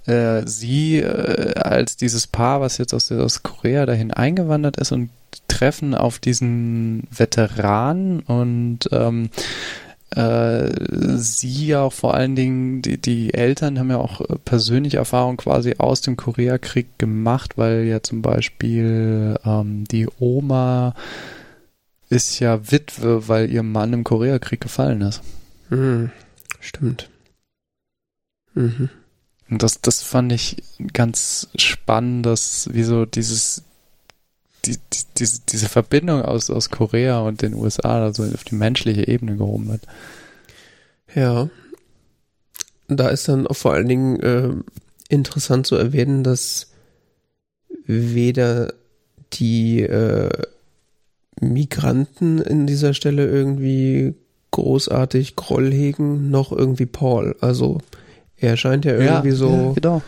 äh, sie äh, als dieses Paar, was jetzt aus, aus Korea dahin eingewandert ist und treffen auf diesen Veteran und ähm, äh, sie ja auch vor allen Dingen, die, die Eltern haben ja auch persönliche Erfahrungen quasi aus dem Koreakrieg gemacht, weil ja zum Beispiel ähm, die Oma ist ja Witwe, weil ihr Mann im Koreakrieg gefallen ist. Mhm, stimmt. Mhm. Und das, das fand ich ganz spannend, dass wie so dieses die, die, diese, diese Verbindung aus, aus Korea und den USA also auf die menschliche Ebene gehoben wird. Ja. Da ist dann auch vor allen Dingen äh, interessant zu erwähnen, dass weder die äh, Migranten in dieser Stelle irgendwie großartig Groll hegen, noch irgendwie Paul. Also er scheint ja irgendwie ja, so ja, genau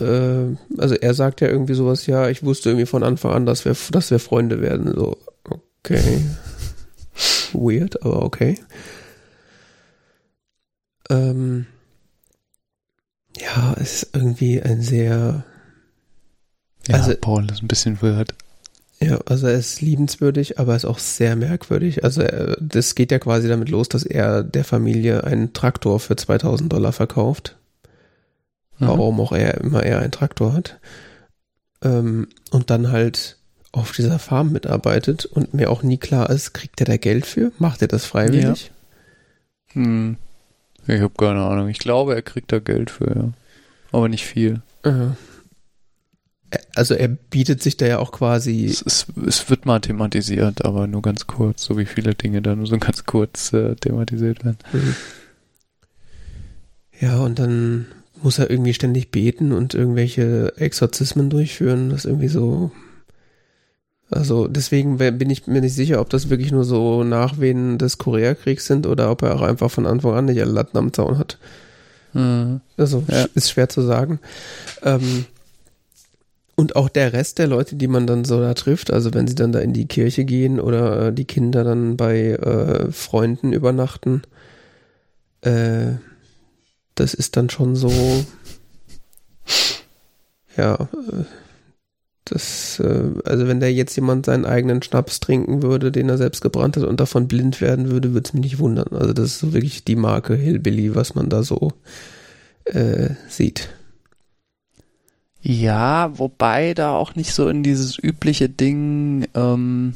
äh, also er sagt ja irgendwie sowas, ja, ich wusste irgendwie von Anfang an, dass wir, dass wir Freunde werden. So, okay. Weird, aber okay. Ähm, ja, es ist irgendwie ein sehr. Ja, also, Paul ist ein bisschen weird. Ja, also er ist liebenswürdig, aber er ist auch sehr merkwürdig. Also er, das geht ja quasi damit los, dass er der Familie einen Traktor für 2000 Dollar verkauft mhm. warum auch er immer eher einen Traktor hat. Ähm, und dann halt auf dieser Farm mitarbeitet und mir auch nie klar ist, kriegt er da Geld für? Macht er das freiwillig? Ja. Hm. Ich habe keine Ahnung. Ich glaube, er kriegt da Geld für, ja. Aber nicht viel. Äh. also er bietet sich da ja auch quasi. Es, es, es, wird mal thematisiert, aber nur ganz kurz, so wie viele Dinge da nur so ganz kurz äh, thematisiert werden. Mhm. Ja, und dann muss er irgendwie ständig beten und irgendwelche Exorzismen durchführen. Das ist irgendwie so. Also deswegen bin ich mir nicht sicher, ob das wirklich nur so Nachwehen des Koreakriegs sind oder ob er auch einfach von Anfang an nicht alle Latten am Zaun hat. Mhm. Also ja. ist schwer zu sagen. Ähm, und auch der Rest der Leute, die man dann so da trifft, also wenn sie dann da in die Kirche gehen oder äh, die Kinder dann bei äh, Freunden übernachten, äh, das ist dann schon so, ja, äh, das, äh, also wenn da jetzt jemand seinen eigenen Schnaps trinken würde, den er selbst gebrannt hat und davon blind werden würde, würde es mich nicht wundern. Also das ist so wirklich die Marke Hillbilly, was man da so äh, sieht. Ja, wobei da auch nicht so in dieses übliche Ding, ähm,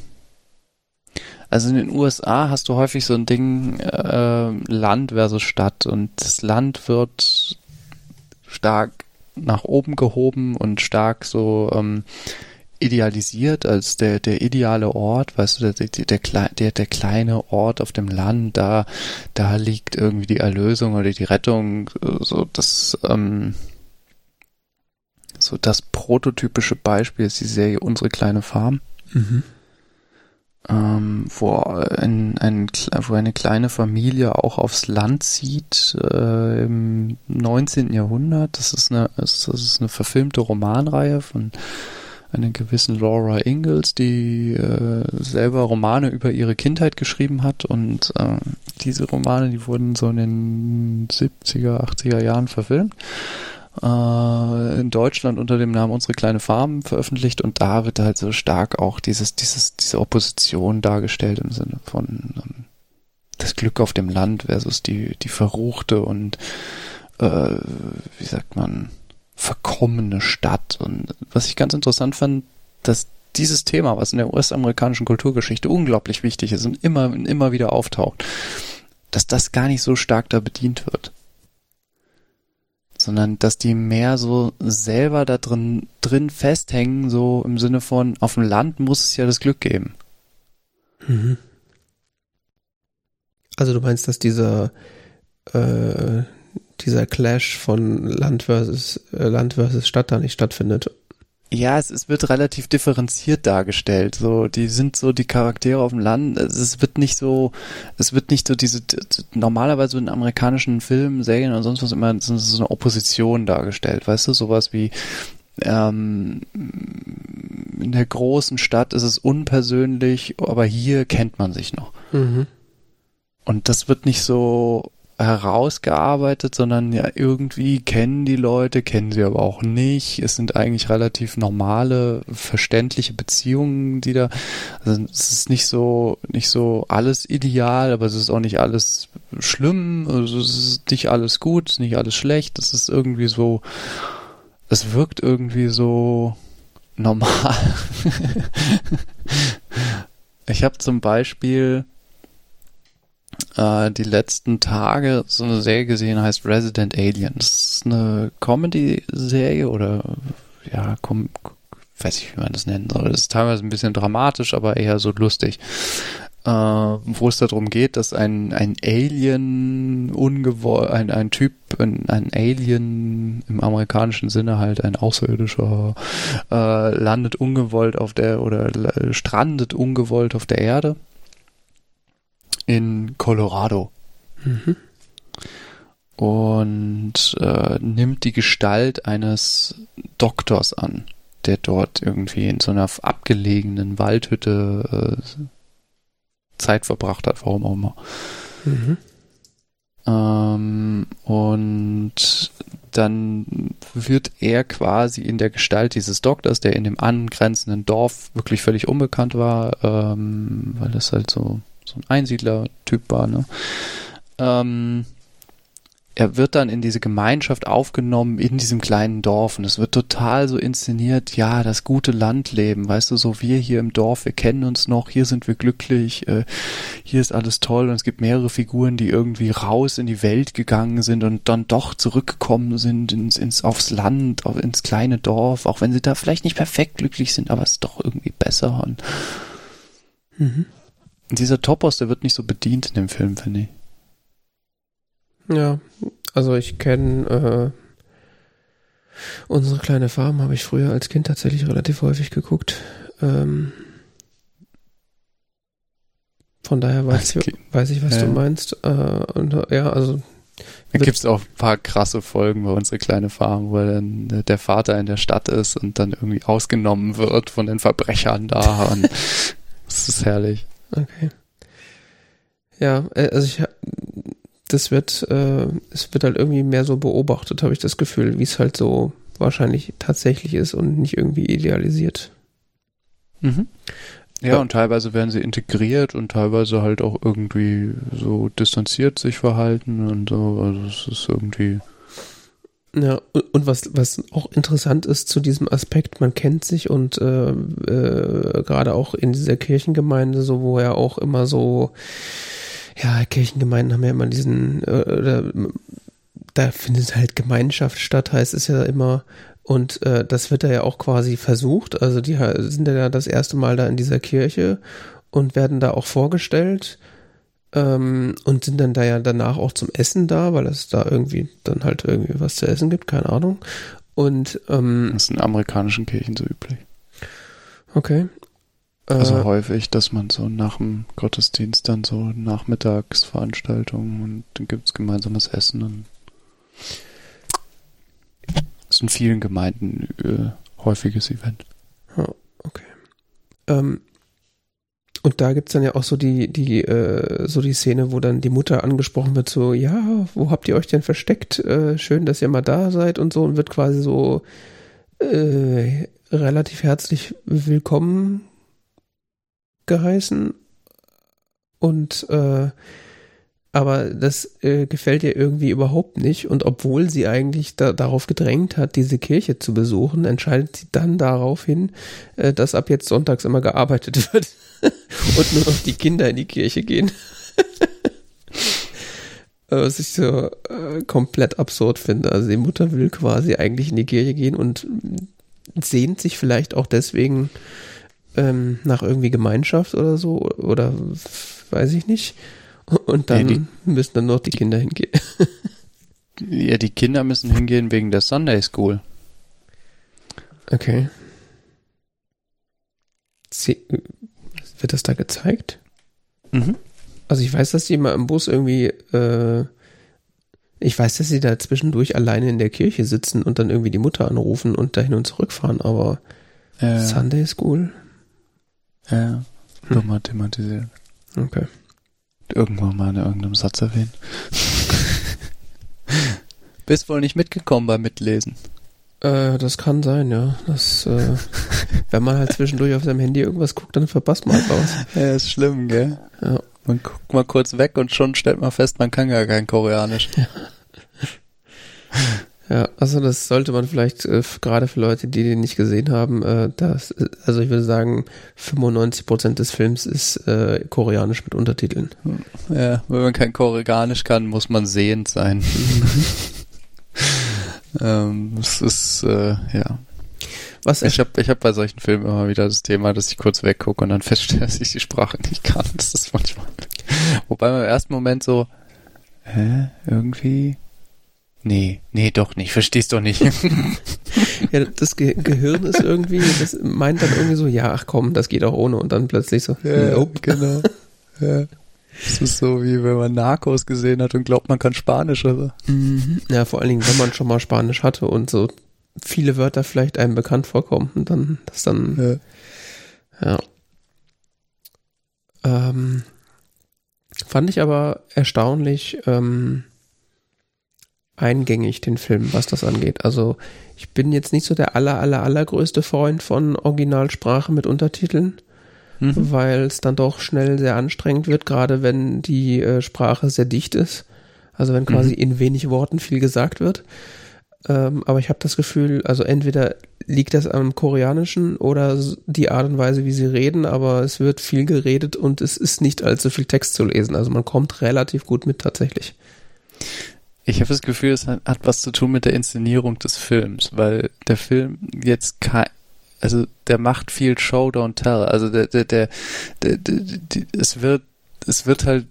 also in den USA hast du häufig so ein Ding äh, Land versus Stadt und das Land wird stark nach oben gehoben und stark so ähm, idealisiert als der, der ideale Ort, weißt du, der, der, der, der, kleine Ort auf dem Land, da, da liegt irgendwie die Erlösung oder die Rettung, so das, ähm, so das prototypische Beispiel ist die Serie Unsere kleine Farm. Mhm. Ähm, wo, ein, ein, wo eine kleine Familie auch aufs Land zieht äh, im 19. Jahrhundert. Das ist eine, das ist eine verfilmte Romanreihe von einer gewissen Laura Ingalls, die äh, selber Romane über ihre Kindheit geschrieben hat und äh, diese Romane, die wurden so in den 70er, 80er Jahren verfilmt in Deutschland unter dem Namen Unsere kleine Farm veröffentlicht und da wird halt so stark auch dieses, dieses, diese Opposition dargestellt im Sinne von ähm, das Glück auf dem Land versus die, die verruchte und äh, wie sagt man, verkommene Stadt. Und was ich ganz interessant fand, dass dieses Thema, was in der US-amerikanischen Kulturgeschichte unglaublich wichtig ist und immer, immer wieder auftaucht, dass das gar nicht so stark da bedient wird sondern dass die mehr so selber da drin, drin festhängen, so im Sinne von, auf dem Land muss es ja das Glück geben. Mhm. Also du meinst, dass dieser, äh, dieser Clash von Land versus, äh, Land versus Stadt da nicht stattfindet ja, es, es wird relativ differenziert dargestellt. So, die sind so die Charaktere auf dem Land. Es wird nicht so, es wird nicht so diese normalerweise in amerikanischen Filmen, Serien und sonst was immer so eine Opposition dargestellt. Weißt du, sowas wie ähm, in der großen Stadt ist es unpersönlich, aber hier kennt man sich noch. Mhm. Und das wird nicht so herausgearbeitet, sondern ja irgendwie kennen die Leute, kennen sie aber auch nicht. Es sind eigentlich relativ normale, verständliche Beziehungen, die da, also es ist nicht so, nicht so alles ideal, aber es ist auch nicht alles schlimm, also es ist nicht alles gut, es ist nicht alles schlecht, es ist irgendwie so, es wirkt irgendwie so normal. ich habe zum Beispiel äh, die letzten Tage so eine Serie gesehen, heißt Resident Alien. Das ist eine Comedy-Serie oder ja, komm, weiß ich, wie man das nennen soll. Das ist teilweise ein bisschen dramatisch, aber eher so lustig. Äh, wo es darum geht, dass ein, ein Alien ungewollt, ein, ein Typ, ein, ein Alien im amerikanischen Sinne halt, ein Außerirdischer, äh, landet ungewollt auf der oder strandet ungewollt auf der Erde in Colorado. Mhm. Und äh, nimmt die Gestalt eines Doktors an, der dort irgendwie in so einer abgelegenen Waldhütte äh, Zeit verbracht hat, warum auch immer. Mhm. Ähm, und dann wird er quasi in der Gestalt dieses Doktors, der in dem angrenzenden Dorf wirklich völlig unbekannt war, ähm, weil das halt so so ein Einsiedler-Typ war, ne? Ähm, er wird dann in diese Gemeinschaft aufgenommen in diesem kleinen Dorf und es wird total so inszeniert, ja, das gute Landleben, weißt du, so wir hier im Dorf, wir kennen uns noch, hier sind wir glücklich, äh, hier ist alles toll und es gibt mehrere Figuren, die irgendwie raus in die Welt gegangen sind und dann doch zurückgekommen sind ins, ins aufs Land, auf, ins kleine Dorf, auch wenn sie da vielleicht nicht perfekt glücklich sind, aber es ist doch irgendwie besser und mhm. Dieser Topos, der wird nicht so bedient in dem Film, finde ich. Ja, also ich kenne äh, unsere kleine Farm, habe ich früher als Kind tatsächlich relativ häufig geguckt. Ähm, von daher weiß, ich, weiß ich, was ja. du meinst. Äh, und, ja, also da gibt es auch ein paar krasse Folgen bei unsere kleine Farm, wo dann der Vater in der Stadt ist und dann irgendwie ausgenommen wird von den Verbrechern da. Das ist herrlich. Okay. Ja, äh, also ich das wird, äh, es wird halt irgendwie mehr so beobachtet, habe ich das Gefühl, wie es halt so wahrscheinlich tatsächlich ist und nicht irgendwie idealisiert. Mhm. Ja, ja, und teilweise werden sie integriert und teilweise halt auch irgendwie so distanziert sich verhalten und so. Also es ist irgendwie. Ja, und was, was auch interessant ist zu diesem Aspekt, man kennt sich und äh, äh, gerade auch in dieser Kirchengemeinde, so wo er auch immer so ja, Kirchengemeinden haben ja immer diesen, äh, oder, da findet halt Gemeinschaft statt, heißt es ja immer. Und äh, das wird da ja auch quasi versucht. Also die sind ja das erste Mal da in dieser Kirche und werden da auch vorgestellt ähm, und sind dann da ja danach auch zum Essen da, weil es da irgendwie dann halt irgendwie was zu essen gibt, keine Ahnung. Und ähm, das ist in amerikanischen Kirchen so üblich. Okay. Also äh, häufig, dass man so nach dem Gottesdienst dann so Nachmittagsveranstaltungen und dann gibt es gemeinsames Essen und das ist in vielen Gemeinden äh, häufiges Event. Oh, okay. Ähm, und da gibt es dann ja auch so die, die, äh, so die Szene, wo dann die Mutter angesprochen wird, so, ja, wo habt ihr euch denn versteckt? Äh, schön, dass ihr mal da seid und so und wird quasi so äh, relativ herzlich willkommen geheißen. Und äh, aber das äh, gefällt ihr irgendwie überhaupt nicht. Und obwohl sie eigentlich da, darauf gedrängt hat, diese Kirche zu besuchen, entscheidet sie dann darauf hin, äh, dass ab jetzt sonntags immer gearbeitet wird und nur noch die Kinder in die Kirche gehen. Was ich so äh, komplett absurd finde. Also die Mutter will quasi eigentlich in die Kirche gehen und sehnt sich vielleicht auch deswegen ähm, nach irgendwie Gemeinschaft oder so oder weiß ich nicht. Und dann ja, die, müssen dann noch die Kinder hingehen. ja, die Kinder müssen hingehen wegen der Sunday School. Okay. Wird das da gezeigt? Mhm. Also ich weiß, dass die immer im Bus irgendwie, äh, ich weiß, dass sie da zwischendurch alleine in der Kirche sitzen und dann irgendwie die Mutter anrufen und dahin und zurückfahren, aber äh, Sunday School? Ja, hm. mal thematisiert. Okay. Irgendwann mal in irgendeinem Satz erwähnt. Bist wohl nicht mitgekommen beim Mitlesen. Äh, das kann sein, ja. Das, äh, wenn man halt zwischendurch auf seinem Handy irgendwas guckt, dann verpasst man halt was. Ja, ist schlimm, gell? Ja. Man guckt mal kurz weg und schon stellt man fest, man kann gar kein Koreanisch. Ja. Ja, also das sollte man vielleicht äh, gerade für Leute, die den nicht gesehen haben, äh, das, also ich würde sagen, 95 Prozent des Films ist äh, koreanisch mit Untertiteln. Ja, wenn man kein Koreanisch kann, muss man sehend sein. Ähm, es ist, äh, ja. Was ich habe ich hab bei solchen Filmen immer wieder das Thema, dass ich kurz weggucke und dann feststelle, dass ich die Sprache nicht kann. Das ist manchmal. Wobei man im ersten Moment so, hä, irgendwie Nee, nee, doch nicht. Verstehst doch nicht. ja, das Ge Gehirn ist irgendwie, das meint dann irgendwie so, ja, ach komm, das geht auch ohne und dann plötzlich so, ja, nope. genau. Ja. Das ist so wie wenn man Narcos gesehen hat und glaubt, man kann Spanisch, oder? Mhm. Ja, vor allen Dingen, wenn man schon mal Spanisch hatte und so viele Wörter vielleicht einem bekannt vorkommen und dann das dann ja. ja. Ähm, fand ich aber erstaunlich, ähm, eingängig, den Film, was das angeht. Also ich bin jetzt nicht so der aller, aller, allergrößte Freund von Originalsprache mit Untertiteln, mhm. weil es dann doch schnell sehr anstrengend wird, gerade wenn die äh, Sprache sehr dicht ist. Also wenn quasi mhm. in wenig Worten viel gesagt wird. Ähm, aber ich habe das Gefühl, also entweder liegt das am Koreanischen oder die Art und Weise, wie sie reden, aber es wird viel geredet und es ist nicht allzu viel Text zu lesen. Also man kommt relativ gut mit tatsächlich. Ich habe das Gefühl, es hat, hat, was zu tun mit der Inszenierung des Films, weil der Film jetzt kein, also der macht viel Show, don't tell. Also der, der, der, der, der, es wird, es wird halt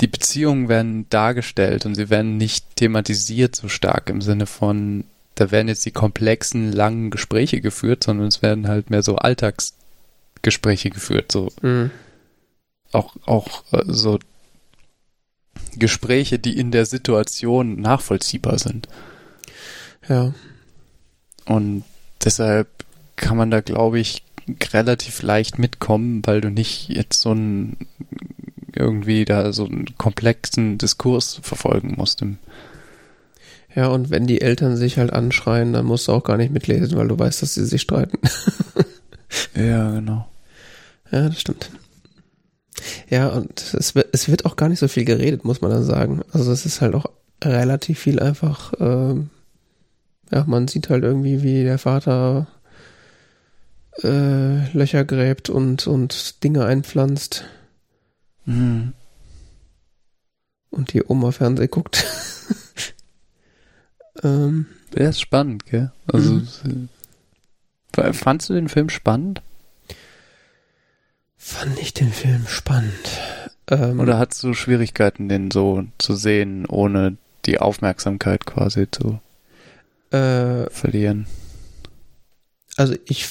die Beziehungen werden dargestellt und sie werden nicht thematisiert so stark im Sinne von, da werden jetzt die komplexen, langen Gespräche geführt, sondern es werden halt mehr so Alltagsgespräche geführt, so. Mhm. Auch, auch äh, so Gespräche, die in der Situation nachvollziehbar sind. Ja. Und deshalb kann man da, glaube ich, relativ leicht mitkommen, weil du nicht jetzt so ein irgendwie da so einen komplexen Diskurs verfolgen musst. Ja, und wenn die Eltern sich halt anschreien, dann musst du auch gar nicht mitlesen, weil du weißt, dass sie sich streiten. ja, genau. Ja, das stimmt. Ja, und es wird, es wird auch gar nicht so viel geredet, muss man dann sagen. Also es ist halt auch relativ viel einfach, ähm, ja, man sieht halt irgendwie, wie der Vater äh, Löcher gräbt und, und Dinge einpflanzt. Mhm. Und die Oma Fernseh guckt. ähm. Der ist spannend, gell? Also, mhm. fandst du den Film spannend? Fand ich den Film spannend. Ähm, Oder hattest du Schwierigkeiten, den so zu sehen, ohne die Aufmerksamkeit quasi zu äh, verlieren? Also ich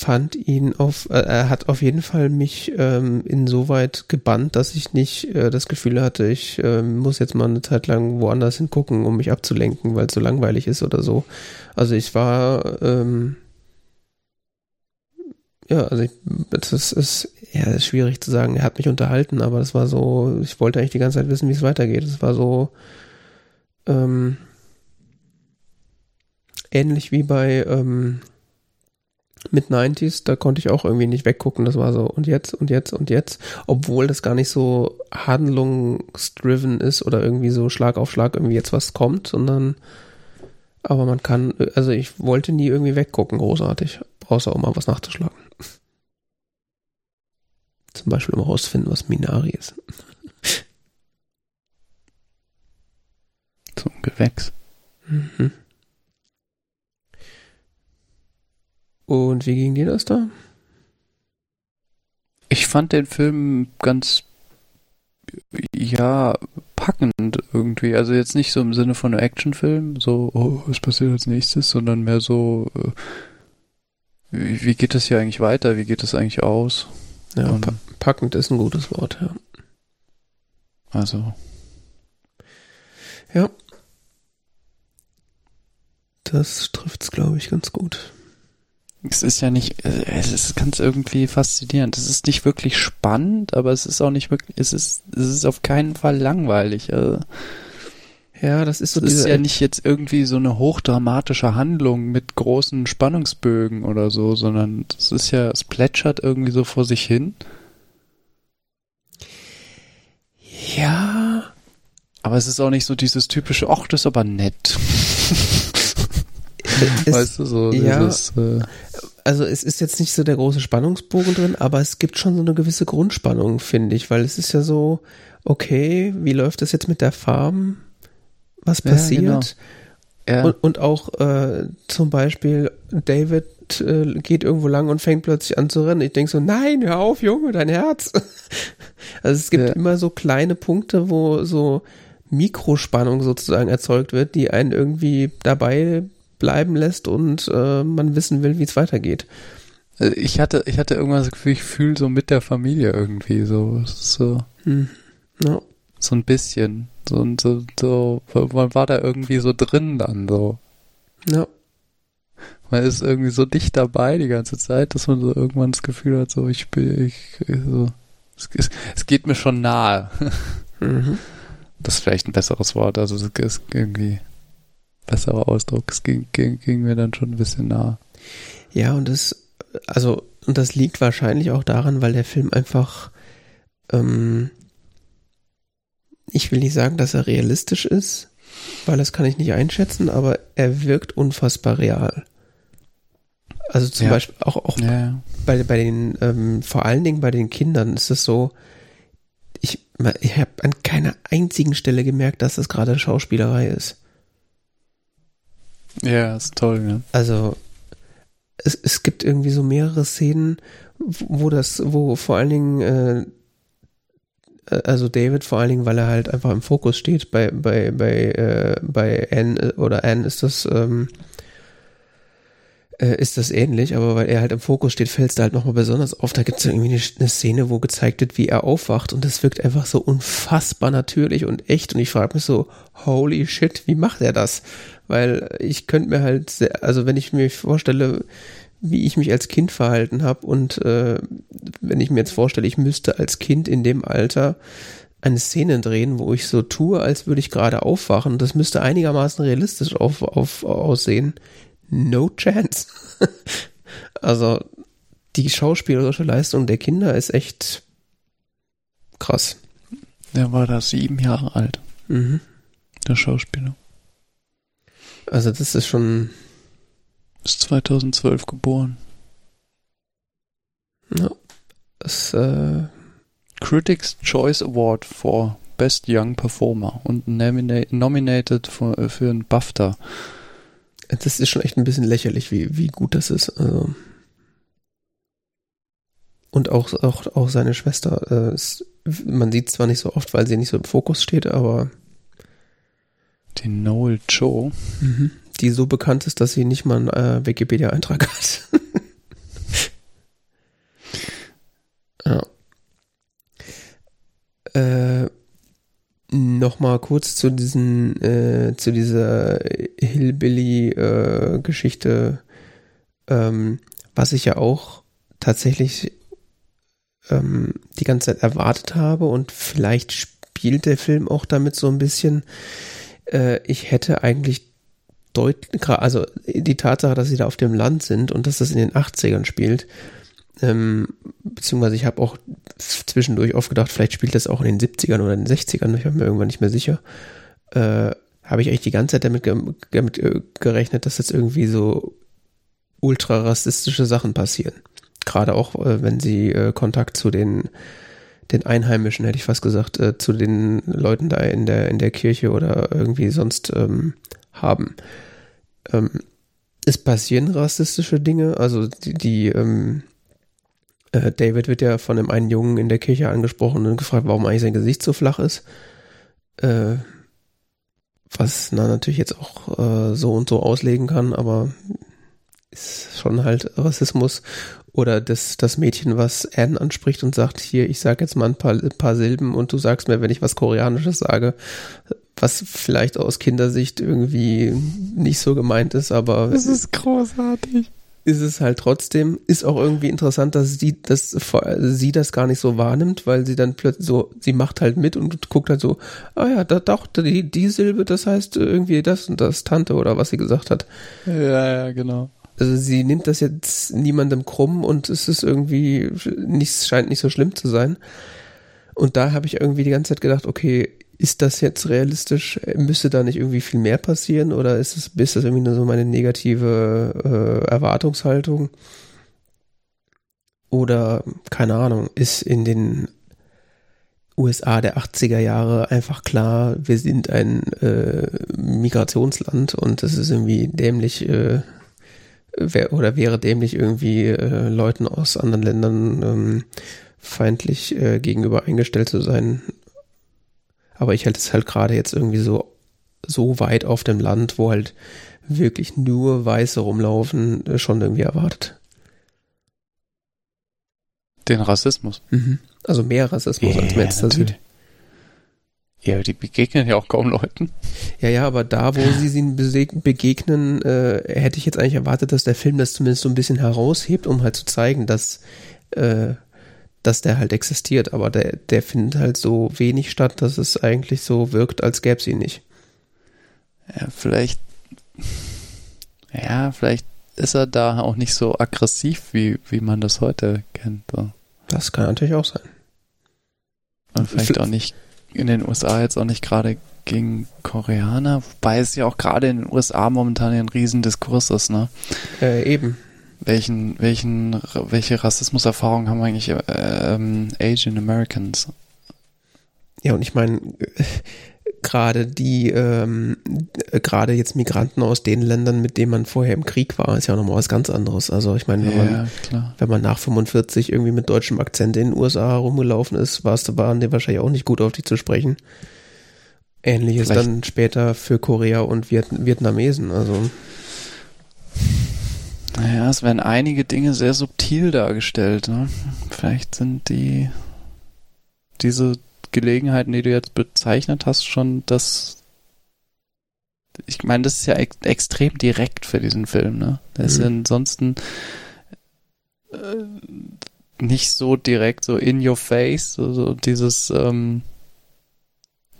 fand ihn auf, äh, er hat auf jeden Fall mich ähm, insoweit gebannt, dass ich nicht äh, das Gefühl hatte, ich äh, muss jetzt mal eine Zeit lang woanders hingucken, um mich abzulenken, weil es so langweilig ist oder so. Also ich war, ähm, ja, also ich, das ist, ja, ist schwierig zu sagen. Er hat mich unterhalten, aber das war so, ich wollte eigentlich die ganze Zeit wissen, wie es weitergeht. Es war so, ähm, ähnlich wie bei, ähm, mit 90s, da konnte ich auch irgendwie nicht weggucken. Das war so, und jetzt, und jetzt, und jetzt. Obwohl das gar nicht so handlungsdriven ist oder irgendwie so Schlag auf Schlag irgendwie jetzt was kommt, sondern, aber man kann, also ich wollte nie irgendwie weggucken, großartig. Außer um mal was nachzuschlagen. Zum Beispiel um herauszufinden, was Minari ist. Zum Gewächs. Mhm. Und wie ging dir das da? Ich fand den Film ganz, ja, packend irgendwie. Also jetzt nicht so im Sinne von einem Actionfilm, so, oh, was passiert als nächstes, sondern mehr so, äh, wie, wie geht das hier eigentlich weiter? Wie geht das eigentlich aus? Ja, pa packend ist ein gutes Wort, ja. Also. Ja. Das trifft's, glaube ich, ganz gut. Es ist ja nicht, es ist ganz irgendwie faszinierend. Es ist nicht wirklich spannend, aber es ist auch nicht wirklich, es ist, es ist auf keinen Fall langweilig. Also, ja, das ist so. Es ist ja nicht jetzt irgendwie so eine hochdramatische Handlung mit großen Spannungsbögen oder so, sondern es ist ja, es plätschert irgendwie so vor sich hin. Ja. Aber es ist auch nicht so dieses typische, ach, das ist aber nett. es, weißt du, so ja, dieses, äh, also es ist jetzt nicht so der große Spannungsbogen drin, aber es gibt schon so eine gewisse Grundspannung, finde ich, weil es ist ja so, okay, wie läuft das jetzt mit der Farm? Was passiert? Ja, genau. ja. Und, und, auch äh, zum Beispiel David äh, geht irgendwo lang und fängt plötzlich an zu rennen. Ich denke so, nein, hör auf, Junge, dein Herz. also es gibt ja. immer so kleine Punkte, wo so Mikrospannung sozusagen erzeugt wird, die einen irgendwie dabei bleiben lässt und äh, man wissen will, wie es weitergeht. Also ich hatte, ich hatte irgendwann das Gefühl, ich fühle so mit der Familie irgendwie so, so, hm. no. so ein bisschen, so, so, so, man war da irgendwie so drin dann so. Ja. Man ist irgendwie so dicht dabei die ganze Zeit, dass man so irgendwann das Gefühl hat, so ich bin, ich, so, es, es geht mir schon nahe. Mhm. Das ist vielleicht ein besseres Wort, also es ist irgendwie besserer Ausdruck. Es ging, ging, ging mir dann schon ein bisschen nah. Ja, und das, also, und das liegt wahrscheinlich auch daran, weil der Film einfach, ähm, ich will nicht sagen, dass er realistisch ist, weil das kann ich nicht einschätzen, aber er wirkt unfassbar real. Also zum ja. Beispiel auch, auch ja. bei, bei den, ähm, vor allen Dingen bei den Kindern ist es so, ich, ich habe an keiner einzigen Stelle gemerkt, dass das gerade Schauspielerei ist. Ja, ist toll, ja. Also es, es gibt irgendwie so mehrere Szenen, wo das, wo vor allen Dingen äh, also David vor allen Dingen, weil er halt einfach im Fokus steht. Bei bei bei äh, bei Anne oder Anne ist das ähm, äh, ist das ähnlich, aber weil er halt im Fokus steht, fällt es da halt nochmal besonders auf. Da gibt es irgendwie eine, eine, Szene, wo gezeigt wird, wie er aufwacht und das wirkt einfach so unfassbar natürlich und echt und ich frage mich so, holy shit, wie macht er das? Weil ich könnte mir halt, sehr, also wenn ich mir vorstelle, wie ich mich als Kind verhalten habe und äh, wenn ich mir jetzt vorstelle, ich müsste als Kind in dem Alter eine Szene drehen, wo ich so tue, als würde ich gerade aufwachen. Das müsste einigermaßen realistisch auf, auf, aussehen. No chance. also die schauspielerische Leistung der Kinder ist echt krass. Der war da sieben Jahre alt. Mhm. Der Schauspieler. Also das ist schon ist 2012 geboren. Ja. Das, äh Critics Choice Award for Best Young Performer und nomina nominated für, äh, für einen BAFTA. Das ist schon echt ein bisschen lächerlich, wie, wie gut das ist. Also und auch, auch, auch seine Schwester. Äh, ist, man sieht zwar nicht so oft, weil sie nicht so im Fokus steht, aber. Die Noel Joe. Mhm die so bekannt ist, dass sie nicht mal einen äh, Wikipedia-Eintrag hat. ja. Äh, Nochmal kurz zu diesen, äh, zu dieser Hillbilly-Geschichte, äh, ähm, was ich ja auch tatsächlich ähm, die ganze Zeit erwartet habe und vielleicht spielt der Film auch damit so ein bisschen. Äh, ich hätte eigentlich deutlich, also die Tatsache, dass sie da auf dem Land sind und dass das in den 80ern spielt, ähm, beziehungsweise ich habe auch zwischendurch oft gedacht, vielleicht spielt das auch in den 70ern oder in den 60ern, ich bin mir irgendwann nicht mehr sicher, äh, habe ich eigentlich die ganze Zeit damit, ge damit gerechnet, dass jetzt irgendwie so ultra rassistische Sachen passieren. Gerade auch, äh, wenn sie äh, Kontakt zu den den Einheimischen, hätte ich fast gesagt, äh, zu den Leuten da in der, in der Kirche oder irgendwie sonst ähm, haben. Ähm, es passieren rassistische Dinge, also die, die ähm, äh, David wird ja von einem einen Jungen in der Kirche angesprochen und gefragt, warum eigentlich sein Gesicht so flach ist. Äh, was na natürlich jetzt auch äh, so und so auslegen kann, aber ist schon halt Rassismus. Oder das, das Mädchen, was Anne anspricht und sagt, hier, ich sag jetzt mal ein paar, ein paar Silben und du sagst mir, wenn ich was Koreanisches sage, was vielleicht aus Kindersicht irgendwie nicht so gemeint ist, aber. Das ist großartig. Ist es halt trotzdem, ist auch irgendwie interessant, dass sie das, sie das gar nicht so wahrnimmt, weil sie dann plötzlich so, sie macht halt mit und guckt halt so, ah ja, da doch, die, die Silbe, das heißt irgendwie das und das, Tante oder was sie gesagt hat. Ja, ja, genau. Also sie nimmt das jetzt niemandem krumm und es ist irgendwie, nichts scheint nicht so schlimm zu sein. Und da habe ich irgendwie die ganze Zeit gedacht, okay, ist das jetzt realistisch? Müsste da nicht irgendwie viel mehr passieren oder ist es ist das irgendwie nur so meine negative äh, Erwartungshaltung? Oder keine Ahnung, ist in den USA der 80er Jahre einfach klar, wir sind ein äh, Migrationsland und es ist irgendwie dämlich äh, wär, oder wäre dämlich irgendwie äh, Leuten aus anderen Ländern ähm, feindlich äh, gegenüber eingestellt zu sein, aber ich halte es halt gerade jetzt irgendwie so, so weit auf dem Land, wo halt wirklich nur Weiße rumlaufen, äh, schon irgendwie erwartet. Den Rassismus. Mhm. Also mehr Rassismus, ja, als man jetzt da sieht. Ja, die begegnen ja auch kaum Leuten. Ja, ja, aber da, wo sie ihnen begegnen, äh, hätte ich jetzt eigentlich erwartet, dass der Film das zumindest so ein bisschen heraushebt, um halt zu zeigen, dass äh, dass der halt existiert, aber der, der findet halt so wenig statt, dass es eigentlich so wirkt, als gäbe es ihn nicht. Ja, vielleicht, ja, vielleicht ist er da auch nicht so aggressiv, wie, wie man das heute kennt. So. Das kann natürlich auch sein. Und vielleicht auch nicht in den USA jetzt auch nicht gerade gegen Koreaner, wobei es ja auch gerade in den USA momentan ein Riesendiskurs ist, ne? Äh, eben. Welchen, welchen, welche Rassismuserfahrungen haben eigentlich ähm, Asian Americans? Ja, und ich meine, gerade die, ähm, gerade jetzt Migranten aus den Ländern, mit denen man vorher im Krieg war, ist ja auch nochmal was ganz anderes. Also ich meine, wenn, ja, man, wenn man nach 45 irgendwie mit deutschem Akzent in den USA rumgelaufen ist, war es waren die wahrscheinlich auch nicht gut auf dich zu sprechen. Ähnliches Vielleicht. dann später für Korea und Viet Vietnamesen. Also naja, es werden einige Dinge sehr subtil dargestellt. Ne? Vielleicht sind die diese Gelegenheiten, die du jetzt bezeichnet hast, schon das. Ich meine, das ist ja ex extrem direkt für diesen Film. Ne? Der mhm. ist ja ansonsten äh, nicht so direkt, so in your face, so, so dieses. Ähm,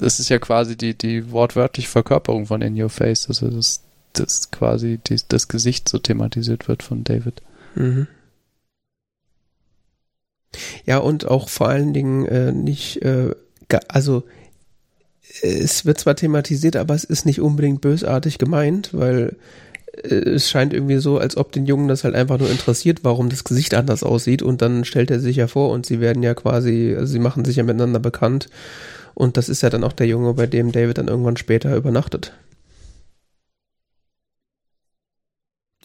das ist ja quasi die, die wortwörtliche Verkörperung von In Your Face. Also das, das quasi die, das Gesicht so thematisiert wird von David. Mhm. Ja, und auch vor allen Dingen äh, nicht, äh, also es wird zwar thematisiert, aber es ist nicht unbedingt bösartig gemeint, weil äh, es scheint irgendwie so, als ob den Jungen das halt einfach nur interessiert, warum das Gesicht anders aussieht und dann stellt er sich ja vor und sie werden ja quasi, also sie machen sich ja miteinander bekannt und das ist ja dann auch der Junge, bei dem David dann irgendwann später übernachtet.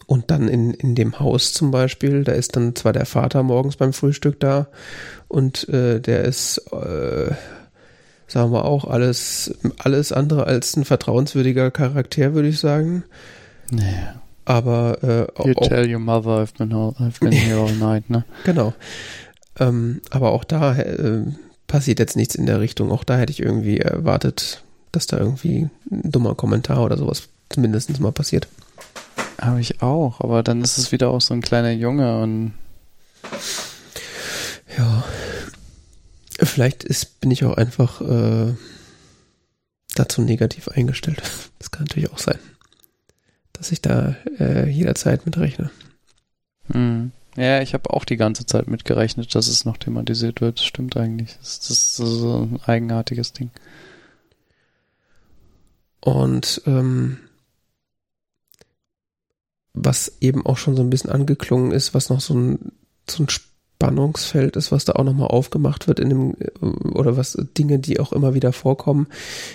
Und dann in, in dem Haus zum Beispiel, da ist dann zwar der Vater morgens beim Frühstück da und äh, der ist, äh, sagen wir auch, alles, alles andere als ein vertrauenswürdiger Charakter, würde ich sagen. Naja. Aber äh, You auch, tell your mother I've been, all, I've been here all night, ne? Genau. Ähm, aber auch da äh, passiert jetzt nichts in der Richtung. Auch da hätte ich irgendwie erwartet, dass da irgendwie ein dummer Kommentar oder sowas zumindest mal passiert. Habe ich auch, aber dann ist es wieder auch so ein kleiner Junge und. Ja. Vielleicht ist, bin ich auch einfach äh, dazu negativ eingestellt. Das kann natürlich auch sein. Dass ich da äh, jederzeit mit rechne. Hm. Ja, ich habe auch die ganze Zeit mitgerechnet, dass es noch thematisiert wird. Das stimmt eigentlich. Das, das ist so ein eigenartiges Ding. Und ähm, was eben auch schon so ein bisschen angeklungen ist, was noch so ein, so ein Spannungsfeld ist, was da auch nochmal aufgemacht wird in dem, oder was Dinge, die auch immer wieder vorkommen,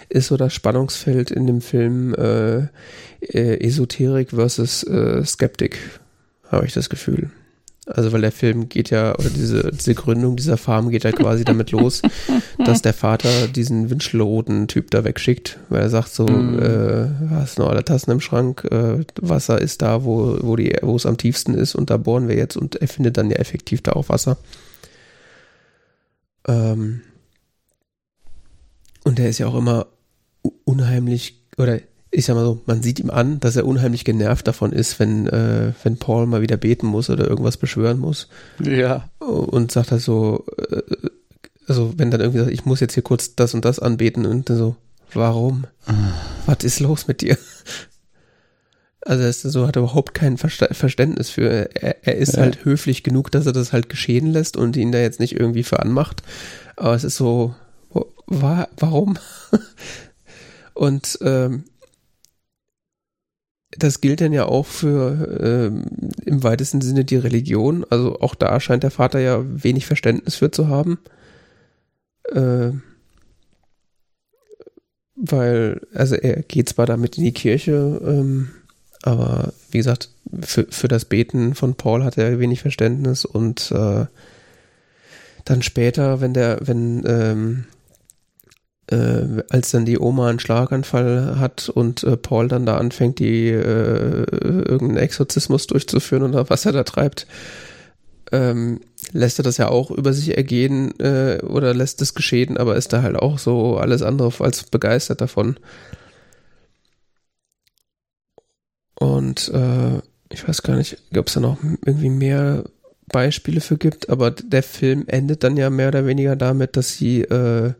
ist so das Spannungsfeld in dem Film äh, äh, Esoterik versus äh, Skeptik, habe ich das Gefühl. Also weil der Film geht ja, oder diese, diese Gründung dieser Farm geht ja quasi damit los, dass der Vater diesen wünschelroten Typ da wegschickt, weil er sagt so, mm. äh, hast noch alle Tassen im Schrank, äh, Wasser ist da, wo, wo, die, wo es am tiefsten ist und da bohren wir jetzt und er findet dann ja effektiv da auch Wasser. Ähm, und der ist ja auch immer unheimlich, oder ich sag mal so, man sieht ihm an, dass er unheimlich genervt davon ist, wenn, äh, wenn Paul mal wieder beten muss oder irgendwas beschwören muss. Ja. Und sagt halt so, äh, also wenn dann irgendwie sagt, ich muss jetzt hier kurz das und das anbeten und dann so, warum? Ah. Was ist los mit dir? Also er ist so, hat überhaupt kein Verständnis für, er, er ist ja. halt höflich genug, dass er das halt geschehen lässt und ihn da jetzt nicht irgendwie für anmacht. Aber es ist so, wa warum? Und ähm, das gilt dann ja auch für ähm, im weitesten Sinne die Religion. Also auch da scheint der Vater ja wenig Verständnis für zu haben. Äh, weil, also er geht zwar damit in die Kirche, ähm, aber wie gesagt, für, für das Beten von Paul hat er wenig Verständnis und äh, dann später, wenn der, wenn ähm, äh, als dann die Oma einen Schlaganfall hat und äh, Paul dann da anfängt, die äh, irgendeinen Exorzismus durchzuführen oder was er da treibt, ähm, lässt er das ja auch über sich ergehen äh, oder lässt es geschehen, aber ist da halt auch so alles andere als begeistert davon. Und äh, ich weiß gar nicht, ob es da noch irgendwie mehr Beispiele für gibt, aber der Film endet dann ja mehr oder weniger damit, dass sie äh,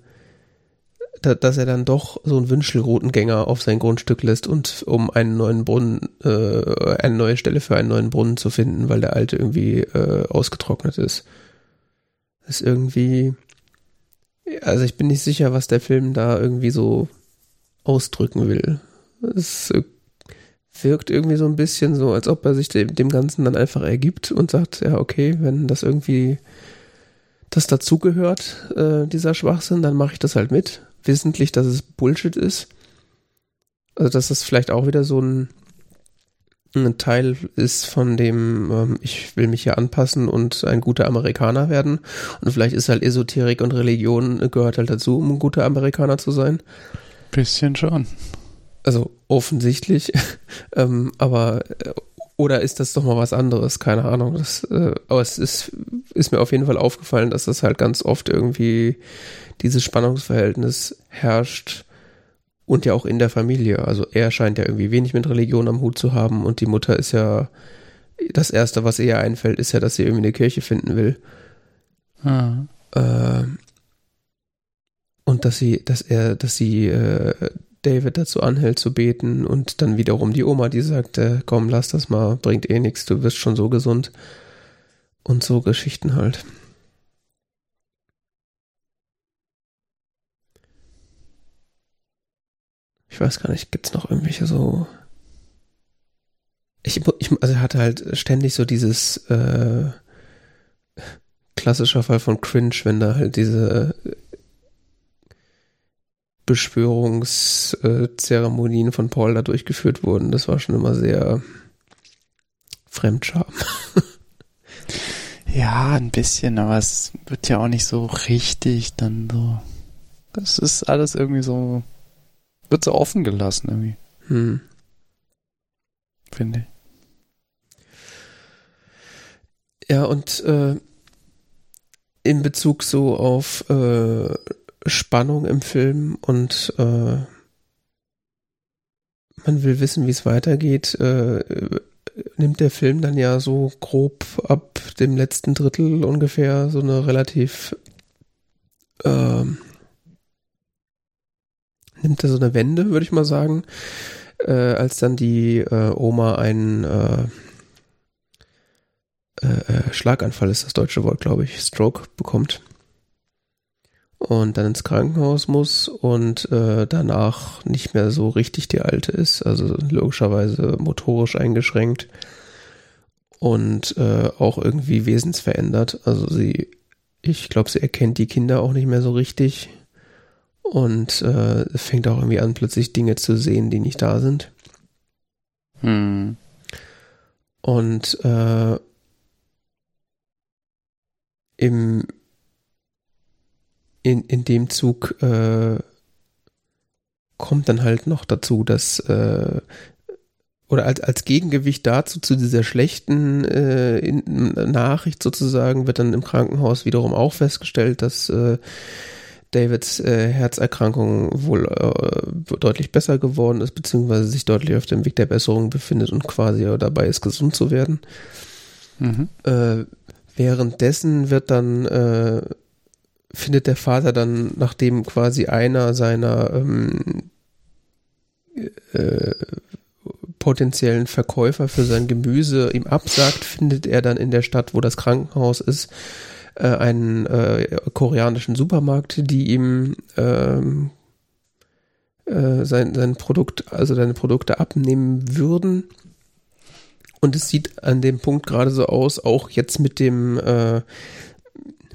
dass er dann doch so einen Wünschelroutengänger auf sein Grundstück lässt und um einen neuen Brunnen, äh, eine neue Stelle für einen neuen Brunnen zu finden, weil der alte irgendwie äh, ausgetrocknet ist. Das ist irgendwie Also ich bin nicht sicher, was der Film da irgendwie so ausdrücken will. Es äh, wirkt irgendwie so ein bisschen so, als ob er sich dem, dem Ganzen dann einfach ergibt und sagt, ja, okay, wenn das irgendwie das dazugehört, äh, dieser Schwachsinn, dann mache ich das halt mit. Wissentlich, dass es Bullshit ist. Also, dass das vielleicht auch wieder so ein, ein Teil ist von dem, ähm, ich will mich hier anpassen und ein guter Amerikaner werden. Und vielleicht ist halt Esoterik und Religion gehört halt dazu, um ein guter Amerikaner zu sein. Bisschen schon. Also offensichtlich. ähm, aber äh, oder ist das doch mal was anderes? Keine Ahnung. Das, äh, aber es ist, ist mir auf jeden Fall aufgefallen, dass das halt ganz oft irgendwie dieses Spannungsverhältnis herrscht und ja auch in der Familie. Also er scheint ja irgendwie wenig mit Religion am Hut zu haben und die Mutter ist ja das erste, was ihr einfällt, ist ja, dass sie irgendwie eine Kirche finden will. Ah. Äh, und dass sie, dass er, dass sie äh, David dazu anhält zu beten und dann wiederum die Oma, die sagt, äh, komm, lass das mal, bringt eh nichts, du wirst schon so gesund. Und so Geschichten halt. Ich weiß gar nicht, gibt's noch irgendwelche so. Ich, ich also hatte halt ständig so dieses äh, klassischer Fall von Cringe, wenn da halt diese Beschwörungszeremonien von Paul da durchgeführt wurden. Das war schon immer sehr Fremdscham. ja, ein bisschen, aber es wird ja auch nicht so richtig dann so. Das ist alles irgendwie so, wird so offen gelassen irgendwie. Hm. Finde ich. Ja, und äh, in Bezug so auf äh, Spannung im Film und äh, man will wissen, wie es weitergeht, äh, nimmt der Film dann ja so grob ab dem letzten Drittel ungefähr so eine relativ äh, nimmt er so eine Wende, würde ich mal sagen, äh, als dann die äh, Oma einen äh, äh, äh Schlaganfall ist das deutsche Wort, glaube ich, Stroke bekommt und dann ins Krankenhaus muss und äh, danach nicht mehr so richtig die alte ist, also logischerweise motorisch eingeschränkt und äh, auch irgendwie wesensverändert. Also sie, ich glaube, sie erkennt die Kinder auch nicht mehr so richtig und äh, fängt auch irgendwie an, plötzlich Dinge zu sehen, die nicht da sind. Hm. Und äh, im in, in dem Zug äh, kommt dann halt noch dazu, dass äh, oder als, als Gegengewicht dazu, zu dieser schlechten äh, in, Nachricht sozusagen, wird dann im Krankenhaus wiederum auch festgestellt, dass äh, Davids äh, Herzerkrankung wohl äh, deutlich besser geworden ist, beziehungsweise sich deutlich auf dem Weg der Besserung befindet und quasi dabei ist, gesund zu werden. Mhm. Äh, währenddessen wird dann äh, findet der Vater dann, nachdem quasi einer seiner ähm, äh, potenziellen Verkäufer für sein Gemüse ihm absagt, findet er dann in der Stadt, wo das Krankenhaus ist, äh, einen äh, koreanischen Supermarkt, die ihm ähm, äh, sein, sein Produkt, also seine Produkte abnehmen würden. Und es sieht an dem Punkt gerade so aus, auch jetzt mit dem äh,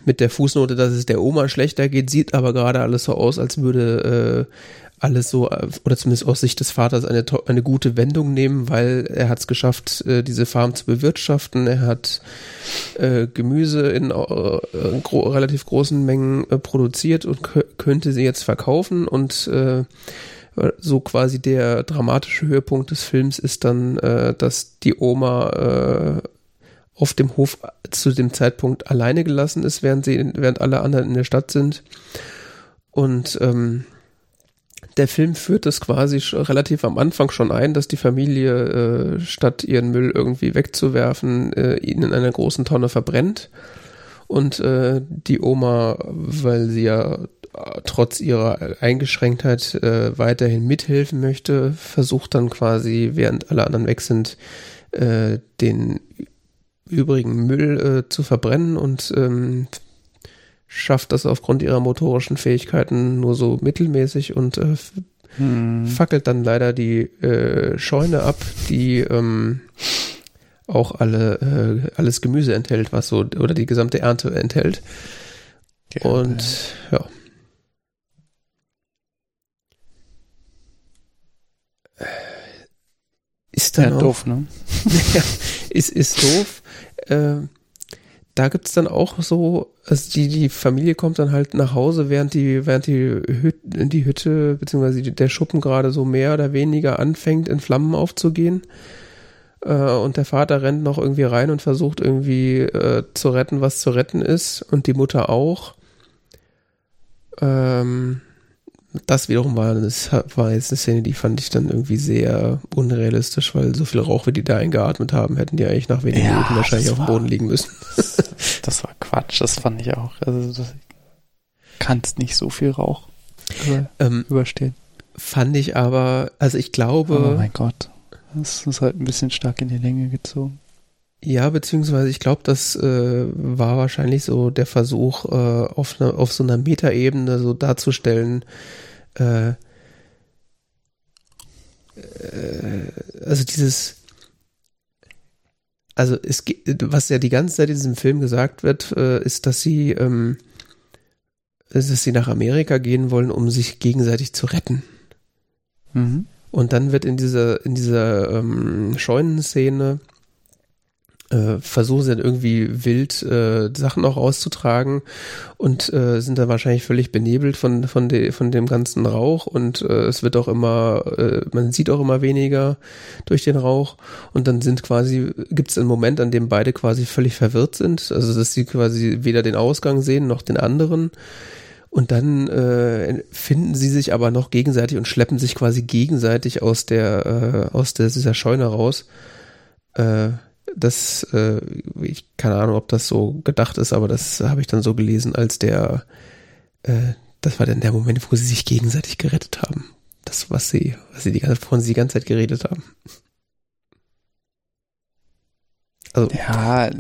mit der Fußnote, dass es der Oma schlechter geht, sieht aber gerade alles so aus, als würde äh, alles so, oder zumindest aus Sicht des Vaters, eine, eine gute Wendung nehmen, weil er hat es geschafft, äh, diese Farm zu bewirtschaften. Er hat äh, Gemüse in äh, gro relativ großen Mengen äh, produziert und könnte sie jetzt verkaufen und äh, so quasi der dramatische Höhepunkt des Films ist dann, äh, dass die Oma äh, auf dem Hof zu dem Zeitpunkt alleine gelassen ist, während sie, während alle anderen in der Stadt sind. Und ähm, der Film führt das quasi relativ am Anfang schon ein, dass die Familie äh, statt ihren Müll irgendwie wegzuwerfen, äh, ihn in einer großen Tonne verbrennt. Und äh, die Oma, weil sie ja trotz ihrer Eingeschränktheit äh, weiterhin mithelfen möchte, versucht dann quasi, während alle anderen weg sind, äh, den übrigen Müll äh, zu verbrennen und ähm, schafft das aufgrund ihrer motorischen Fähigkeiten nur so mittelmäßig und äh, hm. fackelt dann leider die äh, Scheune ab, die ähm, auch alle äh, alles Gemüse enthält, was so oder die gesamte Ernte enthält. Die und ja. Ist dann ja, auch, doof, ne? ja, ist, ist doof. Äh, da gibt's dann auch so, also die, die Familie kommt dann halt nach Hause, während die, während die Hütte, die Hütte, beziehungsweise der Schuppen gerade so mehr oder weniger anfängt, in Flammen aufzugehen. Äh, und der Vater rennt noch irgendwie rein und versucht irgendwie äh, zu retten, was zu retten ist. Und die Mutter auch. Ähm, das wiederum war, das war jetzt eine Szene, die fand ich dann irgendwie sehr unrealistisch, weil so viel Rauch, wie die da eingeatmet haben, hätten die eigentlich nach wenigen ja, Minuten wahrscheinlich auf dem Boden liegen müssen. das war Quatsch, das fand ich auch. Also du kannst nicht so viel Rauch ähm, überstehen. Fand ich aber, also ich glaube. Oh mein Gott. Das ist halt ein bisschen stark in die Länge gezogen. Ja, beziehungsweise ich glaube, das äh, war wahrscheinlich so der Versuch, äh, auf, ne, auf so einer Metaebene so darzustellen, äh, äh, also dieses, also es was ja die ganze Zeit in diesem Film gesagt wird, äh, ist, dass sie, ähm, dass sie nach Amerika gehen wollen, um sich gegenseitig zu retten. Mhm. Und dann wird in dieser, in dieser ähm, Scheunenszene äh, versuchen sie dann irgendwie wild äh, Sachen auch auszutragen und äh, sind dann wahrscheinlich völlig benebelt von von, de, von dem ganzen Rauch und äh, es wird auch immer äh, man sieht auch immer weniger durch den Rauch und dann sind quasi gibt es einen Moment an dem beide quasi völlig verwirrt sind. Also dass sie quasi weder den Ausgang sehen noch den anderen und dann äh, finden sie sich aber noch gegenseitig und schleppen sich quasi gegenseitig aus der äh, aus der, dieser Scheune raus. Äh, das, äh, ich keine Ahnung, ob das so gedacht ist, aber das habe ich dann so gelesen, als der, äh, das war dann der Moment, wo sie sich gegenseitig gerettet haben. Das, was sie, was sie die ganze, wovon sie die ganze Zeit geredet haben. Also, ja,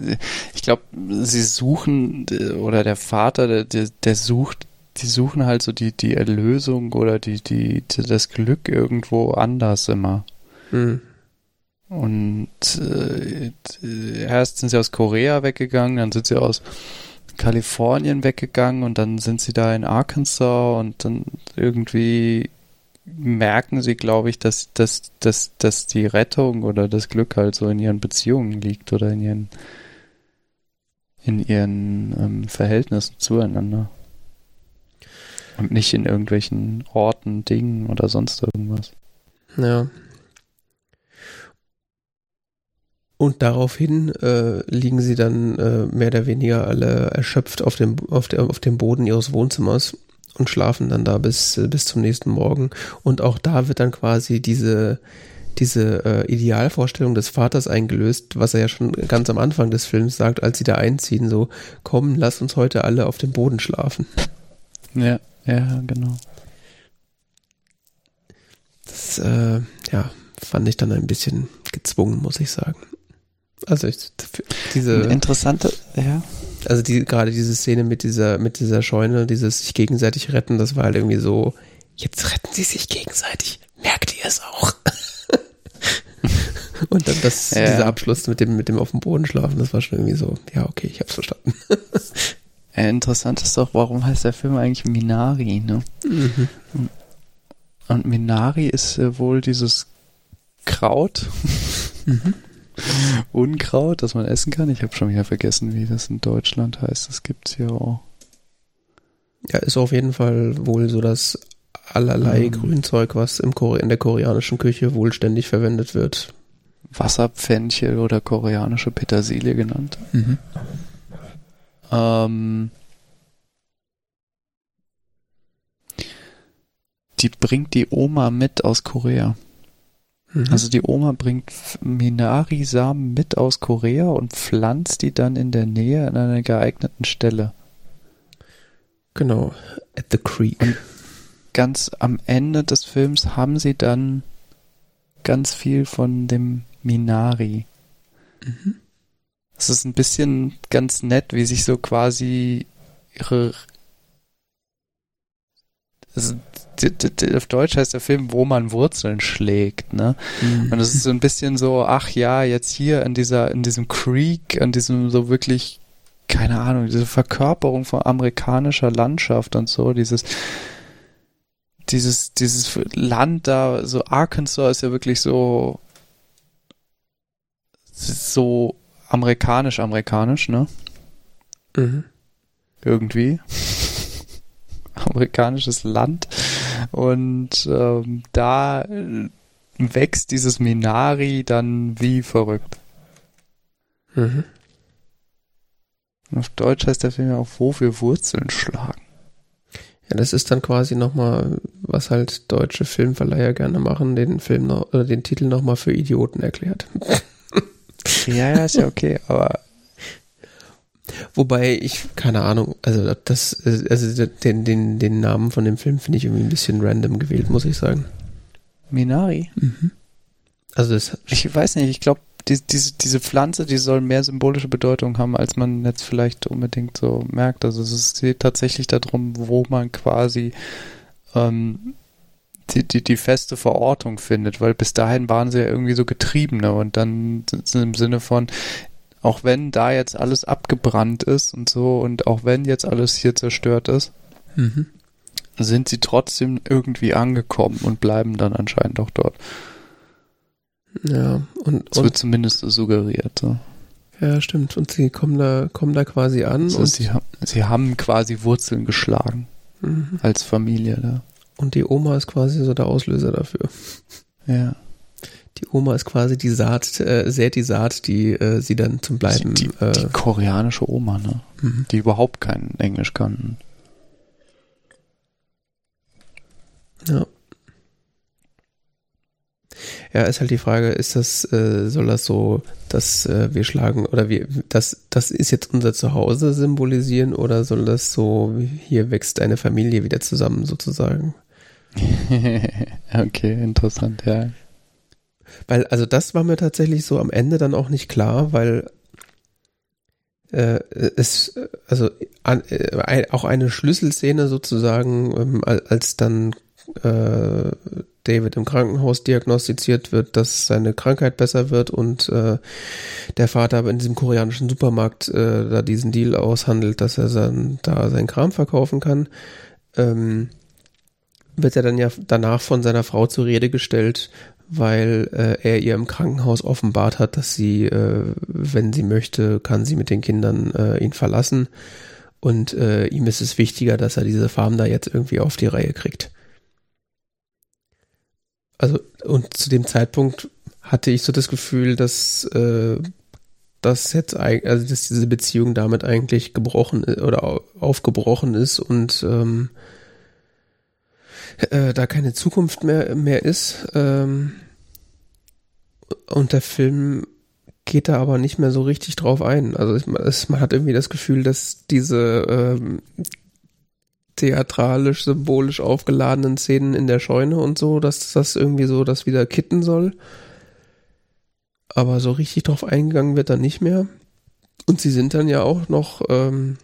ich glaube, sie suchen, oder der Vater, der, der sucht, die suchen halt so die, die Erlösung oder die, die, das Glück irgendwo anders immer. Mhm. Und äh, erst sind sie aus Korea weggegangen, dann sind sie aus Kalifornien weggegangen und dann sind sie da in Arkansas und dann irgendwie merken sie, glaube ich, dass, dass, dass, dass die Rettung oder das Glück halt so in ihren Beziehungen liegt oder in ihren in ihren ähm, Verhältnissen zueinander. Und nicht in irgendwelchen Orten, Dingen oder sonst irgendwas. Ja, Und daraufhin äh, liegen sie dann äh, mehr oder weniger alle erschöpft auf dem, auf, der, auf dem Boden ihres Wohnzimmers und schlafen dann da bis, bis zum nächsten Morgen. Und auch da wird dann quasi diese, diese äh, Idealvorstellung des Vaters eingelöst, was er ja schon ganz am Anfang des Films sagt, als sie da einziehen, so, komm, lass uns heute alle auf dem Boden schlafen. Ja, ja, genau. Das, äh, ja, fand ich dann ein bisschen gezwungen, muss ich sagen. Also ich, diese interessante, ja. Also die gerade diese Szene mit dieser mit dieser Scheune, dieses sich gegenseitig retten, das war halt irgendwie so. Jetzt retten sie sich gegenseitig. Merkt ihr es auch? Und dann das ja. dieser Abschluss mit dem mit dem auf dem Boden schlafen, das war schon irgendwie so. Ja, okay, ich hab's verstanden. interessant ist doch, warum heißt der Film eigentlich Minari, ne? Mhm. Und Minari ist äh, wohl dieses Kraut. Mhm. Unkraut, das man essen kann. Ich habe schon wieder vergessen, wie das in Deutschland heißt. Das gibt's hier auch. Ja, ist auf jeden Fall wohl so das allerlei mhm. Grünzeug, was im Kore in der koreanischen Küche wohl ständig verwendet wird. Wasserpfenchel oder koreanische Petersilie genannt. Mhm. Ähm, die bringt die Oma mit aus Korea. Mhm. Also die Oma bringt Minari-Samen mit aus Korea und pflanzt die dann in der Nähe an einer geeigneten Stelle. Genau, at the creek. Und ganz am Ende des Films haben sie dann ganz viel von dem Minari. Mhm. Es ist ein bisschen ganz nett, wie sich so quasi ihre also, auf Deutsch heißt der Film, wo man Wurzeln schlägt, ne? Mhm. Und es ist so ein bisschen so, ach ja, jetzt hier in dieser, in diesem Creek, in diesem so wirklich, keine Ahnung, diese Verkörperung von amerikanischer Landschaft und so, dieses, dieses, dieses Land da, so Arkansas ist ja wirklich so, so amerikanisch-amerikanisch, ne? Mhm. Irgendwie. Amerikanisches Land. Und ähm, da wächst dieses Minari dann wie verrückt. Mhm. Auf Deutsch heißt der Film ja auch, wo wir Wurzeln schlagen. Ja, das ist dann quasi nochmal, was halt deutsche Filmverleiher gerne machen, den Film noch, oder den Titel nochmal für Idioten erklärt. ja, ja, ist ja okay, aber. Wobei ich, keine Ahnung, also das, also den, den, den Namen von dem Film finde ich irgendwie ein bisschen random gewählt, muss ich sagen. Minari? Mhm. Also das. Ich weiß nicht, ich glaube, die, diese, diese Pflanze, die soll mehr symbolische Bedeutung haben, als man jetzt vielleicht unbedingt so merkt. Also es geht tatsächlich darum, wo man quasi ähm, die, die, die feste Verortung findet, weil bis dahin waren sie ja irgendwie so Getriebene und dann im Sinne von, auch wenn da jetzt alles abgebrannt ist und so und auch wenn jetzt alles hier zerstört ist, mhm. sind sie trotzdem irgendwie angekommen und bleiben dann anscheinend auch dort. Ja, und. Es wird zumindest suggeriert. So. Ja, stimmt. Und sie kommen da, kommen da quasi an. Also und sie, sie haben quasi Wurzeln geschlagen. Mhm. Als Familie da. Und die Oma ist quasi so der Auslöser dafür. Ja. Die Oma ist quasi die Saat, äh, sät die Saat, die äh, sie dann zum Bleiben. Die, die, äh, die koreanische Oma, ne? Mhm. Die überhaupt kein Englisch kann. Ja. Ja, ist halt die Frage, ist das, äh, soll das so, dass äh, wir schlagen oder wir, das, das ist jetzt unser Zuhause symbolisieren oder soll das so, hier wächst eine Familie wieder zusammen sozusagen? okay, interessant, ja. Weil, also das war mir tatsächlich so am Ende dann auch nicht klar, weil äh, es, also an, äh, auch eine Schlüsselszene sozusagen, ähm, als dann äh, David im Krankenhaus diagnostiziert wird, dass seine Krankheit besser wird und äh, der Vater aber in diesem koreanischen Supermarkt äh, da diesen Deal aushandelt, dass er dann da seinen Kram verkaufen kann, ähm, wird er dann ja danach von seiner Frau zur Rede gestellt, weil äh, er ihr im Krankenhaus offenbart hat, dass sie, äh, wenn sie möchte, kann sie mit den Kindern äh, ihn verlassen. Und äh, ihm ist es wichtiger, dass er diese Farm da jetzt irgendwie auf die Reihe kriegt. Also, und zu dem Zeitpunkt hatte ich so das Gefühl, dass äh, das jetzt also dass diese Beziehung damit eigentlich gebrochen oder aufgebrochen ist und ähm, äh, da keine Zukunft mehr mehr ist. Ähm, und der Film geht da aber nicht mehr so richtig drauf ein. Also es, man hat irgendwie das Gefühl, dass diese ähm, theatralisch, symbolisch aufgeladenen Szenen in der Scheune und so, dass das irgendwie so das wieder kitten soll. Aber so richtig drauf eingegangen wird dann nicht mehr. Und sie sind dann ja auch noch ähm,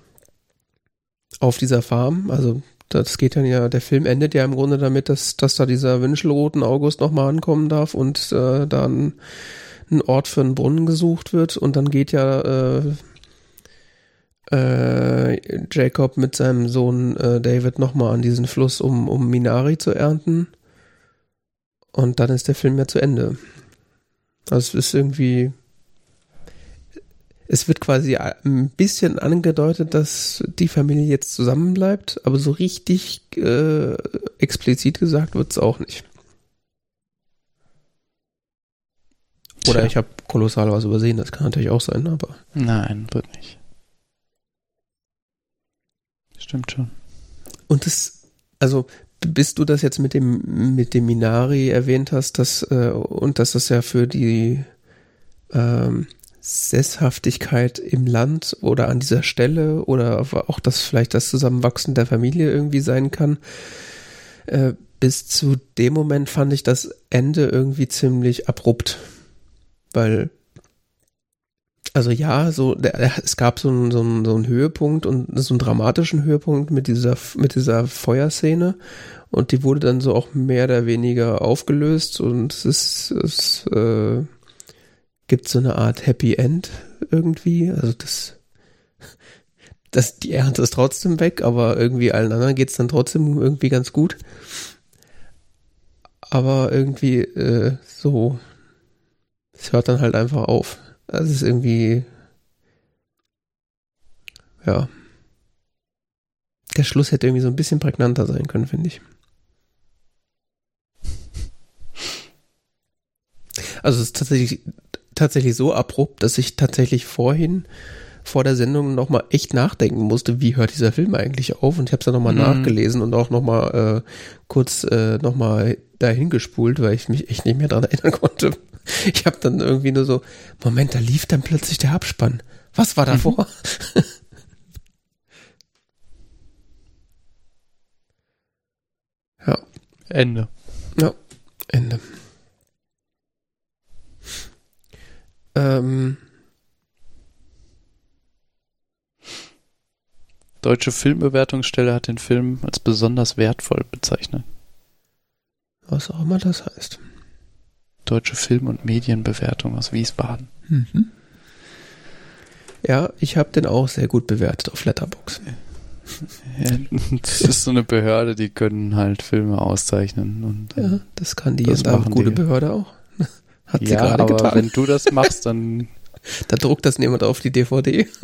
auf dieser Farm. Also das geht dann ja, der Film endet ja im Grunde damit, dass, dass da dieser Wünschelroten August nochmal ankommen darf und äh, dann ein Ort für einen Brunnen gesucht wird und dann geht ja äh, äh, Jacob mit seinem Sohn äh, David nochmal an diesen Fluss, um, um Minari zu ernten. Und dann ist der Film ja zu Ende. Also es ist irgendwie. Es wird quasi ein bisschen angedeutet, dass die Familie jetzt zusammenbleibt, aber so richtig äh, explizit gesagt wird es auch nicht. Oder Tja. ich habe kolossal was übersehen, das kann natürlich auch sein, aber. Nein, wird nicht. Stimmt schon. Und das, also bis du das jetzt mit dem mit dem Minari erwähnt hast, dass äh, und dass das ja für die ähm, Sesshaftigkeit im Land oder an dieser Stelle oder auch das vielleicht das Zusammenwachsen der Familie irgendwie sein kann. Äh, bis zu dem Moment fand ich das Ende irgendwie ziemlich abrupt, weil Also ja, so der, es gab so einen, so, einen, so einen Höhepunkt und so einen dramatischen Höhepunkt mit dieser mit dieser Feuerszene. Und die wurde dann so auch mehr oder weniger aufgelöst. Und es ist es äh, gibt so eine Art Happy End irgendwie, also das das die Ernte ist trotzdem weg, aber irgendwie allen anderen geht's dann trotzdem irgendwie ganz gut. Aber irgendwie äh, so es hört dann halt einfach auf. Das ist irgendwie, ja. Der Schluss hätte irgendwie so ein bisschen prägnanter sein können, finde ich. Also es ist tatsächlich, tatsächlich so abrupt, dass ich tatsächlich vorhin vor der Sendung nochmal echt nachdenken musste, wie hört dieser Film eigentlich auf? Und ich habe es dann nochmal mhm. nachgelesen und auch nochmal äh, kurz äh, nochmal dahin gespult, weil ich mich echt nicht mehr daran erinnern konnte, ich habe dann irgendwie nur so, Moment, da lief dann plötzlich der Abspann. Was war davor? Mhm. ja. Ende. Ja, Ende. Ähm. Deutsche Filmbewertungsstelle hat den Film als besonders wertvoll bezeichnet. Was auch immer das heißt. Deutsche Film- und Medienbewertung aus Wiesbaden. Mhm. Ja, ich habe den auch sehr gut bewertet auf Letterbox. Ja, das ist so eine Behörde, die können halt Filme auszeichnen. Und, ja, das kann die das machen gute die. Behörde auch. Hat sie ja, gerade aber getan. wenn du das machst, dann... da druckt das niemand auf die DVD.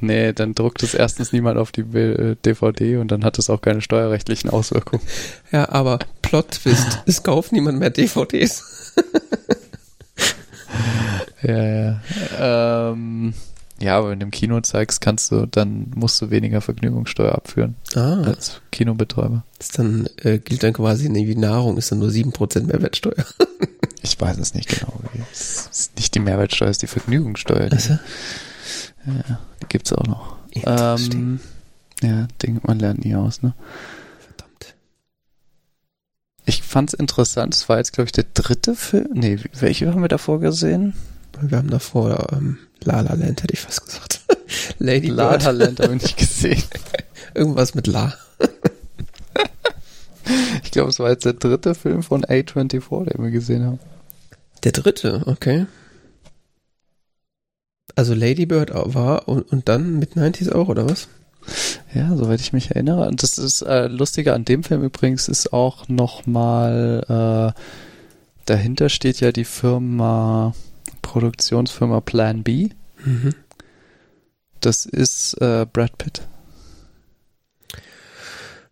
Nee, dann druckt es erstens niemand auf die DVD und dann hat es auch keine steuerrechtlichen Auswirkungen. Ja, aber Plot-Twist, es kauft niemand mehr DVDs. ja, ja. Ähm, ja, aber wenn du im Kino zeigst, kannst du, dann musst du weniger Vergnügungssteuer abführen ah. als Kinobetreiber. Ist dann, äh, gilt dann quasi wie Nahrung, ist dann nur 7% Mehrwertsteuer. Ich weiß es nicht genau. Es ist nicht die Mehrwertsteuer, es ist die Vergnügungssteuer. Die, also? Ja, die gibt's auch noch. Ähm, ja, Ding, man lernt nie aus, ne? Ich fand's interessant, es war jetzt, glaube ich, der dritte Film. Nee, welche haben wir davor gesehen? Wir haben davor ähm, La La Land, hätte ich fast gesagt. Lady La La Land habe ich nicht gesehen. Irgendwas mit La. ich glaube, es war jetzt der dritte Film von A24, den wir gesehen haben. Der dritte, okay. Also Lady Bird war und, und dann mit 90s auch, oder was? Ja, soweit ich mich erinnere. Und das ist äh, lustiger an dem Film übrigens ist auch nochmal, äh, dahinter steht ja die Firma, Produktionsfirma Plan B. Mhm. Das ist äh, Brad Pitt.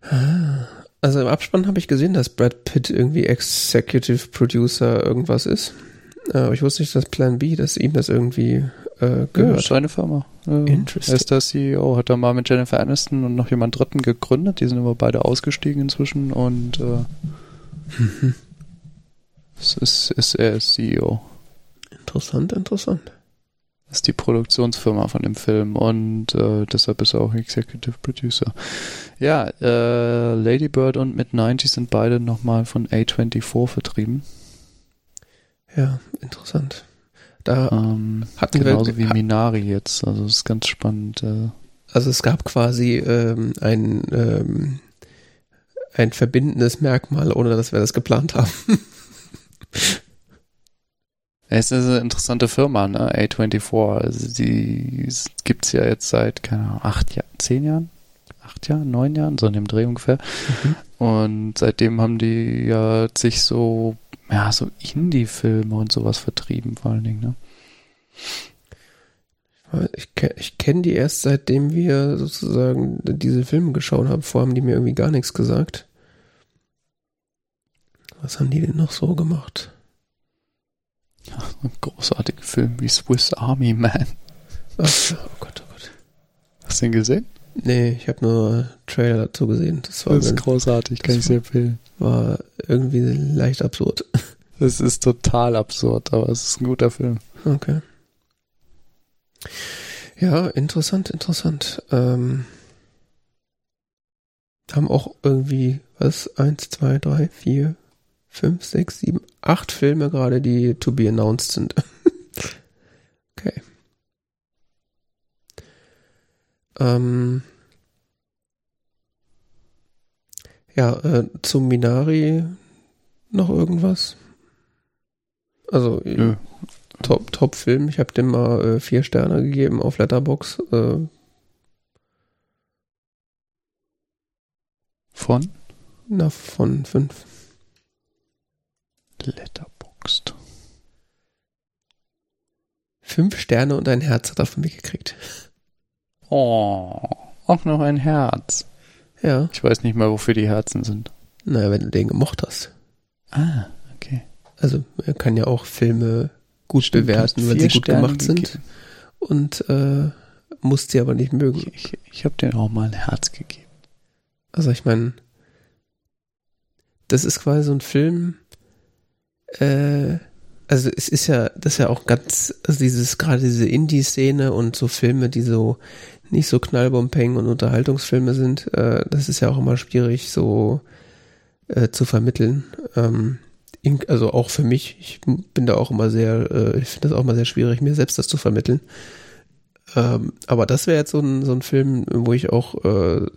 Ah, also im Abspann habe ich gesehen, dass Brad Pitt irgendwie Executive Producer irgendwas ist. Aber ich wusste nicht, dass Plan B, dass ihm das irgendwie äh, gehört. Ja, seine Firma. Interesting. Er ist der CEO, hat da mal mit Jennifer Aniston und noch jemand Dritten gegründet. Die sind aber beide ausgestiegen inzwischen und äh, mhm. es ist, ist er ist CEO. Interessant, interessant. Ist die Produktionsfirma von dem Film und äh, deshalb ist er auch Executive Producer. Ja, äh, Lady Bird und Mid-90 sind beide nochmal von A24 vertrieben. Ja, interessant. Da ähm, hatten genauso wir, wie Minari jetzt. Also das ist ganz spannend. Äh. Also es gab quasi ähm, ein ähm, ein verbindendes Merkmal, ohne dass wir das geplant haben. Es ist eine interessante Firma, ne? A24. Also die gibt's ja jetzt seit, keine Ahnung, acht Jahren, zehn Jahren? Acht Jahren, neun Jahren, so in dem Dreh ungefähr. Mhm. Und seitdem haben die ja sich so ja, so Indie-Filme und sowas vertrieben, vor allen Dingen, ne? Ich, ich kenne die erst seitdem wir sozusagen diese Filme geschaut haben. Vorher haben die mir irgendwie gar nichts gesagt. Was haben die denn noch so gemacht? Ja, ein großartiger Film wie Swiss Army Man. Ach, oh Gott, oh Gott. Hast du ihn gesehen? Nee, ich habe nur Trailer dazu gesehen. Das, war das ist großartig, kann ich sehr empfehlen. War irgendwie leicht absurd. Es ist total absurd, aber es ist ein guter Film. Okay. Ja, interessant, interessant. Ähm, haben auch irgendwie, was, eins, zwei, drei, vier, fünf, sechs, sieben, acht Filme gerade, die to be announced sind. okay. Ähm, ja, äh, zum Minari noch irgendwas? Also Nö. Top, Top Film. Ich habe dem mal äh, vier Sterne gegeben auf Letterbox. Äh, Von? na, von fünf. Letterboxd. Fünf Sterne und ein Herz hat er von mir gekriegt. Oh, auch noch ein Herz. Ja. Ich weiß nicht mal, wofür die Herzen sind. Naja, wenn du den gemocht hast. Ah, okay. Also er kann ja auch Filme gut Stimmt, bewerten, wenn sie gut Sterne gemacht sind und äh, muss sie aber nicht mögen. Ich, ich, ich habe dir auch mal ein Herz gegeben. Also ich meine, das ist quasi so ein Film, äh, also es ist ja, das ist ja auch ganz, also dieses, gerade diese Indie-Szene und so Filme, die so nicht so Knallbompeng und Unterhaltungsfilme sind, äh, das ist ja auch immer schwierig so äh, zu vermitteln. Ähm, in, also auch für mich, ich bin da auch immer sehr, äh, ich finde das auch immer sehr schwierig, mir selbst das zu vermitteln. Ähm, aber das wäre jetzt so ein, so ein Film, wo ich auch, äh,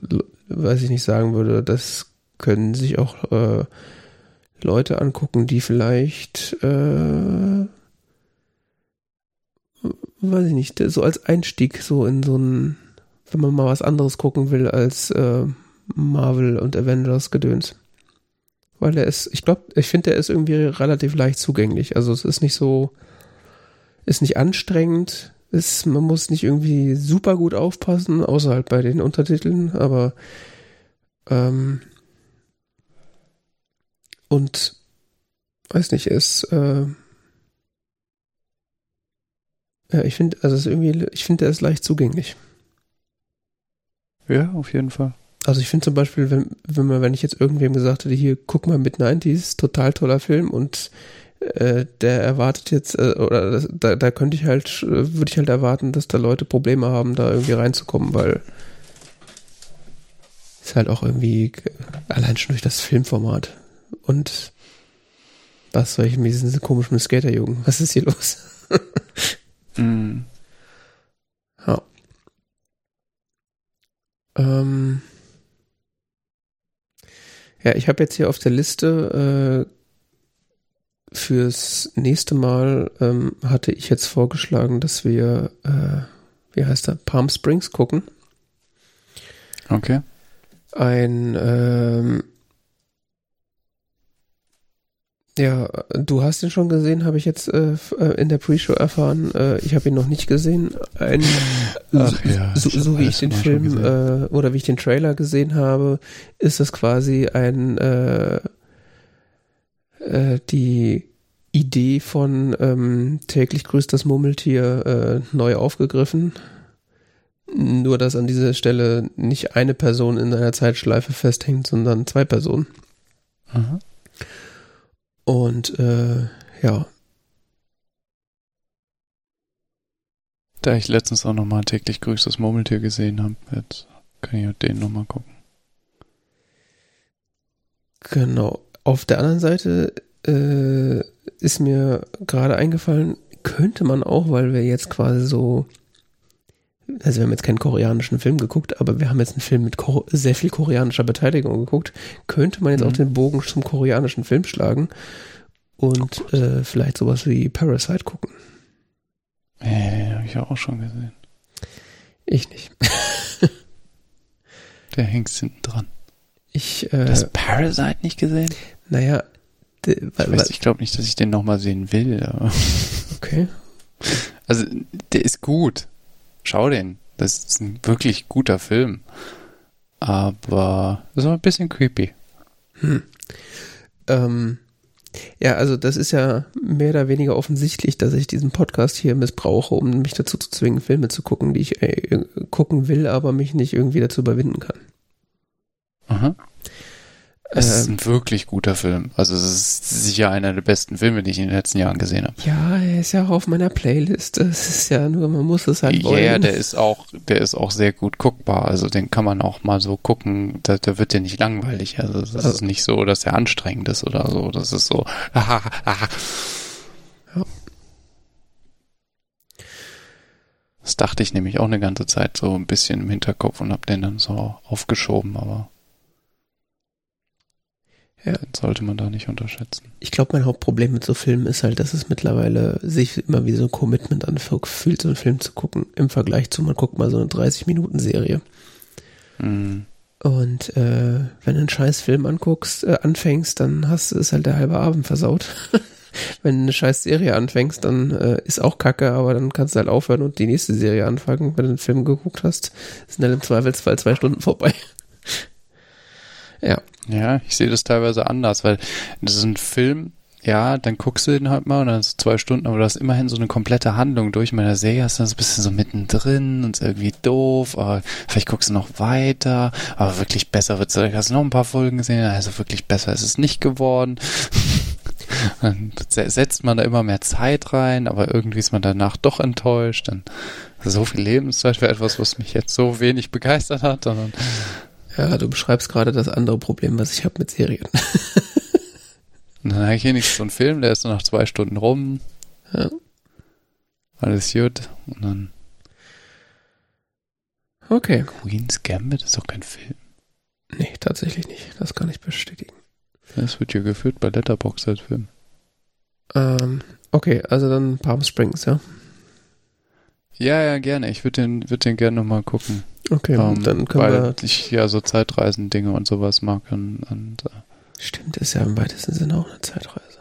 weiß ich nicht, sagen würde, das können sich auch äh, Leute angucken, die vielleicht, äh, weiß ich nicht, so als Einstieg so in so ein, wenn man mal was anderes gucken will als äh, Marvel und Avengers Gedöns. Weil er ist, ich glaube, ich finde, er ist irgendwie relativ leicht zugänglich. Also es ist nicht so, ist nicht anstrengend, ist, man muss nicht irgendwie super gut aufpassen, außer halt bei den Untertiteln, aber ähm, und weiß nicht, ist äh, ja, ich finde, also es ist irgendwie, ich finde, er ist leicht zugänglich. Ja, auf jeden Fall. Also ich finde zum Beispiel, wenn, wenn man, wenn ich jetzt irgendwem gesagt hätte, hier, guck mal mit 90s, total toller Film und äh, der erwartet jetzt, äh, oder das, da, da könnte ich halt, äh, würde ich halt erwarten, dass da Leute Probleme haben, da irgendwie reinzukommen, weil ist halt auch irgendwie allein schon durch das Filmformat und was soll ich mit diesen komischen Skaterjugend? Was ist hier los? Mm. Ja. Ähm. Ja, ich habe jetzt hier auf der Liste äh, fürs nächste Mal ähm, hatte ich jetzt vorgeschlagen, dass wir, äh, wie heißt er, Palm Springs gucken. Okay. Ein, ähm, ja, du hast ihn schon gesehen, habe ich jetzt äh, äh, in der Pre-Show erfahren. Äh, ich habe ihn noch nicht gesehen. Ein, Ach ja, so, so wie ich den Film äh, oder wie ich den Trailer gesehen habe, ist das quasi ein äh, äh, die Idee von ähm, täglich grüßt das Murmeltier äh, neu aufgegriffen. Nur dass an dieser Stelle nicht eine Person in einer Zeitschleife festhängt, sondern zwei Personen. Aha. Und äh, ja, Da ich letztens auch nochmal täglich grüßt das Murmeltier gesehen habe, jetzt kann ich den nochmal gucken. Genau. Auf der anderen Seite äh, ist mir gerade eingefallen, könnte man auch, weil wir jetzt quasi so, also wir haben jetzt keinen koreanischen Film geguckt, aber wir haben jetzt einen Film mit Ko sehr viel koreanischer Beteiligung geguckt, könnte man jetzt Mhm. auch den Bogen zum koreanischen Film schlagen und äh, vielleicht sowas wie Parasite gucken. Äh, habe ich auch schon gesehen. Ich nicht. Der hängt hinten dran. Ich, äh, Das Parasite nicht gesehen? naja, de, Ich, weiß, ich glaube nicht, dass ich den nochmal sehen will. Okay. also, der ist gut. Schau den. Das ist ein wirklich guter Film. Aber das ist auch ein bisschen creepy. Hm. Ähm, ja, also das ist ja mehr oder weniger offensichtlich, dass ich diesen Podcast hier missbrauche, um mich dazu zu zwingen, Filme zu gucken, die ich äh, gucken will, aber mich nicht irgendwie dazu überwinden kann. Aha. Es ist Ähm, ein wirklich guter Film. Also es ist sicher einer der besten Filme, die ich in den letzten Jahren gesehen habe. ja, er ist ja auch auf meiner Playlist. Das ist ja nur, man muss es halt Ja, wollen. ja, der ist auch, der ist auch sehr gut guckbar. Also den kann man auch mal so gucken. Da, da wird der nicht langweilig. Also es Also- ist nicht so, dass er anstrengend ist oder so. Das ist so. aha, aha. Ja. Das dachte ich nämlich auch eine ganze Zeit so ein bisschen im Hinterkopf und habe den dann so aufgeschoben, aber ja. sollte man da nicht unterschätzen. Ich glaube, mein Hauptproblem mit so Filmen ist halt, dass es mittlerweile sich immer wie so ein Commitment anfühlt, so einen Film zu gucken, im Vergleich zu, man guckt mal so eine 30-Minuten-Serie. Mhm. Und äh, wenn du einen scheiß Film anguckst, äh, anfängst, dann hast du es halt der halbe Abend versaut. wenn du eine scheiß Serie anfängst, dann äh, ist auch kacke, aber dann kannst du halt aufhören und die nächste Serie anfangen. Wenn du den Film geguckt hast, sind dann im Zweifelsfall zwei Stunden vorbei. ja. Ja, ich sehe das teilweise anders, weil das ist ein Film, ja, dann guckst du den halt mal und dann ist zwei Stunden, aber du hast immerhin so eine komplette Handlung durch. In meiner Serie hast du das ein bisschen so mittendrin und ist irgendwie doof, aber vielleicht guckst du noch weiter, aber wirklich besser wird's. Hast du noch ein paar Folgen gesehen, also wirklich besser ist es nicht geworden. dann setzt man da immer mehr Zeit rein, aber irgendwie ist man danach doch enttäuscht. Dann so viel Lebenszeit für etwas, was mich jetzt so wenig begeistert hat. Sondern ja, du beschreibst gerade das andere Problem, was ich habe mit Serien. Dann habe ich hier nicht so einen Film, der ist so nach zwei Stunden rum. Ja. Alles gut. Und dann. Okay. Queen's Gambit ist doch kein Film. Nee, tatsächlich nicht. Das kann ich bestätigen. Das wird ja geführt bei Letterboxd als Film. Ähm, okay, also dann Palm Springs, ja? Ja, ja, gerne. Ich würde den, würd den gerne nochmal gucken. Okay, ähm, dann können weil wir. ich ja so Zeitreisen-Dinge und sowas mag und, und äh, Stimmt, ist ja im weitesten Sinne auch eine Zeitreise.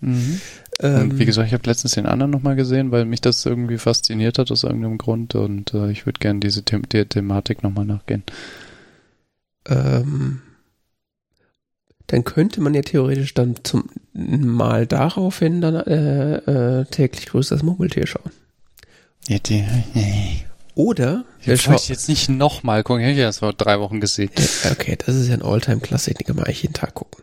Mhm. Ähm, und wie gesagt, ich habe letztens den anderen nochmal gesehen, weil mich das irgendwie fasziniert hat aus irgendeinem Grund und äh, ich würde gerne diese The der Thematik nochmal nachgehen. Ähm, dann könnte man ja theoretisch dann zum mal daraufhin dann äh, äh, täglich grüßt das Murmeltier schauen. Ja, die, nee. Oder ich möchte jetzt nicht nochmal gucken, ich habe das vor drei Wochen gesehen. Okay, das ist ja ein Alltime-Klassik, den kann man eigentlich jeden Tag gucken.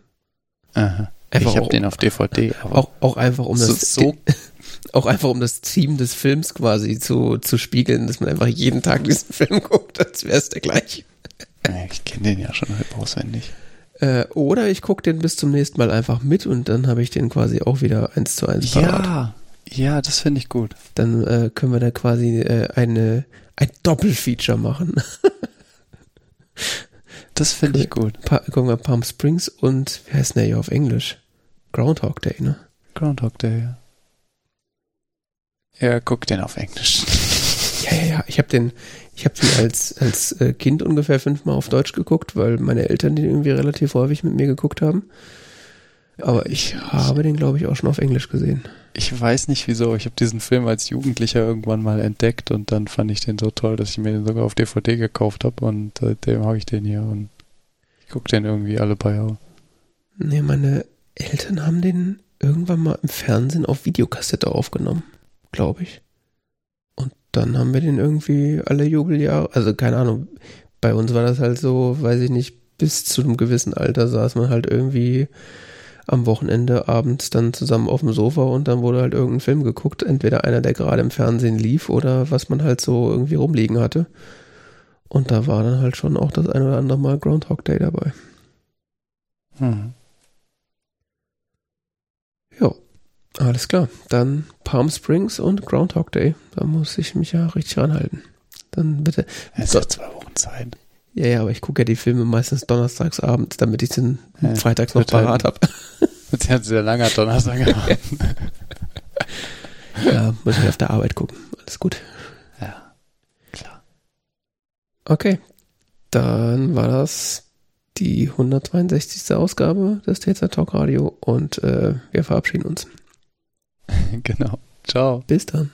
Aha. Einfach ich habe den auf DVD. Aber auch, auch einfach um das so, auch einfach um das Team des Films quasi zu, zu spiegeln, dass man einfach jeden Tag diesen Film guckt, als wäre es der gleiche. Ich kenne den ja schon halb auswendig. Äh, oder ich gucke den bis zum nächsten Mal einfach mit und dann habe ich den quasi auch wieder eins zu eins parat. Ja, ja, das finde ich gut. Dann äh, können wir da quasi äh, eine, ein Doppelfeature machen. das finde ich gut. Pa gucken wir Palm Springs und, wie heißt der hier auf Englisch? Groundhog Day, ne? Groundhog Day, ja. Ja, guck den auf Englisch. Ja, ja, ja. Ich habe den, ich habe den als als äh, Kind ungefähr fünfmal auf Deutsch geguckt, weil meine Eltern den irgendwie relativ häufig mit mir geguckt haben. Aber ich habe den, glaube ich, auch schon auf Englisch gesehen. Ich weiß nicht wieso. Ich habe diesen Film als Jugendlicher irgendwann mal entdeckt und dann fand ich den so toll, dass ich mir den sogar auf DVD gekauft habe und seitdem habe ich den hier und ich gucke den irgendwie alle paar Jahre. Nee, meine Eltern haben den irgendwann mal im Fernsehen auf Videokassette aufgenommen, glaube ich. Und dann haben wir den irgendwie alle Jubeljahre, also keine Ahnung, bei uns war das halt so, weiß ich nicht, bis zu einem gewissen Alter saß man halt irgendwie am Wochenende abends dann zusammen auf dem Sofa und dann wurde halt irgendein Film geguckt, entweder einer, der gerade im Fernsehen lief oder was man halt so irgendwie rumliegen hatte. Und da war dann halt schon auch das ein oder andere Mal Groundhog Day dabei. Hm. Ja, alles klar. Dann Palm Springs und Groundhog Day. Da muss ich mich ja richtig ranhalten. Dann bitte. Es ist ja zwei Wochen Zeit. Ja, ja, aber ich gucke ja die Filme meistens donnerstags abends, damit ich den ja, freitags noch parat habe. Jetzt hat sehr langer Donnerstag ja, muss ich auf der Arbeit gucken. Alles gut. Ja, klar. Okay, dann war das die 162. Ausgabe des TZ Talk Radio und äh, wir verabschieden uns. genau. Ciao. Bis dann.